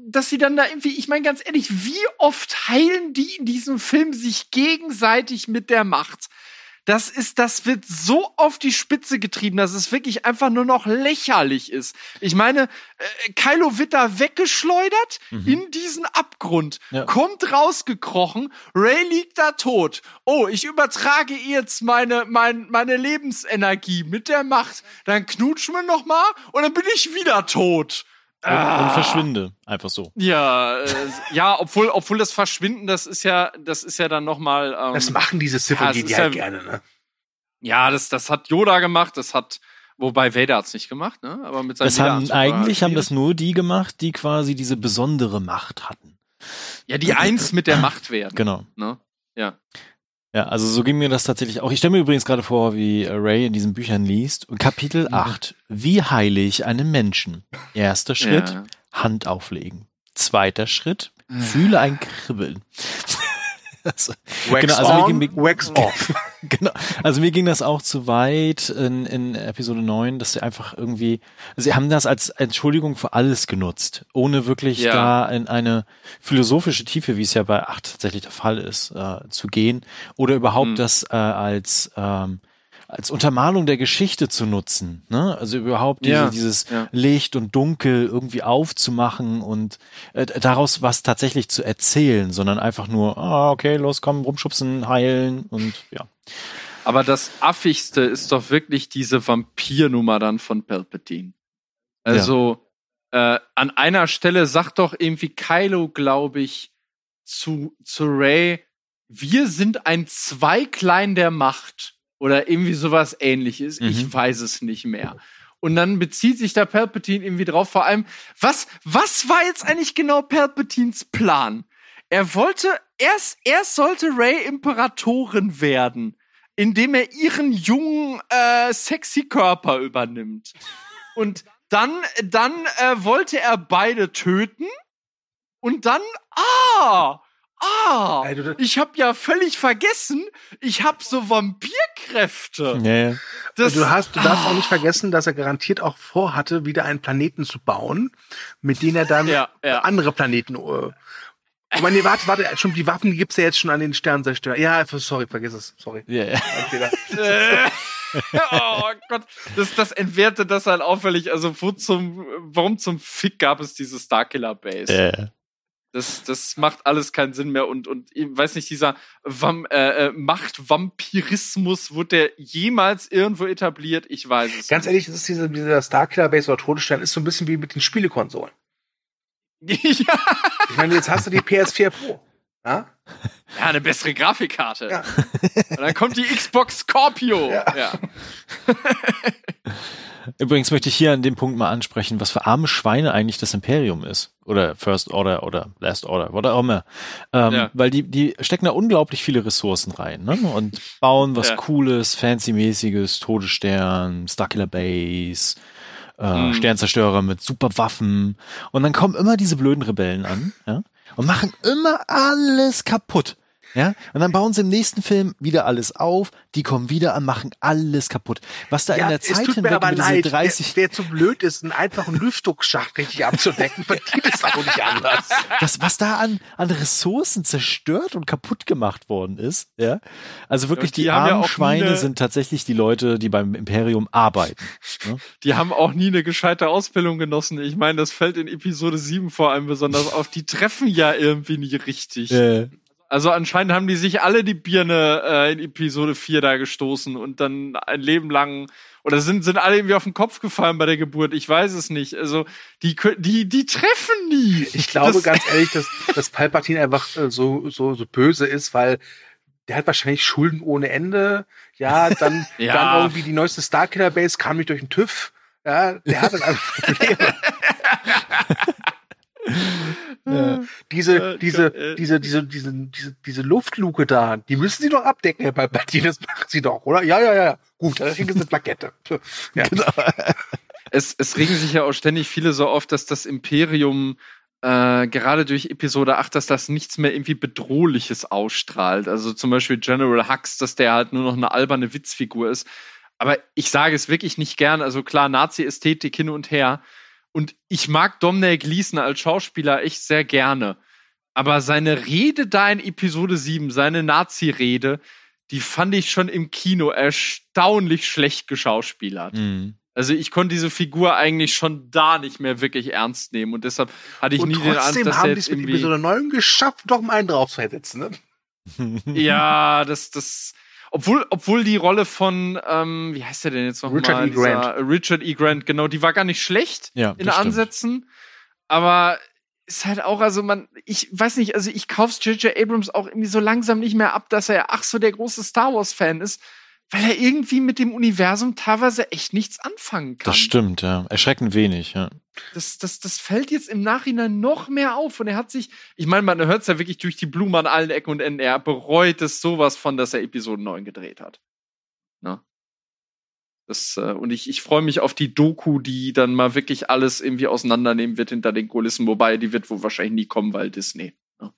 dass sie dann da irgendwie, ich meine ganz ehrlich, wie oft heilen die in diesem Film sich gegenseitig mit der Macht? Das ist, das wird so auf die Spitze getrieben, dass es wirklich einfach nur noch lächerlich ist. Ich meine, äh, Kylo wird da weggeschleudert in diesen Abgrund, Ja. kommt rausgekrochen, Ray liegt da tot. Oh, ich übertrage jetzt meine, mein, meine Lebensenergie mit der Macht. Dann knutschen wir noch mal und dann bin ich wieder tot. Und, und verschwinde. Einfach so. Ja, äh, ja, obwohl, obwohl das Verschwinden, das ist ja, das ist ja dann noch mal. Ähm, Das machen diese Sith ja, es ist halt ja- gerne, ne? Ja, das, das hat Yoda gemacht, das hat, wobei Vader hat's nicht gemacht, ne? Aber mit seinem Das haben, eigentlich haben das nur die gemacht, die quasi diese besondere Macht hatten. Ja, die eins mit der Macht werden. Genau. Ne? Ja. Ja, also so ging mir das tatsächlich auch. Ich stelle mir übrigens gerade vor, wie äh, Ray in diesen Büchern liest. Kapitel 8. Wie heile ich einen Menschen? Erster Schritt, Ja. Hand auflegen. Zweiter Schritt, fühle ein Kribbeln. Also, Wax Genau, also on, gehen- wax off. genau. Also mir ging das auch zu weit in, in Episode 9, dass sie einfach irgendwie, sie haben das als Entschuldigung für alles genutzt, ohne wirklich Ja. da in eine philosophische Tiefe, wie es ja bei 8 tatsächlich der Fall ist, äh, zu gehen oder überhaupt Hm. das äh, als ähm, als Untermalung der Geschichte zu nutzen, ne? Also überhaupt diese, Ja, dieses ja. Licht und Dunkel irgendwie aufzumachen und äh, daraus was tatsächlich zu erzählen, sondern einfach nur, ah, okay, los, komm, rumschubsen, heilen und ja. Aber das affigste ist doch wirklich diese Vampirnummer dann von Palpatine. Also äh, an einer Stelle sagt doch irgendwie Kylo, glaube ich, zu zu Ray, wir sind ein Zweiglein der Macht oder irgendwie sowas Ähnliches. Mhm. Ich weiß es nicht mehr. Und dann bezieht sich da Palpatine irgendwie drauf. Vor allem, was was war jetzt eigentlich genau Palpatines Plan? Er wollte erst erst sollte Ray Imperatorin werden indem er ihren jungen, äh, sexy Körper übernimmt. Und dann, dann äh, wollte er beide töten. Und dann, ah, ah, du- ich hab ja völlig vergessen, ich hab so Vampirkräfte. Ja, ja. Das, du, hast, du darfst ah, auch nicht vergessen, dass er garantiert auch vorhatte, wieder einen Planeten zu bauen, mit dem er dann Ja, ja. andere Planeten. Äh, aber nee, warte, warte, schon die Waffen die gibt's ja jetzt schon an den Sternzerstörer. Ja, sorry, vergiss es, sorry. Ja, Fehler. Äh, oh Gott, das, das entwertet das halt auffällig. Also, wo zum, warum zum Fick gab es diese Starkiller Base? Ja. Das, das macht alles keinen Sinn mehr und, und ich weiß nicht, dieser Vam äh, äh, Machtvampirismus, wurde der jemals irgendwo etabliert? Ich weiß es Ganz ehrlich, das ist diese, dieser Starkiller Base oder Todesstern ist so ein bisschen wie mit den Spielekonsolen. nicht. ja. Ich meine, jetzt hast du die PS4 Pro. Ja? Ja, eine bessere Grafikkarte. Ja. Und dann kommt die Xbox Scorpio. Ja. Ja. Übrigens möchte ich hier an dem Punkt mal ansprechen, was für arme Schweine eigentlich das Imperium ist. Oder First Order oder Last Order, oder auch immer. Ähm, Ja. Weil die, die stecken da unglaublich viele Ressourcen rein ne? und bauen was Ja. Cooles, Fancy-mäßiges, Todesstern, Starkiller Base, äh, Mhm. Sternzerstörer mit super Waffen. Und dann kommen immer diese blöden Rebellen an ja? Und machen immer alles kaputt. Ja, und dann bauen sie im nächsten Film wieder alles auf, die kommen wieder an, machen alles kaputt. Was da in der Zeit hinweg aber über diese leid, 30 wer, wer zu blöd ist, einen einfachen Lüftungsschacht richtig abzudecken, verdient es auch nicht anders. das, was da an, an Ressourcen zerstört und kaputt gemacht worden ist, ja. Also wirklich, die die, ja armen auch Schweine eine- sind tatsächlich die Leute, die beim Imperium arbeiten. Ne? Die haben auch nie eine gescheite Ausbildung genossen. Ich meine, das fällt in Episode 7 vor allem besonders auf. Die treffen ja irgendwie nie richtig. Äh, Also anscheinend haben die sich alle die Birne äh, in Episode 4 da gestoßen und dann ein Leben lang oder sind sind alle irgendwie auf den Kopf gefallen bei der Geburt. Ich weiß es nicht. Also die die die treffen nie. Ich glaube Das- ganz ehrlich, dass, dass Palpatine einfach äh, so, so, so böse ist, weil der hat wahrscheinlich Schulden ohne Ende. Ja, dann, Ja. dann irgendwie die neueste Starkiller Base kam nicht durch den TÜV. Ja, der hat dann einfach Probleme. ja. Diese, Äh, diese, äh. diese, diese, diese, diese, diese Luftluke da, die müssen sie doch abdecken, Herr Palpatine. Das machen sie doch, oder? Ja, ja, ja. ja. Gut, da kriegen sie eine Plakette. Ja. es, es regen sich ja auch ständig viele so auf, dass das Imperium äh, gerade durch Episode 8, dass das nichts mehr irgendwie Bedrohliches ausstrahlt. Also zum Beispiel General Hux, dass der halt nur noch eine alberne Witzfigur ist. Aber ich sage es wirklich nicht gern. Also klar, Nazi-Ästhetik hin und her. Und ich mag Domhnall Gleeson als Schauspieler echt sehr gerne. Aber seine Rede da in Episode 7, seine Nazi-Rede, die fand ich schon im Kino erstaunlich schlecht geschauspielert. Mhm. Also ich konnte diese Figur eigentlich schon da nicht mehr wirklich ernst nehmen und deshalb hatte ich Und nie den Eindruck, trotzdem dass er haben die es mit Episode 9 geschafft, doch mal einen draufzusetzen. Ne? ja, das das obwohl obwohl die Rolle von ähm, wie heißt der denn jetzt noch Richard mal? E. Grant. Dieser, Richard E. Grant, genau, die war gar nicht schlecht Ja, in stimmt. Ansätzen, aber ist halt auch, also man, ich weiß nicht, also ich kauf's J.J. Abrams auch irgendwie so langsam nicht mehr ab, dass er ach so der große Star Wars Fan ist, weil er irgendwie mit dem Universum teilweise echt nichts anfangen kann. Das stimmt, ja. Erschreckend wenig, ja. das, das, das fällt jetzt im Nachhinein noch mehr auf. Und er hat sich, ich meine, man hört es ja wirklich durch die Blume an allen Ecken und Enden. Er bereut es sowas von, dass er Episode 9 gedreht hat. Ne? Das, äh, und ich, ich freue mich auf die Doku, die dann mal wirklich alles irgendwie auseinandernehmen wird hinter den Kulissen, wobei die wird wohl wahrscheinlich nie kommen, weil Disney. Ne?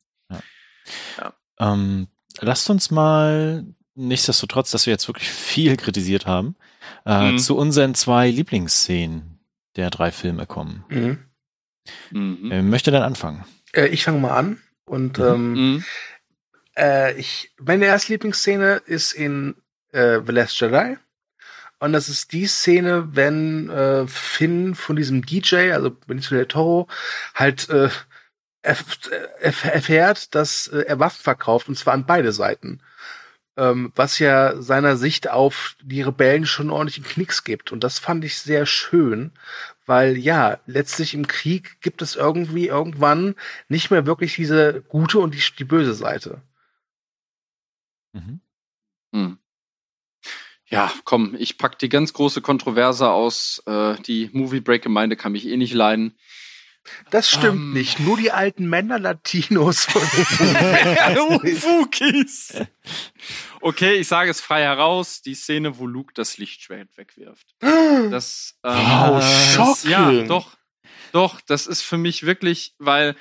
Ähm, lasst uns mal, nichtsdestotrotz, dass wir jetzt wirklich viel kritisiert haben, äh, Mhm. zu unseren zwei Lieblingsszenen der drei Filme kommen. Mhm. Mhm. Wer möchte dann anfangen? Äh, ich fange mal an. Und Mhm. ähm, Mhm. äh, ich, meine erste Lieblingsszene ist in äh, The Last Jedi. Und das ist die Szene, wenn äh, Finn von diesem DJ, also Benicio del Toro, halt äh, erf erf erfährt, dass äh, er Waffen verkauft, und zwar an beide Seiten. Ähm, was ja seiner Sicht auf die Rebellen schon einen ordentlichen Knicks gibt. Und das fand ich sehr schön, weil ja, letztlich im Krieg gibt es irgendwie irgendwann nicht mehr wirklich diese gute und die, die böse Seite. Mhm. Hm. Ja, komm, ich pack die ganz große Kontroverse aus. Äh, die Movie Break Gemeinde kann mich eh nicht leiden. Das stimmt Ähm. nicht. Nur die alten Männer Latinos von Fukis. Okay, ich sage es frei heraus. Die Szene, wo Luke das Lichtschwert wegwirft. Das, ähm, Wow, das- shocking. Ja, doch. Doch, das ist für mich wirklich, weil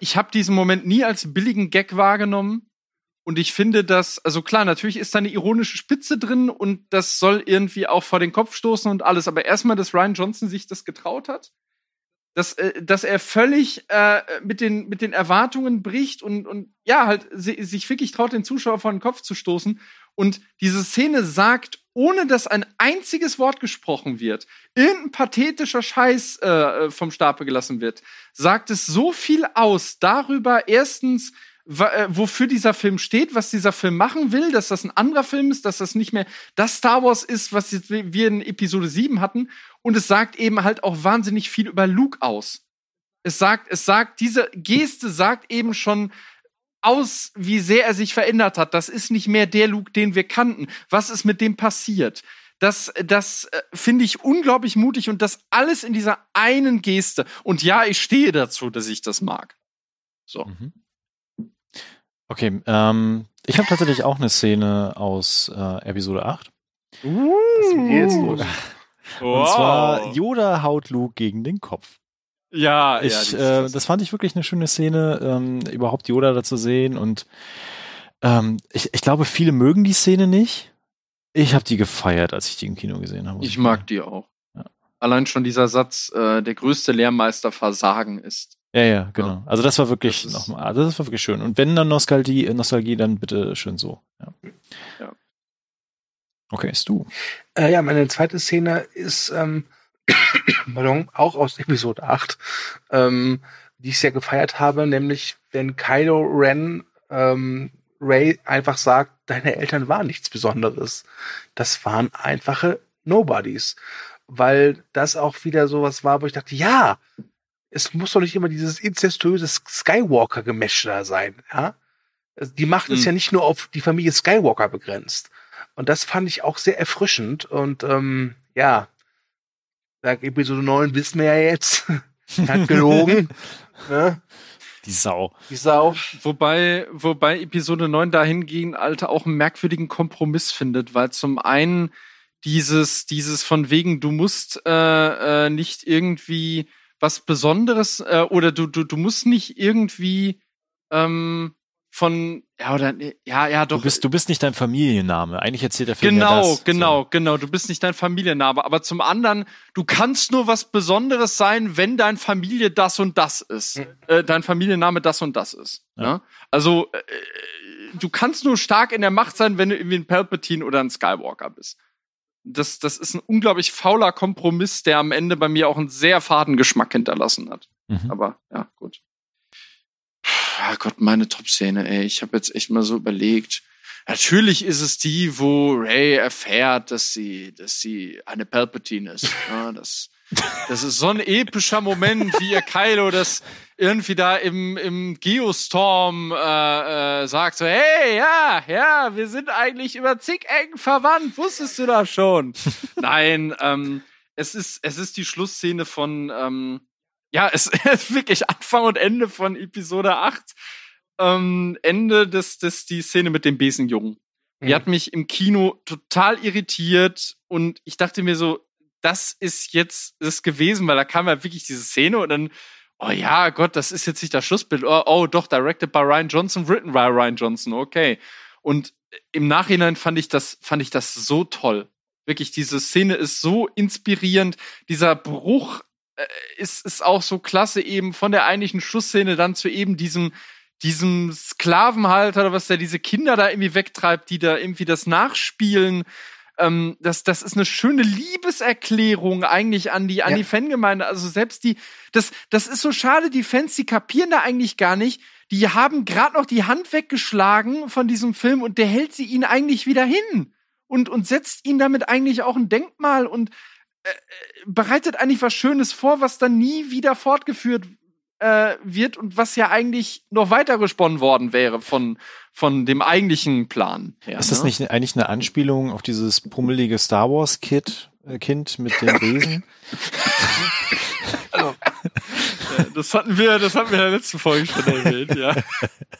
ich habe diesen Moment nie als billigen Gag wahrgenommen. Und ich finde, dass, also klar, natürlich ist da eine ironische Spitze drin und das soll irgendwie auch vor den Kopf stoßen und alles. Aber erstmal, dass Ryan Johnson sich das getraut hat, dass, äh, dass er völlig äh, mit, den, mit den Erwartungen bricht und, und ja, halt si sich wirklich traut, den Zuschauer vor den Kopf zu stoßen. Und diese Szene sagt, ohne dass ein einziges Wort gesprochen wird, irgendein pathetischer Scheiß äh, vom Stapel gelassen wird, sagt es so viel aus darüber, erstens, äh, wofür dieser Film steht, was dieser Film machen will, dass das ein anderer Film ist, dass das nicht mehr das Star Wars ist, was wir in Episode 7 hatten. Und es sagt eben halt auch wahnsinnig viel über Luke aus. Es sagt, es sagt, diese Geste sagt eben schon aus, wie sehr er sich verändert hat. Das ist nicht mehr der Luke, den wir kannten. Was ist mit dem passiert? Das, das äh, finde ich unglaublich mutig und das alles in dieser einen Geste. Und ja, ich stehe dazu, dass ich das mag. So. Mhm. Okay, ähm, ich habe tatsächlich auch eine Szene aus äh, Episode 8. Was ist jetzt los? Und zwar Yoda haut Luke gegen den Kopf. ja, Ich, ja, äh, das. fand ich wirklich eine schöne Szene, ähm, überhaupt Yoda da zu sehen. Und ähm, ich, ich glaube, viele mögen die Szene nicht. Ich habe die gefeiert, als ich die im Kino gesehen habe. Ich mag die auch. Ja. Allein schon dieser Satz, äh, der größte Lehrmeister Versagen ist. Ja, ja, genau. Also das war wirklich nochmal, also das war wirklich schön. Und wenn dann Nostalgie, äh, Nostalgie, dann bitte schön so. Ja. Ja. Okay, ist du. Äh, ja, meine zweite Szene ist ähm, pardon, auch aus Episode 8, ähm, die ich sehr gefeiert habe, nämlich wenn Kylo Ren ähm, Ray einfach sagt, deine Eltern waren nichts Besonderes. Das waren einfache Nobodies. Weil das auch wieder sowas war, wo ich dachte, ja, es muss doch nicht immer dieses inzestuöse Skywalker-Gemesch da sein, ja. Also Die Macht ist Mhm. ja nicht nur auf die Familie Skywalker begrenzt. Und das fand ich auch sehr erfrischend. Und ähm, ja, sag Episode 9 wissen wir ja jetzt. Er hat gelogen. ne? Die Sau. Die Sau. Wobei, wobei Episode 9 dahingehend, Alter, auch einen merkwürdigen Kompromiss findet, weil zum einen dieses, dieses von wegen, du musst äh, äh, nicht irgendwie was Besonderes äh, oder du, du, du musst nicht irgendwie ähm, von, ja, oder, ja, ja, doch. Du bist, du bist nicht dein Familienname. Eigentlich erzählt der Film Genau, ja das. genau, genau. Du bist nicht dein Familienname. Aber zum anderen, du kannst nur was Besonderes sein, wenn dein Familie das und das ist. Mhm. Äh, dein Familienname das und das ist. Ja. Ja. Also, äh, du kannst nur stark in der Macht sein, wenn du irgendwie ein Palpatine oder ein Skywalker bist. Das, das ist ein unglaublich fauler Kompromiss, der am Ende bei mir auch einen sehr faden Geschmack hinterlassen hat. So. Mhm. Aber ja, gut. Ja Gott, meine Top-Szene, ey. Ich habe jetzt echt mal so überlegt. Natürlich ist es die, wo Ray erfährt, dass sie, dass sie eine Palpatine ist. Ja, das, das ist so ein epischer Moment, wie ihr Kylo das irgendwie da im, im Geostorm äh, äh, sagt, so, hey, ja, ja, wir sind eigentlich über zig Ecken verwandt, wusstest du das schon? Nein, ähm, es ist, es ist die Schlussszene von, ähm, ja, es ist wirklich Anfang und Ende von Episode 8. Ähm, Ende des, des, die Szene mit dem Besenjungen. Die Mhm. hat mich im Kino total irritiert und ich dachte mir so, das ist jetzt das gewesen, weil da kam ja wirklich diese Szene und dann oh ja, Gott, das ist jetzt nicht das Schlussbild. Oh, oh, doch, directed by Ryan Johnson, written by Ryan Johnson, okay. Und im Nachhinein fand ich das, fand ich das so toll. Wirklich, diese Szene ist so inspirierend. Dieser Bruch äh, ist, ist auch so klasse eben von der eigentlichen Schlussszene dann zu eben diesem, diesem Sklavenhalter oder was der diese Kinder da irgendwie wegtreibt, die da irgendwie das nachspielen. Ähm, das, das ist eine schöne Liebeserklärung eigentlich an die, an Ja. die Fangemeinde. Also selbst die, das, das ist so schade, die Fans, die kapieren da eigentlich gar nicht. Die haben gerade noch die Hand weggeschlagen von diesem Film und der hält sie ihnen eigentlich wieder hin und, und setzt ihnen damit eigentlich auch ein Denkmal und äh, äh, bereitet eigentlich was Schönes vor, was dann nie wieder fortgeführt äh, wird und was ja eigentlich noch weiter gesponnen worden wäre von, von dem eigentlichen Plan. her, Ist das ne? nicht eigentlich eine Anspielung auf dieses pummelige Star Wars Kid, äh, Kind mit den Riesen? Das hatten wir, das hatten wir in der letzten Folge schon erwähnt, ja.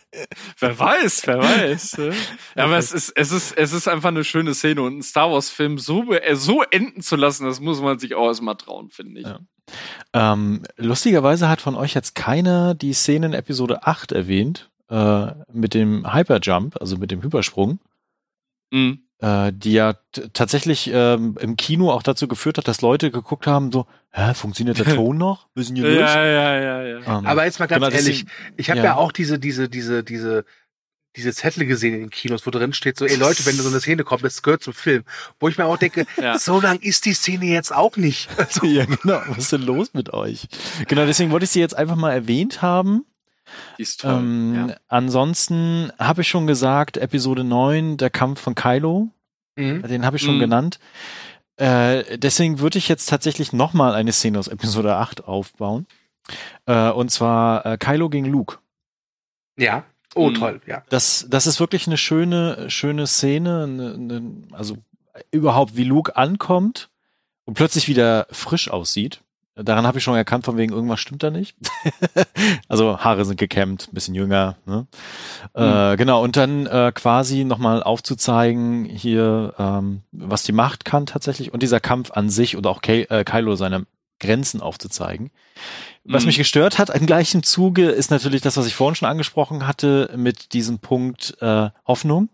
wer weiß, wer weiß. ne? Ja, aber es ist, es ist, es ist einfach eine schöne Szene und einen Star Wars Film so, äh, so enden zu lassen, das muss man sich auch erstmal trauen, finde ich. Ja. ähm, lustigerweise hat von euch jetzt keiner die Szene in Episode 8 erwähnt, äh, mit dem Hyperjump, also mit dem Hypersprung. Mhm. Äh, die ja tatsächlich ähm, im Kino auch dazu geführt hat, dass Leute geguckt haben, so, hä, funktioniert der Ton noch? Wir sind hier durch. Ja, ja, ja, ja. Ähm, Aber jetzt mal ganz genau, ehrlich, deswegen- ich habe ja. ja. auch diese, diese, diese, diese, diese Zettel gesehen in den Kinos, wo drin steht, so, ey Leute, wenn so eine Szene kommt, das gehört zum Film. Wo ich mir auch denke, Ja. so lang ist die Szene jetzt auch nicht. Also, ja, genau. Was ist denn los mit euch? Genau, deswegen wollte ich sie jetzt einfach mal erwähnt haben. Die ist toll. Ähm, ja. Ansonsten habe ich schon gesagt, Episode 9, der Kampf von Kylo, mhm. den habe ich schon Mhm. genannt. Äh, deswegen würde ich jetzt tatsächlich nochmal eine Szene aus Episode 8 aufbauen. Äh, und zwar äh, Kylo gegen Luke. ja. Oh, Mhm. toll, ja. Das, das ist wirklich eine schöne, schöne Szene. Eine, eine, also überhaupt, wie Luke ankommt und plötzlich wieder frisch aussieht. Daran habe ich schon erkannt, von wegen irgendwas stimmt da nicht. also Haare sind gekämmt, bisschen jünger. Ne? Äh, genau, und dann äh, quasi nochmal aufzuzeigen hier, ähm, was die Macht kann tatsächlich und dieser Kampf an sich und auch Ky äh, Kylo seine Grenzen aufzuzeigen. Was Mhm. mich gestört hat im gleichen Zuge ist natürlich das, was ich vorhin schon angesprochen hatte mit diesem Punkt äh, Hoffnung.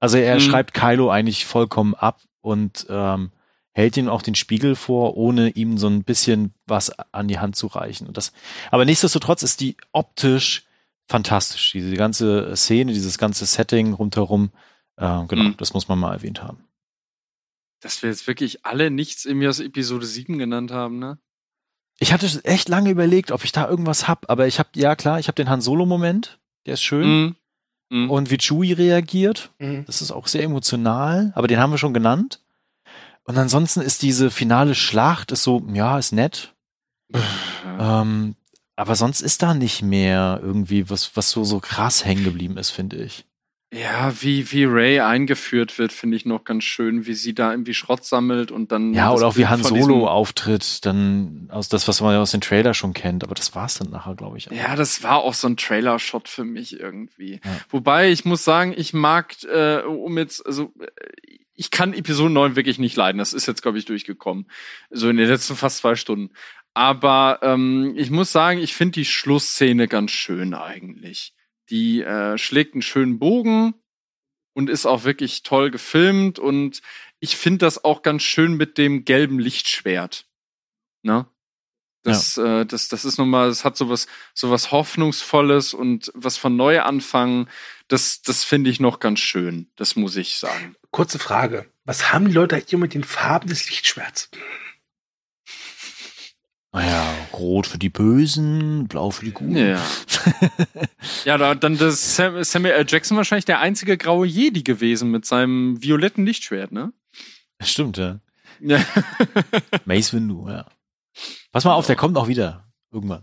Also er Mhm. schreibt Kylo eigentlich vollkommen ab und ähm, hält ihm auch den Spiegel vor, ohne ihm so ein bisschen was an die Hand zu reichen. Und das, aber nichtsdestotrotz ist die optisch fantastisch. Diese ganze Szene, dieses ganze Setting rundherum, äh, genau, Mhm. das muss man mal erwähnt haben. Dass wir jetzt wirklich alle nichts irgendwie aus Episode 7 genannt haben, ne? Ich hatte echt lange überlegt, ob ich da irgendwas hab, aber ich habe ja klar, ich habe den Han Solo Moment, der ist schön Mhm. Mhm. und wie Chewie reagiert, Mhm. das ist auch sehr emotional, aber den haben wir schon genannt. Und ansonsten ist diese finale Schlacht ist so, ja, ist nett, ähm, aber sonst ist da nicht mehr irgendwie was, was so so krass hängen geblieben ist, finde ich. Ja, wie, wie Ray eingeführt wird, finde ich noch ganz schön, wie sie da irgendwie Schrott sammelt und dann. Ja, oder auch wie Han Solo auftritt, dann aus das, was man ja aus den Trailer schon kennt, aber das war's dann nachher, glaube ich. auch. Ja, das war auch so ein Trailer-Shot für mich irgendwie. Ja. Wobei ich muss sagen, ich mag, äh, um jetzt, also äh, ich kann Episode 9 wirklich nicht leiden. Das ist jetzt, glaube ich, durchgekommen. So in den letzten fast zwei Stunden. Aber ähm, ich muss sagen, ich finde die Schlussszene ganz schön eigentlich. Die äh, schlägt einen schönen Bogen und ist auch wirklich toll gefilmt. Und ich finde das auch ganz schön mit dem gelben Lichtschwert. Ne? Das, äh, das, das ist nochmal, es hat sowas, sowas Hoffnungsvolles und was von Neuanfang. Das, das finde ich noch ganz schön. Das muss ich sagen. Kurze Frage. Was haben die Leute hier mit den Farben des Lichtschwerts? Naja, rot für die Bösen, blau für die Guten. Ja. ja, da, dann das Sam, Samuel L. Jackson wahrscheinlich der einzige graue Jedi gewesen mit seinem violetten Lichtschwert, ne? Stimmt, ja. Ja. Mace Windu, ja. Pass mal auf, der kommt auch wieder. Irgendwann.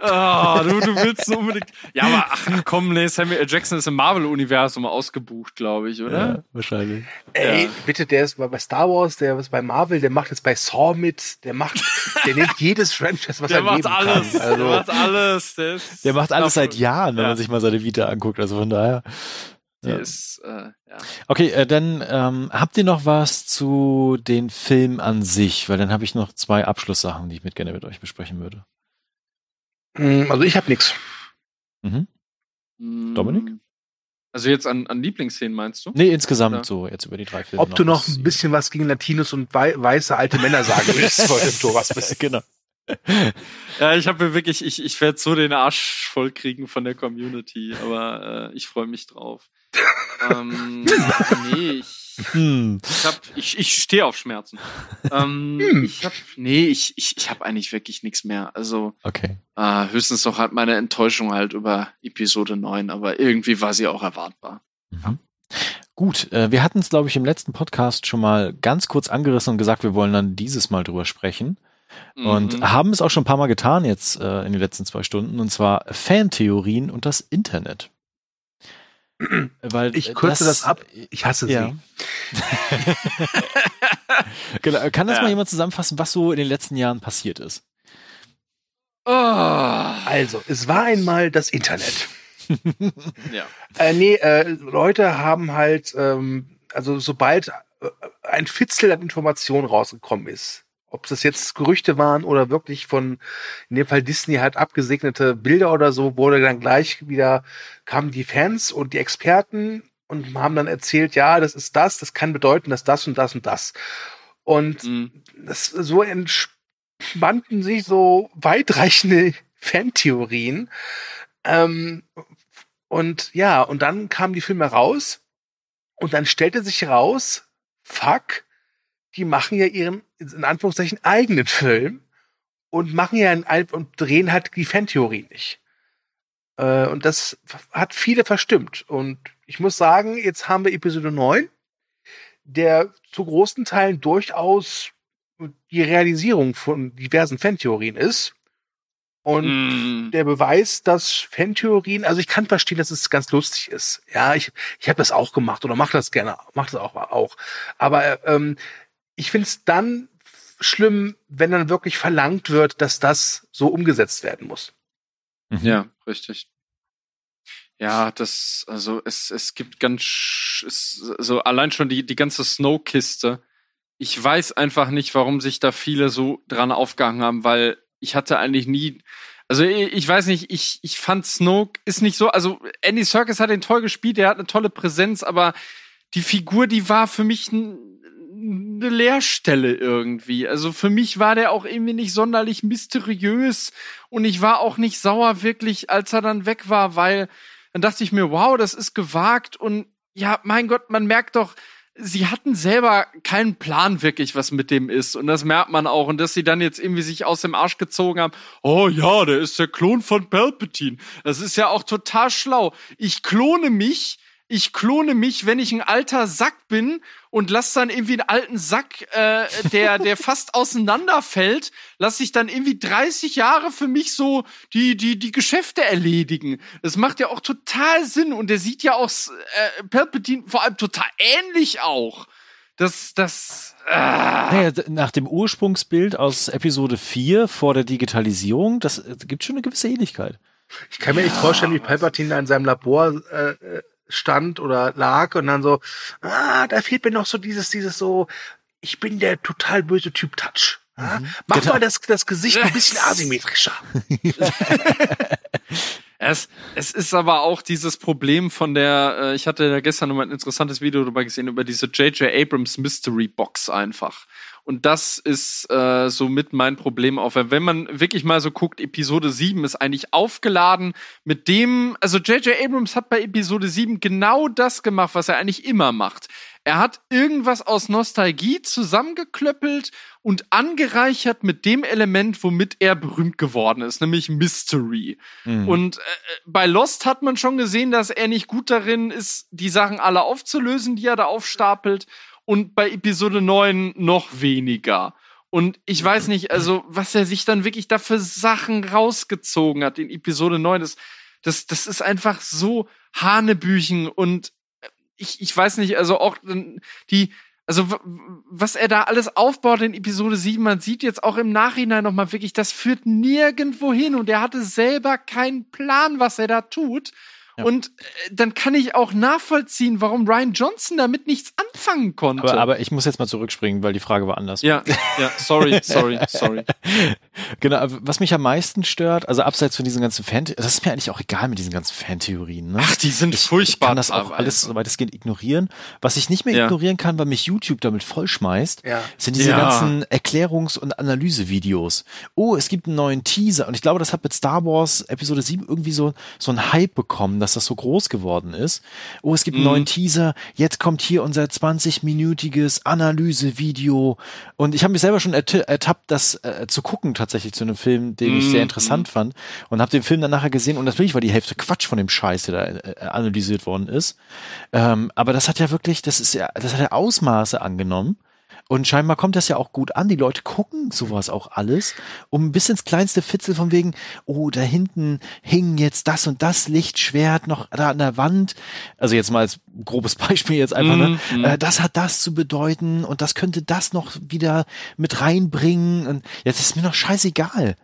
Ah, du, du willst so unbedingt. Ja, aber ach komm, nee, Samuel L. Jackson ist im Marvel-Universum ausgebucht, glaube ich, oder? Ja, wahrscheinlich. Ey, Ja. bitte, der ist bei Star Wars, der ist bei Marvel, der macht jetzt bei Saw mit, der macht, der nimmt jedes Franchise, was Der er macht alles. kann. Also, Der macht alles. Der, ist Der macht alles seit Jahren, wenn Ja. man sich mal seine Vita anguckt. Also von daher. Ja. ist, äh, ja. Okay, äh, dann ähm, habt ihr noch was zu den Filmen an sich? Weil dann habe ich noch zwei Abschlusssachen, die ich mit gerne mit euch besprechen würde. Hm, Also ich habe nichts. Mhm. Mm, Dominik? Also jetzt an, an Lieblingsszenen meinst du? Nee, insgesamt Ja. so, jetzt über die drei Filme. Ob du noch ein bisschen was gegen Latinos und wei weiße alte Männer sagen willst vor dem Tor, was bist. genau. Ja, ich habe mir wirklich, ich, ich werde so den Arsch voll kriegen von der Community, aber äh, ich freue mich drauf. ähm, nee, ich, Hm. ich hab, ich, ich stehe auf Schmerzen. Ähm, Hm. Ich hab, nee, ich, ich, ich habe eigentlich wirklich nichts mehr. Also Okay. äh, höchstens noch halt meine Enttäuschung halt über Episode 9, aber irgendwie war sie auch erwartbar. Mhm. Gut, äh, wir hatten es, glaube ich, im letzten Podcast schon mal ganz kurz angerissen und gesagt, wir wollen dann dieses Mal drüber sprechen. Und Mhm. haben es auch schon ein paar Mal getan jetzt äh, in den letzten zwei Stunden, und zwar Fantheorien und das Internet. Weil Ich kürze das ab. Ich hasse Ja. sie. genau, kann das Ja. mal jemand zusammenfassen, was so in den letzten Jahren passiert ist? Oh, Also, es war einmal das Internet. ja. Äh, nee, äh, Leute haben halt, ähm, also sobald äh, ein Fitzel an Informationen rausgekommen ist, ob das jetzt Gerüchte waren oder wirklich von, in dem Fall Disney halt abgesegnete Bilder oder so, wurde dann gleich wieder, kamen die Fans und die Experten und haben dann erzählt, ja, das ist das, das kann bedeuten, dass das und das und das. Und Mhm. das so entspannten sich so weitreichende Fantheorien. Ähm, und ja, und dann kamen die Filme raus und dann stellte sich raus, fuck, die machen ja ihren, in Anführungszeichen, eigenen Film und machen ja ein, Al- und drehen halt die Fantheorie nicht. Äh, und das hat viele verstimmt. Und ich muss sagen, jetzt haben wir Episode 9, der zu großen Teilen durchaus die Realisierung von diversen Fantheorien ist. Und Mhm. der Beweis, dass Fantheorien, also ich kann verstehen, dass es ganz lustig ist. Ja, ich, ich habe das auch gemacht oder mache das gerne, mache das auch, auch. Aber ähm, ich finde es dann schlimm, wenn dann wirklich verlangt wird, dass das so umgesetzt werden muss. Mhm. Ja, richtig. Ja, das, also es, es gibt ganz, es, also allein schon die, die ganze Snow-Kiste. Ich weiß einfach nicht, warum sich da viele so dran aufgehangen haben, weil ich hatte eigentlich nie, also ich, ich weiß nicht, ich, ich fand Snoke ist nicht so, also Andy Serkis hat den toll gespielt, der hat eine tolle Präsenz, aber die Figur, die war für mich eine Leerstelle irgendwie. Also für mich war der auch irgendwie nicht sonderlich mysteriös und ich war auch nicht sauer wirklich, als er dann weg war, weil dann dachte ich mir, wow, das ist gewagt und ja, mein Gott, man merkt doch, sie hatten selber keinen Plan wirklich, was mit dem ist. Und das merkt man auch. Und dass sie dann jetzt irgendwie sich aus dem Arsch gezogen haben. Oh ja, der ist der Klon von Palpatine. Das ist ja auch total schlau. Ich klone mich. Ich klone mich, wenn ich ein alter Sack bin und lass dann irgendwie einen alten Sack, äh, der, der fast auseinanderfällt, lass ich dann irgendwie 30 Jahre für mich so die, die, die Geschäfte erledigen. Das macht ja auch total Sinn und der sieht ja auch äh, Palpatine vor allem total ähnlich auch. Das, das, ah. Naja, nach dem Ursprungsbild aus Episode 4 vor der Digitalisierung, das äh, gibt schon eine gewisse Ähnlichkeit. Ich kann mir nicht vorstellen, wie Palpatine da in seinem Labor äh, äh, stand oder lag und dann so, ah, da fehlt mir noch so dieses, dieses so, ich bin der total böse Typ Touch. Ja? Mach Genau. mal das, das Gesicht ein bisschen asymmetrischer. Es, es ist aber auch dieses Problem von der, äh, ich hatte ja gestern noch mal ein interessantes Video darüber gesehen, über diese J.J. Abrams Mystery Box einfach. Und das ist äh, so mit mein Problem auch. Wenn man wirklich mal so guckt, Episode 7 ist eigentlich aufgeladen mit dem, also J.J. Abrams hat bei Episode 7 genau das gemacht, was er eigentlich immer macht. Er hat irgendwas aus Nostalgie zusammengeklöppelt und angereichert mit dem Element, womit er berühmt geworden ist, nämlich Mystery. Mhm. Und äh, bei Lost hat man schon gesehen, dass er nicht gut darin ist, die Sachen alle aufzulösen, die er da aufstapelt. Und bei Episode 9 noch weniger. Und ich weiß nicht, also, was er sich dann wirklich da für Sachen rausgezogen hat in Episode 9, das, das, das ist einfach so Hanebüchen und äh, ich, ich weiß nicht, also auch ähm, die, also was er da alles aufbaut in Episode 7, man sieht jetzt auch im Nachhinein nochmal wirklich, das führt nirgendwo hin und er hatte selber keinen Plan, was er da tut. Ja. Und äh, dann kann ich auch nachvollziehen, warum Ryan Johnson damit nichts anfangen konnte. Aber, aber ich muss jetzt mal zurückspringen, weil die Frage war anders. ja, ja, sorry, sorry, sorry. Genau, aber was mich am meisten stört, also abseits von diesen ganzen Fan, das ist mir eigentlich auch egal mit diesen ganzen Fantheorien. Ne? Ach, die sind ich, furchtbar. Ich kann das auch teilweise. alles so weitestgehend ignorieren. Was ich nicht mehr Ja. ignorieren kann, weil mich YouTube damit vollschmeißt, Ja. sind diese Ja. ganzen Erklärungs- und Analysevideos. Oh, es gibt einen neuen Teaser und ich glaube, das hat mit Star Wars Episode 7 irgendwie so, so einen Hype bekommen, dass das so groß geworden ist. Oh, es gibt einen Mhm. neuen Teaser, jetzt kommt hier unser 20-minütiges Analysevideo und ich habe mich selber schon ertappt, das äh, zu gucken tatsächlich zu einem Film, den ich Mhm. sehr interessant fand und habe den Film dann nachher gesehen und natürlich war die Hälfte Quatsch von dem Scheiß, der da äh, analysiert worden ist. Ähm, aber das hat ja wirklich, das ist ja, das hat ja Ausmaße angenommen. Und scheinbar kommt das ja auch gut an. Die Leute gucken sowas auch alles, um bis ins kleinste Fitzel von wegen, oh, da hinten hing jetzt das und das Lichtschwert noch da an der Wand. Also jetzt mal als grobes Beispiel jetzt einfach, ne? Äh, das hat das zu bedeuten und das könnte das noch wieder mit reinbringen. Und jetzt ist mir noch scheißegal.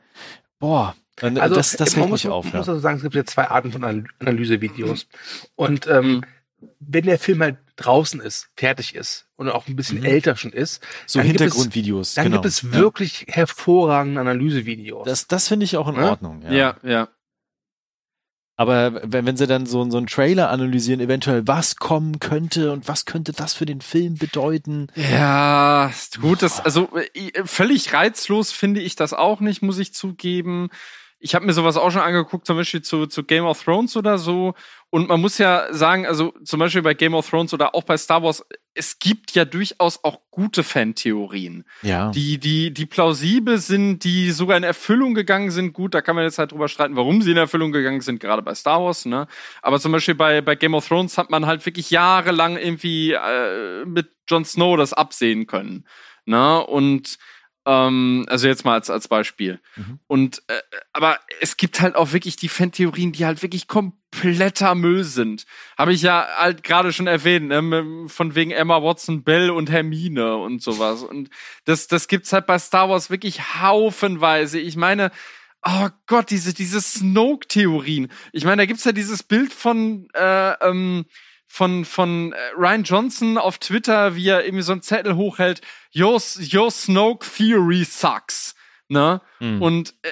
Boah, und Also, das, das hält muss, mich auf. man Ja. muss also sagen, es gibt ja zwei Arten von Anal- Analysevideos. Und ähm, Mhm. wenn der Film halt draußen ist, fertig ist und auch ein bisschen Mhm. älter schon ist, So dann gibt es- Hintergrundvideos. dann genau. gibt es Ja. wirklich hervorragende Analysevideos. Das, das finde ich auch in Ja? Ordnung. Ja. Ja, ja. Aber wenn, wenn sie dann so, so einen Trailer analysieren, eventuell was kommen könnte und was könnte das für den Film bedeuten. Ja, gut, das, also völlig reizlos finde ich das auch nicht, muss ich zugeben. Ich habe mir sowas auch schon angeguckt, zum Beispiel zu, zu Game of Thrones oder so. Und man muss ja sagen, also zum Beispiel bei Game of Thrones oder auch bei Star Wars, es gibt ja durchaus auch gute Fantheorien. Ja. die, die, die plausibel sind, die sogar in Erfüllung gegangen sind. Gut, da kann man jetzt halt drüber streiten, warum sie in Erfüllung gegangen sind, gerade bei Star Wars, ne? Aber zum Beispiel bei, bei Game of Thrones hat man halt wirklich jahrelang irgendwie äh, mit Jon Snow das absehen können. Ne? Und ähm, also jetzt mal als, als Beispiel. Mhm. Und äh, aber es gibt halt auch wirklich die Fantheorien, die halt wirklich kompletter Müll sind. Habe ich ja halt gerade schon erwähnt, ne? von wegen Emma Watson, Bell und Hermine und sowas. Und das, das gibt's halt bei Star Wars wirklich haufenweise. Ich meine, oh Gott, diese, diese Snoke-Theorien. Ich meine, da gibt's ja dieses Bild von, äh, ähm, von, von äh, Ryan Johnson auf Twitter, wie er irgendwie so einen Zettel hochhält, Your, your Snoke Theory sucks. Ne? Hm. Und äh,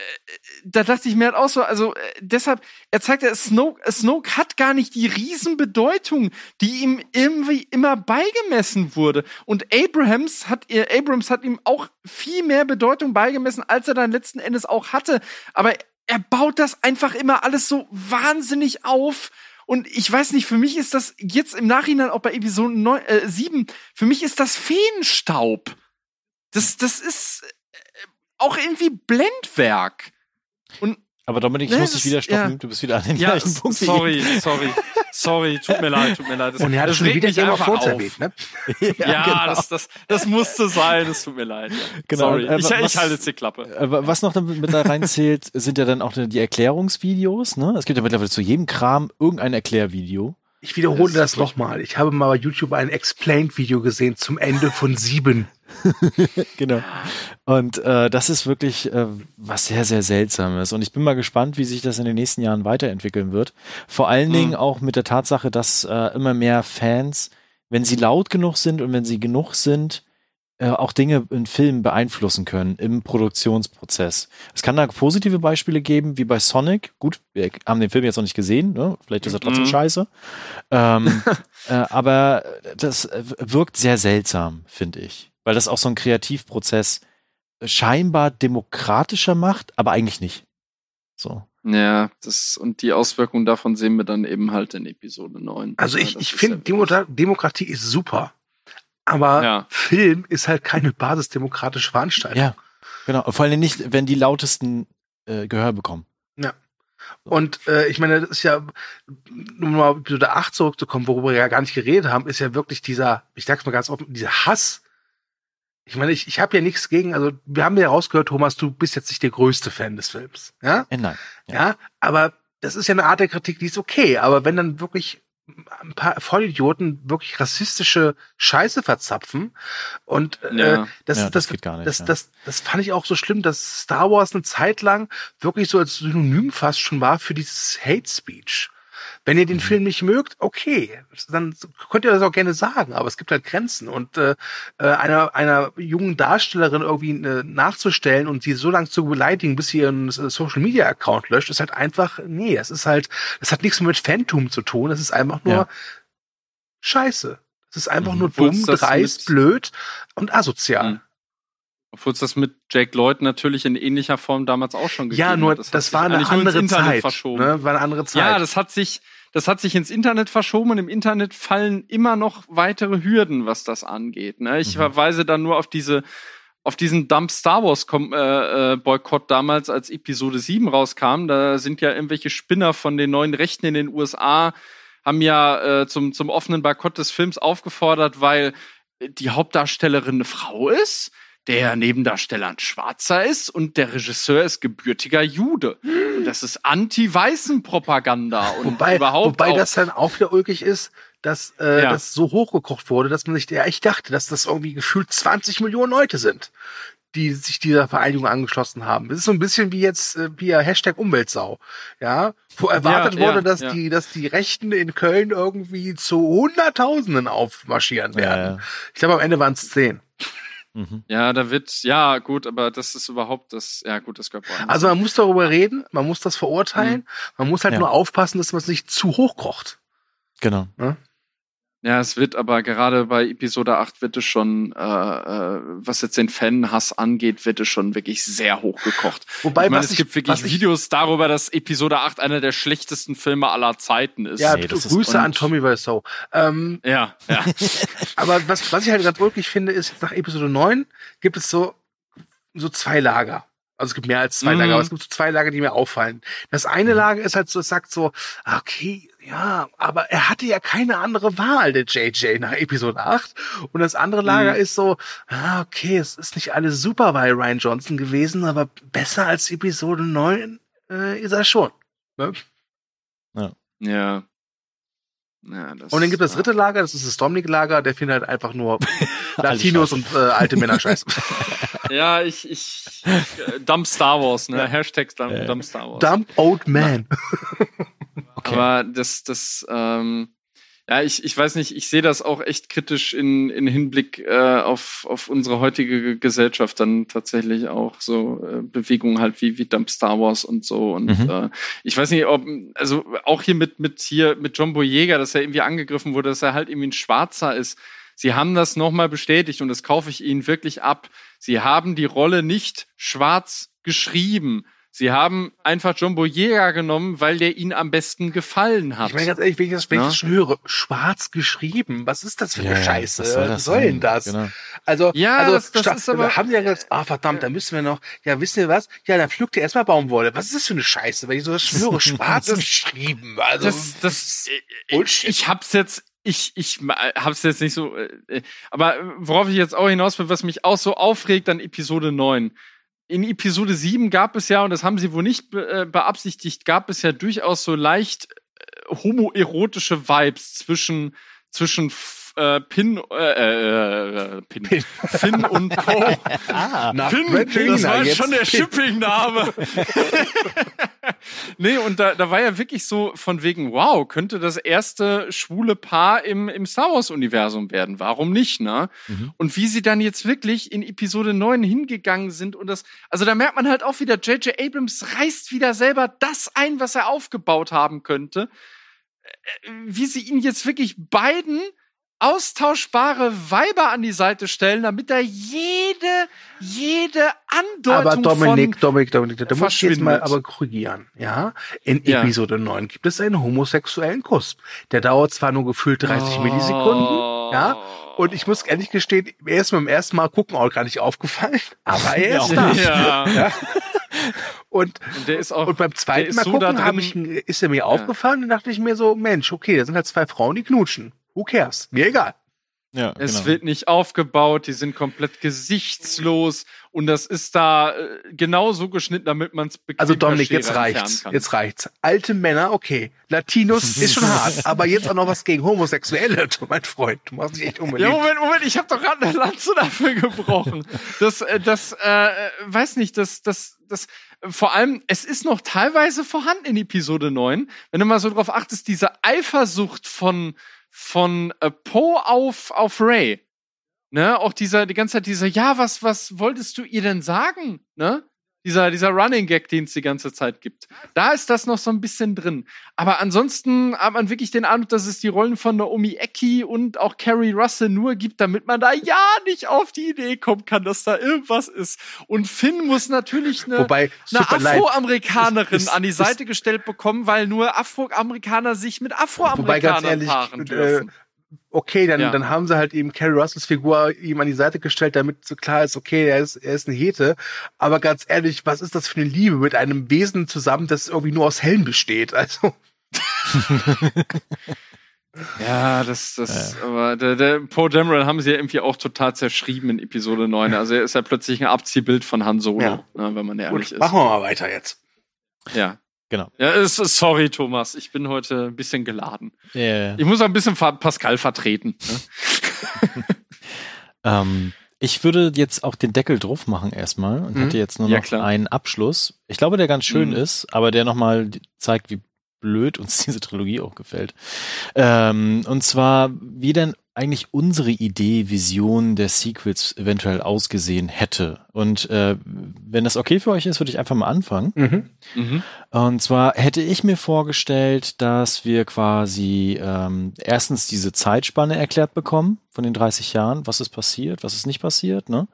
da dachte ich mir halt auch so, also äh, deshalb, er zeigt ja, Snoke, Snoke hat gar nicht die Riesenbedeutung, die ihm irgendwie immer beigemessen wurde. Und Abrams hat, äh, Abrams hat ihm auch viel mehr Bedeutung beigemessen, als er dann letzten Endes auch hatte. Aber er baut das einfach immer alles so wahnsinnig auf. Und ich weiß nicht, für mich ist das jetzt im Nachhinein auch bei Episode 9, äh, 7, für mich ist das Feenstaub. Das, das ist äh, auch irgendwie Blendwerk. Und Aber Dominik, ich Ne, muss das- dich wieder stoppen. ja. Du bist wieder an den ja, gleichen Punkt sorry, sorry, sorry, tut mir leid, tut mir leid. Das, und er hat das schon wieder Thrones auf. erwähnt, ne? ich. Ja, genau. das, das, das musste sein, es tut mir leid. Ja. Genau, Sorry, äh, ich, was- ich halte jetzt die Klappe. Äh, Was noch damit mit da reinzählt, sind ja dann auch die Erklärungsvideos. Ne? Es gibt ja mittlerweile zu jedem Kram irgendein Erklärvideo. Ich wiederhole Das ist das nochmal. Ich habe mal bei YouTube ein Explained-Video gesehen zum Ende von sieben. Genau. Und äh, das ist wirklich äh, was sehr, sehr Seltsames. Und ich bin mal gespannt, wie sich das in den nächsten Jahren weiterentwickeln wird. Vor allen Mhm. Dingen auch mit der Tatsache, dass äh, immer mehr Fans, wenn sie laut genug sind und wenn sie genug sind, äh, auch Dinge in Filmen beeinflussen können im Produktionsprozess. Es kann da positive Beispiele geben, wie bei Sonic. Gut, wir haben den Film jetzt noch nicht gesehen, ne? vielleicht ist er trotzdem Mhm. scheiße. Ähm, äh, aber das wirkt sehr seltsam, finde ich. Weil das auch so ein Kreativprozess scheinbar demokratischer macht, aber eigentlich nicht. So. Ja, das, und die Auswirkungen davon sehen wir dann eben halt in Episode 9. Also Ja, ich, ich finde, ja Demo Demokratie ist super. Aber Ja. Film ist halt keine basisdemokratische Veranstaltung. Ja, genau. Vor allem nicht, wenn die lautesten äh, Gehör bekommen. Und äh, ich meine, das ist ja, um mal auf Episode 8 zurückzukommen, worüber wir ja gar nicht geredet haben, ist ja wirklich dieser, ich sag's mal ganz offen, dieser Hass. Ich meine, ich, ich habe ja nichts gegen, also wir haben ja rausgehört, Thomas, du bist jetzt nicht der größte Fan des Films. Ja? Äh, nein. Ja, aber das ist ja eine Art der Kritik, die ist okay. Aber wenn dann wirklich ein paar Vollidioten wirklich rassistische Scheiße verzapfen und äh, Ja. das, Ja, das, das geht gar nicht, Das, ja. das, das fand ich auch so schlimm, dass Star Wars eine Zeit lang wirklich so als Synonym fast schon war für dieses Hate Speech. Wenn ihr den Film nicht mögt, okay, dann könnt ihr das auch gerne sagen, aber es gibt halt Grenzen. Und äh, äh einer, einer jungen Darstellerin irgendwie äh, nachzustellen und sie so lange zu beleidigen, bis sie ihren äh, Social Media Account löscht, ist halt einfach, nee, es ist halt, das hat nichts mit Phantom zu tun, es ist einfach nur Ja. scheiße. Es ist einfach Mhm. nur dumm, es dreist, blöd und asozial. Mhm. Obwohl es das mit Jake Lloyd natürlich in ähnlicher Form damals auch schon gegeben Ja, nur hat. das, sich war eine andere Internet Zeit. verschoben. Ne? War eine andere Zeit. Ja, das hat sich, das hat sich ins Internet verschoben und im Internet fallen immer noch weitere Hürden, was das angeht. Ne? Ich Mhm. verweise dann nur auf diese, auf diesen Dump Star Wars äh, äh, Boykott damals, als Episode 7 rauskam. Da sind ja irgendwelche Spinner von den neuen Rechten in den USA haben ja äh, zum, zum offenen Boykott des Films aufgefordert, weil die Hauptdarstellerin eine Frau ist, der Nebendarsteller ein Schwarzer ist und der Regisseur ist gebürtiger Jude. Und das ist Anti-Weißen-Propaganda und wobei, überhaupt wobei auch, das dann auch wieder ulkig ist, dass äh, Ja. das so hochgekocht wurde, dass man sich ja echt dachte, dass das irgendwie gefühlt 20 Millionen Leute sind, die sich dieser Vereinigung angeschlossen haben. Das ist so ein bisschen wie jetzt äh, via Hashtag Umweltsau. Ja, wo erwartet Ja, wurde, ja, dass ja. die, dass die Rechten in Köln irgendwie zu Hunderttausenden aufmarschieren werden. Ja, Ich glaube, am Ende waren es zehn. Mhm. ja, da wird, ja, gut, aber das ist überhaupt das, ja, gut, das gehört woanders. Also man muss darüber reden, man muss das verurteilen, man muss halt Ja. nur aufpassen, dass man es nicht zu hoch kocht. Genau. Ja, es wird aber gerade bei Episode 8 wird es schon, äh, äh, was jetzt den Fanhass angeht, wird es schon wirklich sehr hochgekocht. Wobei, ich meine, was es ich- gibt wirklich was ich- Videos darüber, dass Episode 8 einer der schlechtesten Filme aller Zeiten ist. Ja, Nee, das ist- Grüße an Tommy Wiseau. Ähm, ja, ja. aber was, was ich halt ganz wirklich finde, ist, nach Episode 9 gibt es so, so zwei Lager. Also es gibt mehr als zwei Mhm. Lager, aber es gibt so zwei Lager, die mir auffallen. Das eine Lager ist halt so, es sagt so, ah, okay, ja, aber er hatte ja keine andere Wahl, der JJ, nach Episode 8. Und das andere Lager Mhm. ist so, ah, okay, es ist nicht alles super bei Ryan Johnson gewesen, aber besser als Episode 9 äh, ist er schon. Ne? Ja. ja das, Und dann gibt es das ja. dritte Lager, das ist das Dominic-Lager, der findet halt einfach nur Latinos und äh, alte Männer scheiße. Ja, ich, ich, äh, Dump Star Wars, ne? Ja. Hashtag Dump, Ja. Dump Star Wars. Dump Old Man. Okay. Aber das, das, ähm, ja, ich, ich weiß nicht, ich sehe das auch echt kritisch in, in Hinblick äh, auf, auf unsere heutige Gesellschaft dann tatsächlich auch so äh, Bewegungen halt wie, wie Dump Star Wars und so. Und Mhm. äh, ich weiß nicht, ob, also auch hier mit, mit hier mit John Boyega, dass er irgendwie angegriffen wurde, dass er halt irgendwie ein Schwarzer ist. Sie haben das nochmal bestätigt und das kaufe ich Ihnen wirklich ab. Sie haben die Rolle nicht schwarz geschrieben. Sie haben einfach John Boyega genommen, weil der ihnen am besten gefallen hat. Ich meine ganz ehrlich, wenn ich das, wenn ich Ja. das schon höre, schwarz geschrieben, was ist das für Ja, eine ja, Scheiße? was soll Was das soll denn das? Genau. Also, Ja, also das- das statt- ist aber- wir haben ja gesagt, ah verdammt, da müssen wir noch, ja, wisst ihr was? Ja, dann pflückt ihr erstmal Baumwolle. Was ist das für eine Scheiße, wenn ich so das schwöre, schwarz geschrieben? Also, das, das, Bullshit. ich hab's jetzt, ich, ich hab's jetzt nicht so, äh, aber worauf ich jetzt auch hinaus will, was mich auch so aufregt an Episode 9. In Episode 7 gab es ja, und das haben sie wohl nicht äh, beabsichtigt, gab es ja durchaus so leicht äh, homoerotische Vibes zwischen, zwischen äh, Pin, äh, äh, Pin, Finn und Co. Ah, nach Finn, Brangelina das war jetzt schon der Pin. Shipping-Name. nee, und da, da war ja wirklich so von wegen, wow, könnte das erste schwule Paar im, im Star Wars-Universum werden. Warum nicht, ne? Mhm. Und wie sie dann jetzt wirklich in Episode 9 hingegangen sind und das, also da merkt man halt auch wieder, J.J. Abrams reißt wieder selber das ein, was er aufgebaut haben könnte. Äh, Wie sie ihn jetzt wirklich beiden austauschbare Weiber an die Seite stellen, damit da jede, jede Andeutung Aber Dominik, von Dominik, Dominik, da muss ich jetzt mal aber korrigieren. Ja, in Ja. Episode 9 gibt es einen homosexuellen Kuss. Der dauert zwar nur gefühlt 30 Millisekunden, ja, und ich muss ehrlich gestehen, er ist mir beim ersten Mal gucken auch gar nicht aufgefallen, aber er ist da. Ja. Ja. Und, Und der ist auch, und beim zweiten Mal so gucken ich, ist er mir aufgefallen und dachte ich mir so, Mensch, okay, da sind halt zwei Frauen, die knutschen. Who cares? Mir egal. ja, Es genau. wird nicht aufgebaut, die sind komplett gesichtslos und das ist da äh, genauso geschnitten, damit man es Also Dominik, jetzt reicht's. kann. Jetzt reicht's. Alte Männer, okay. Latinos ist schon hart, aber jetzt auch noch was gegen Homosexuelle, du mein Freund. Du machst dich echt Ja, unbedingt. Moment, Moment, ich habe doch gerade eine Lanze dafür gebrochen. Das, äh, das, äh, weiß nicht, das, das, das, vor allem, es ist noch teilweise vorhanden in Episode 9. Wenn du mal so drauf achtest, diese Eifersucht von, von äh, Poe auf, auf Ray. Ne, auch dieser, die ganze Zeit dieser, ja, was, was wolltest du ihr denn sagen? Ne? Dieser, dieser Running Gag, den es die ganze Zeit gibt. Da ist das noch so ein bisschen drin. Aber ansonsten hat man wirklich den Eindruck, dass es die Rollen von Naomi Ecki und auch Carrie Russell nur gibt, damit man da ja nicht auf die Idee kommen kann, dass da irgendwas ist. Und Finn muss natürlich eine, Wobei, eine. Afroamerikanerin an die Seite gestellt bekommen, weil nur Afroamerikaner sich mit Wobei ganz Afroamerikanern ehrlich, paaren äh, dürfen. Okay, dann, Ja. dann haben sie halt eben Carrie Russells Figur ihm an die Seite gestellt, damit so klar ist, okay, er ist, er ist eine Hete. Aber ganz ehrlich, was ist das für eine Liebe mit einem Wesen zusammen, das irgendwie nur aus Hellen besteht? Also, Ja, das, das, aber der, der Poe Dameron haben sie ja irgendwie auch total zerschrieben in Episode 9. Also er ist ja plötzlich ein Abziehbild von Han Solo, Ja. ne, wenn man ehrlich gut, ist. machen wir mal weiter jetzt. Ja. Genau. Ja, ist, sorry, Thomas. Ich bin heute ein bisschen geladen. Yeah. Ich muss auch ein bisschen Pascal vertreten. Ne? Ähm, ich würde jetzt auch den Deckel drauf machen erstmal und Mhm. hätte jetzt nur Ja, noch klar. einen Abschluss. Ich glaube, der ganz schön Mhm. ist, aber der nochmal zeigt, wie blöd uns diese Trilogie auch gefällt. Ähm, und zwar, wie denn eigentlich unsere Idee, Vision der Sequels eventuell ausgesehen hätte. Und äh, wenn das okay für euch ist, würde ich einfach mal anfangen. Mhm. Mhm. Und zwar hätte ich mir vorgestellt, dass wir quasi ähm, erstens diese Zeitspanne erklärt bekommen von den 30 Jahren, was ist passiert, was ist nicht passiert, ne?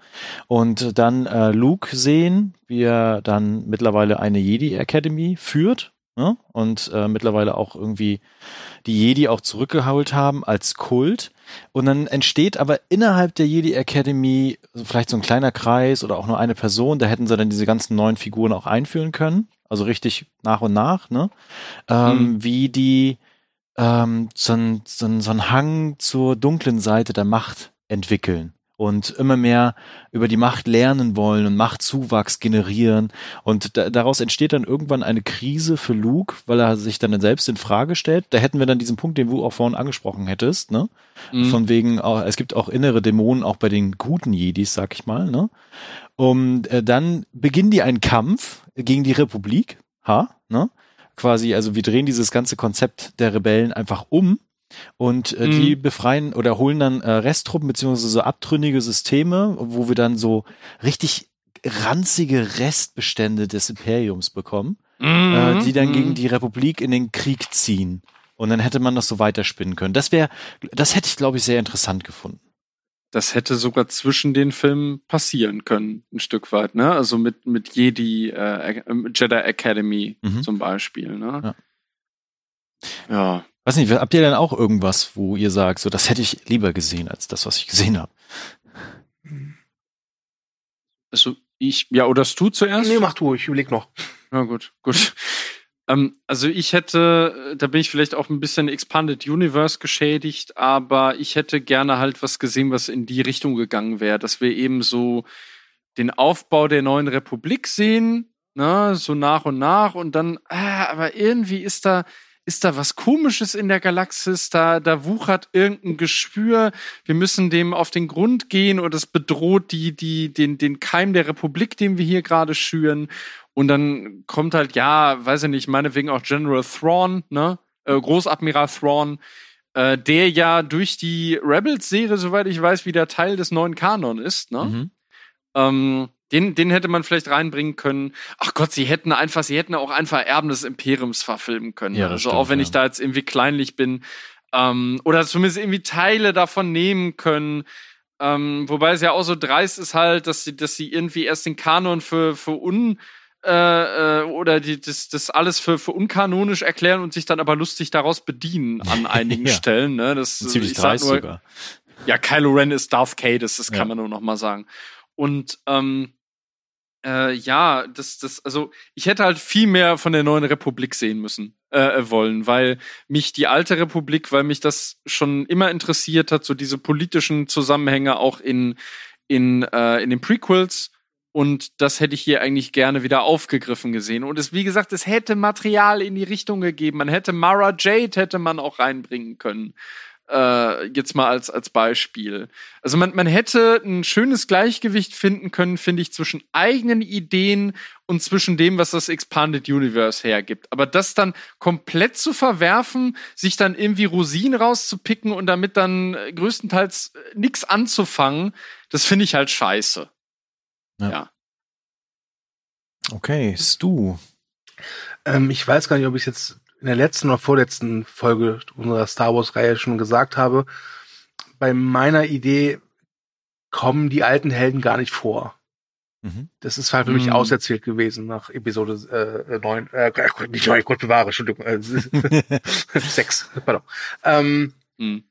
Und dann äh, Luke sehen, wie er dann mittlerweile eine Jedi Academy führt, ne? Und äh, mittlerweile auch irgendwie die Jedi auch zurückgeholt haben als Kult. Und dann entsteht aber innerhalb der Jedi Academy vielleicht so ein kleiner Kreis oder auch nur eine Person, da hätten sie dann diese ganzen neuen Figuren auch einführen können. Also richtig nach und nach, ne? Ähm, Wie die ähm, so, ein, so, ein, so ein Hang zur dunklen Seite der Macht entwickeln und immer mehr über die Macht lernen wollen und Machtzuwachs generieren. Und da, daraus entsteht dann irgendwann eine Krise für Luke, weil er sich dann selbst in Frage stellt. Da hätten wir dann diesen Punkt, den du auch vorhin angesprochen hättest, ne? Mhm. Von wegen, auch, es gibt auch innere Dämonen, auch bei den guten Jedis, sag ich mal, ne? Und äh, dann beginnen die einen Kampf gegen die Republik, ha, ne? Quasi, also wir drehen dieses ganze Konzept der Rebellen einfach um und äh, Mhm. die befreien oder holen dann äh, Resttruppen beziehungsweise so abtrünnige Systeme, wo wir dann so richtig ranzige Restbestände des Imperiums bekommen, Mhm. äh, die dann Mhm. gegen die Republik in den Krieg ziehen. Und dann hätte man das so weiterspinnen können. Das wäre, das hätte ich, glaube ich, sehr interessant gefunden. Das hätte sogar zwischen den Filmen passieren können, ein Stück weit, ne? Also mit, mit Jedi, äh, Jedi Academy Mhm. zum Beispiel, ne? Ja. Weiß nicht, habt ihr denn auch irgendwas, wo ihr sagt, so das hätte ich lieber gesehen als das, was ich gesehen habe? Also ich, ja, oder du zuerst? Nee, mach du, ich überleg noch. Na gut, gut. Ähm, also ich hätte, da bin ich vielleicht auch ein bisschen Expanded Universe geschädigt, aber ich hätte gerne halt was gesehen, was in die Richtung gegangen wäre, dass wir eben so den Aufbau der neuen Republik sehen, ne, so nach und nach und dann, ah, aber irgendwie ist da, ist da was Komisches in der Galaxis, da, da wuchert irgendein Geschwür, wir müssen dem auf den Grund gehen und es bedroht die, die, den, den Keim der Republik, den wir hier gerade schüren. Und dann kommt halt, ja, weiß ich nicht, meinetwegen auch General Thrawn, ne? Äh, Großadmiral Thrawn, äh, der ja durch die Rebels-Serie, soweit ich weiß, wieder Teil des neuen Kanon ist, ne? Mhm. Ähm, den, den hätte man vielleicht reinbringen können. Ach Gott, sie hätten einfach, sie hätten auch einfach Erben des Imperiums verfilmen können. Ja, das also stimmt, auch wenn ja. ich da jetzt irgendwie kleinlich bin. Ähm, oder zumindest irgendwie Teile davon nehmen können. Ähm, wobei es ja auch so dreist ist halt, dass sie, dass sie irgendwie erst den Kanon für, für un, äh, äh, oder die, das, das alles für, für unkanonisch erklären und sich dann aber lustig daraus bedienen an einigen Ja. Stellen. Ne? Das, Ziemlich ich dreist nur, sogar. ja, Kylo Ren ist Darth Caedus, das kann Ja. man nur noch mal sagen. Und ähm, äh, ja, das, das, also ich hätte halt viel mehr von der neuen Republik sehen müssen, äh, wollen, weil mich die alte Republik, weil mich das schon immer interessiert hat, so diese politischen Zusammenhänge auch in in äh, in den Prequels. Und das hätte ich hier eigentlich gerne wieder aufgegriffen gesehen. Und es, wie gesagt, es hätte Material in die Richtung gegeben. Man hätte Mara Jade hätte man auch reinbringen können. Äh, jetzt mal als, als Beispiel. Also man, man hätte ein schönes Gleichgewicht finden können, finde ich, zwischen eigenen Ideen und zwischen dem, was das Expanded Universe hergibt. Aber das dann komplett zu verwerfen, sich dann irgendwie Rosinen rauszupicken und damit dann äh, größtenteils äh, nichts anzufangen, das finde ich halt scheiße. Ja. ja. Okay, Stu. Ähm, ich weiß gar nicht, ob ich jetzt in der letzten oder vorletzten Folge unserer Star Wars-Reihe schon gesagt habe. Bei meiner Idee kommen die alten Helden gar nicht vor. Mhm. Das ist halt für mich Mhm. auserzählt gewesen nach Episode äh, 9, äh, nicht 9, Gott bewahre, Entschuldigung, äh, 6, pardon. Ähm, Hm.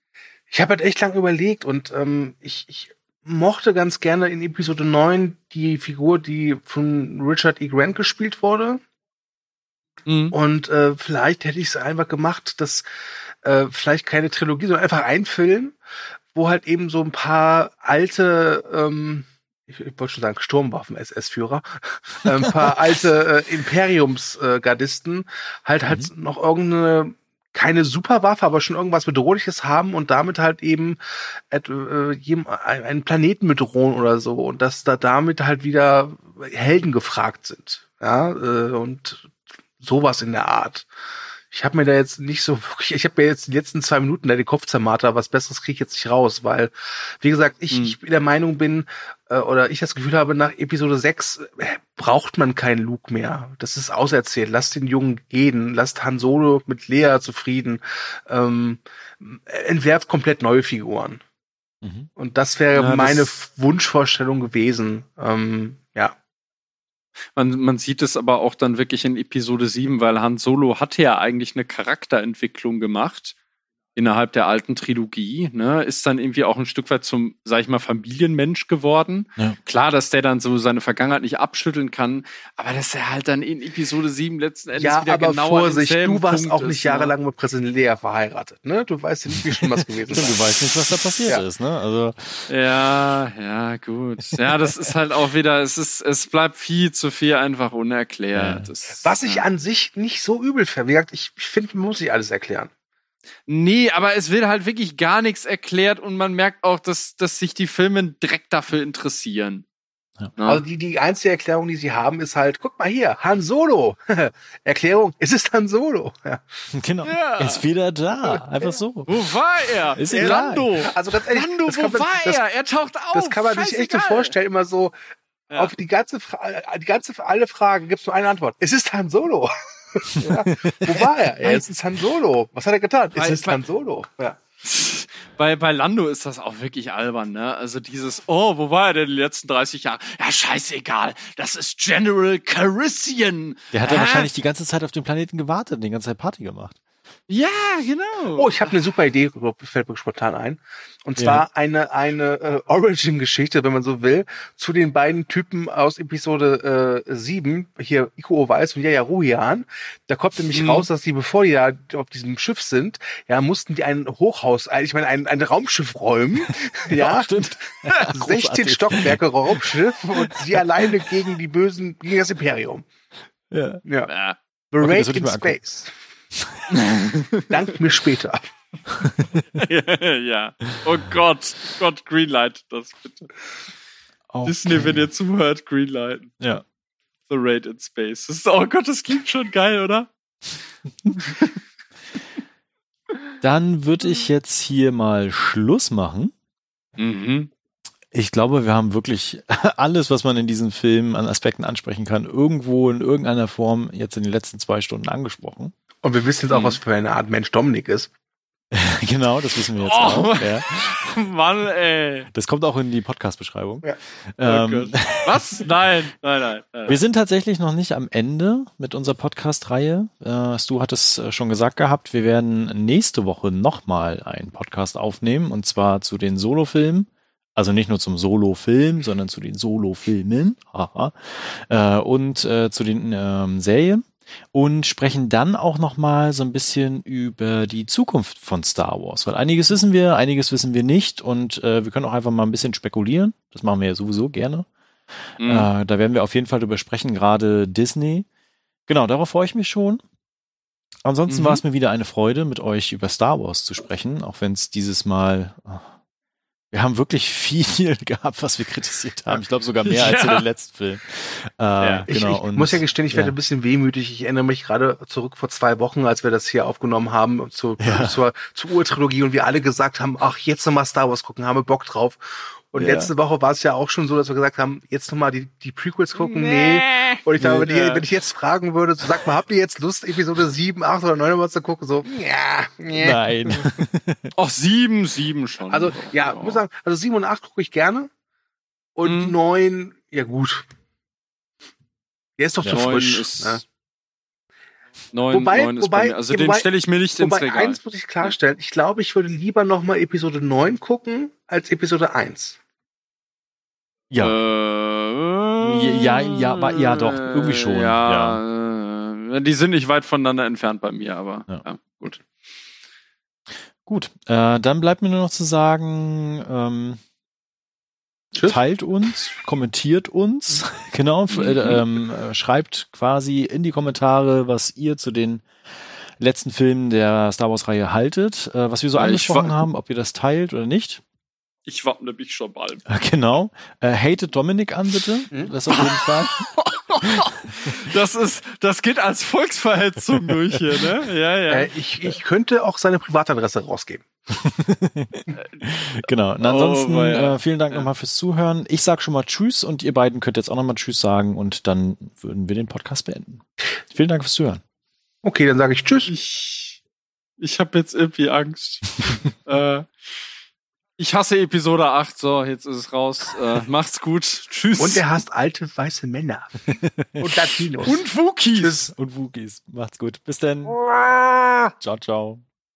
ich habe halt echt lang überlegt und ähm, ich, ich mochte ganz gerne in Episode 9 die Figur, die von Richard E. Grant gespielt wurde. Hm. Und äh, vielleicht hätte ich es einfach gemacht, dass äh, vielleicht keine Trilogie, sondern einfach ein Film, wo halt eben so ein paar alte, ähm, ich, ich wollte schon sagen Sturmwaffen-SS-Führer, äh, ein paar alte äh, Imperiumsgardisten halt halt noch irgendeine keine Superwaffe, aber schon irgendwas Bedrohliches haben und damit halt eben äh, einen Planeten bedrohen oder so und dass da damit halt wieder Helden gefragt sind. Ja, äh, und sowas in der Art. Ich habe mir da jetzt nicht so wirklich, ich habe mir jetzt die letzten zwei Minuten da den Kopf zermartert, was Besseres kriege ich jetzt nicht raus, weil, wie gesagt, ich, Hm. ich der Meinung bin, äh, oder ich das Gefühl habe, nach Episode 6 äh, braucht man keinen Luke mehr. Das ist auserzählt. Lasst den Jungen gehen, lasst Han Solo mit Lea zufrieden, ähm, entwerft komplett neue Figuren. Mhm. Und das wäre Ja, meine das- Wunschvorstellung gewesen. Ähm, ja. Man, man sieht es aber auch dann wirklich in Episode 7, weil Han Solo hatte ja eigentlich eine Charakterentwicklung gemacht innerhalb der alten Trilogie, ne, ist dann irgendwie auch ein Stück weit zum, sag ich mal, Familienmensch geworden. Ja. Klar, dass der dann so seine Vergangenheit nicht abschütteln kann, aber dass er halt dann in Episode 7 letzten Endes Ja, wieder aber genau Vorsicht, du warst Punkt auch nicht ist, ne? jahrelang mit Präsident Lea verheiratet, ne? Du weißt ja nicht, wie schlimm das gewesen ist. du weißt nicht, was da passiert Ja. ist, ne? Also, Ja, ja, gut. Ja, das ist halt auch wieder, es ist, es bleibt viel zu viel einfach unerklärt. Ja. Das, Was ich ja. an sich nicht so übel gesagt, ich, ich finde, man muss nicht alles erklären. Nee, aber es wird halt wirklich gar nichts erklärt und man merkt auch, dass, dass sich die Filme direkt dafür interessieren. Ja. Ne? Also die, die einzige Erklärung, die sie haben, ist halt, guck mal hier, Han Solo. Erklärung, es ist Han Solo. Ja. genau. Ja. Er ist wieder da. Einfach so. wo war er? Ist Er-. Lando. Also ganz ehrlich, Lando, das wo kann man, war das, er? Er taucht auf. das kann man sich echt so vorstellen, immer so, Ja. auf die ganze, Fra die ganze, alle Fragen gibt es nur eine Antwort. Es ist Han Solo. ja. Wo war er? Es ist Han Solo. Was hat er getan? Es ist Han Solo. Ja. Bei, bei Lando ist das auch wirklich albern, ne? Also dieses, oh, wo war er denn die letzten 30 Jahre? Ja, scheißegal, das ist General Carissian. Der hat ja wahrscheinlich die ganze Zeit auf den Planeten gewartet und die ganze Zeit Party gemacht. Ja, genau. Oh, ich habe eine super Idee, fällt mir spontan ein. Und Ja. zwar eine, eine äh, Origin-Geschichte, wenn man so will, zu den beiden Typen aus Episode äh, 7, hier Iko Weiß und Yaya Ruhian. Da kommt nämlich Mhm. raus, dass die, bevor die da auf diesem Schiff sind, ja, mussten die ein Hochhaus, ich meine, ein, ein Raumschiff räumen. ja, stimmt. 16 Großartig. Stockwerke Raumschiff und sie alleine gegen die Bösen, gegen das Imperium. Ja. Ja. Ja. The Okay, Raid in mir angucken. Dank mir später. ja. Oh Gott, Gott, Greenlight, das bitte. Disney, wenn ihr zuhört, Greenlight. Ja. The Raid in Space. Das ist, oh Gott, das klingt schon geil, oder? Dann würde ich jetzt hier mal Schluss machen. Mhm. Ich glaube, wir haben wirklich alles, was man in diesem Film an Aspekten ansprechen kann, irgendwo in irgendeiner Form jetzt in den letzten zwei Stunden angesprochen. Und wir wissen jetzt auch, Mhm. was für eine Art Mensch Dominik ist. genau, das wissen wir jetzt Oh. auch. Ja. Mann, ey. Das kommt auch in die Podcast-Beschreibung. Ja. Oh Ähm, Gott. Was? Nein, nein, nein. nein. wir sind tatsächlich noch nicht am Ende mit unserer Podcast-Reihe. Äh, Stu hat es äh, schon gesagt gehabt, wir werden nächste Woche nochmal einen Podcast aufnehmen und zwar zu den Solo-Filmen. Also nicht nur zum Solo-Film, sondern zu den Solo-Filmen. Haha. Äh, und äh, zu den ähm, Serien. Und sprechen dann auch nochmal so ein bisschen über die Zukunft von Star Wars. Weil einiges wissen wir, einiges wissen wir nicht. Und äh, wir können auch einfach mal ein bisschen spekulieren. Das machen wir ja sowieso gerne. Mhm. Äh, da werden wir auf jeden Fall drüber sprechen, gerade Disney. Genau, darauf freue ich mich schon. Ansonsten Mhm. war es mir wieder eine Freude, mit euch über Star Wars zu sprechen, auch wenn es dieses Mal. Wir haben wirklich viel gehabt, was wir kritisiert haben. Ich glaube sogar mehr als in den letzten Film. Äh, Ja. Ich, genau. ich und- muss ja gestehen, ich werde ja. ein bisschen wehmütig. Ich erinnere mich gerade zurück vor zwei Wochen, als wir das hier aufgenommen haben zu, Ja. zur, zur Urtrilogie und wir alle gesagt haben, ach, jetzt nochmal Star Wars gucken, haben wir Bock drauf. Und Ja. letzte Woche war es ja auch schon so, dass wir gesagt haben, jetzt nochmal die, die Prequels gucken. Nee. Und ich glaube, wenn, Nee. ich, wenn ich jetzt fragen würde, so sag mal, habt ihr jetzt Lust, Episode 7, 8 oder 9 mal zu gucken? So, ja, ja. Nein. Ach, sieben, sieben schon. Also, ja, ich muss sagen, also 7 und 8 gucke ich gerne. Und Mhm. 9, ja gut. Der ist doch Ja. zu frisch. ist, ne? Neun, Wobei- neun ist wobei- bei mir. Also ja, den wobei- stelle ich mir nicht ins Wobei, Regal. eins muss ich klarstellen. Ich glaube, ich würde lieber noch mal Episode 9 gucken, als Episode 1. Ja. Äh, Ja, ja, aber- ja, doch, irgendwie schon, Ja, Äh, die sind nicht weit voneinander entfernt bei mir, aber Ja. ja, gut. Gut, äh, dann bleibt mir nur noch zu sagen, ähm, Tschüss. teilt uns, kommentiert uns, genau, äh, ähm, äh, schreibt quasi in die Kommentare, was ihr zu den letzten Filmen der Star Wars Reihe haltet, äh, was wir so Ja, angesprochen haben, ob ihr das teilt oder nicht. Ich wappne mich schon bald. Äh, genau. Äh, hatet Dominik an, bitte. Hm? Das auf jeden Fall. Das ist, das geht als Volksverhetzung durch hier, ne? Ja, ja. Äh, ich, ich könnte auch seine Privatadresse rausgeben. Genau. Und ansonsten Oh, äh, vielen Dank Ja. nochmal fürs Zuhören. Ich sag schon mal Tschüss und ihr beiden könnt jetzt auch nochmal Tschüss sagen und dann würden wir den Podcast beenden. Vielen Dank fürs Zuhören. Okay, dann sage ich Tschüss. Ich, ich habe jetzt irgendwie Angst. äh, ich hasse Episode 8, so, jetzt ist es raus. Äh, macht's gut. Tschüss. Und er hasst alte weiße Männer. Und Latinos. Und Wookies. Tschüss. Und Wookies. Macht's gut. Bis dann. Ciao, ciao.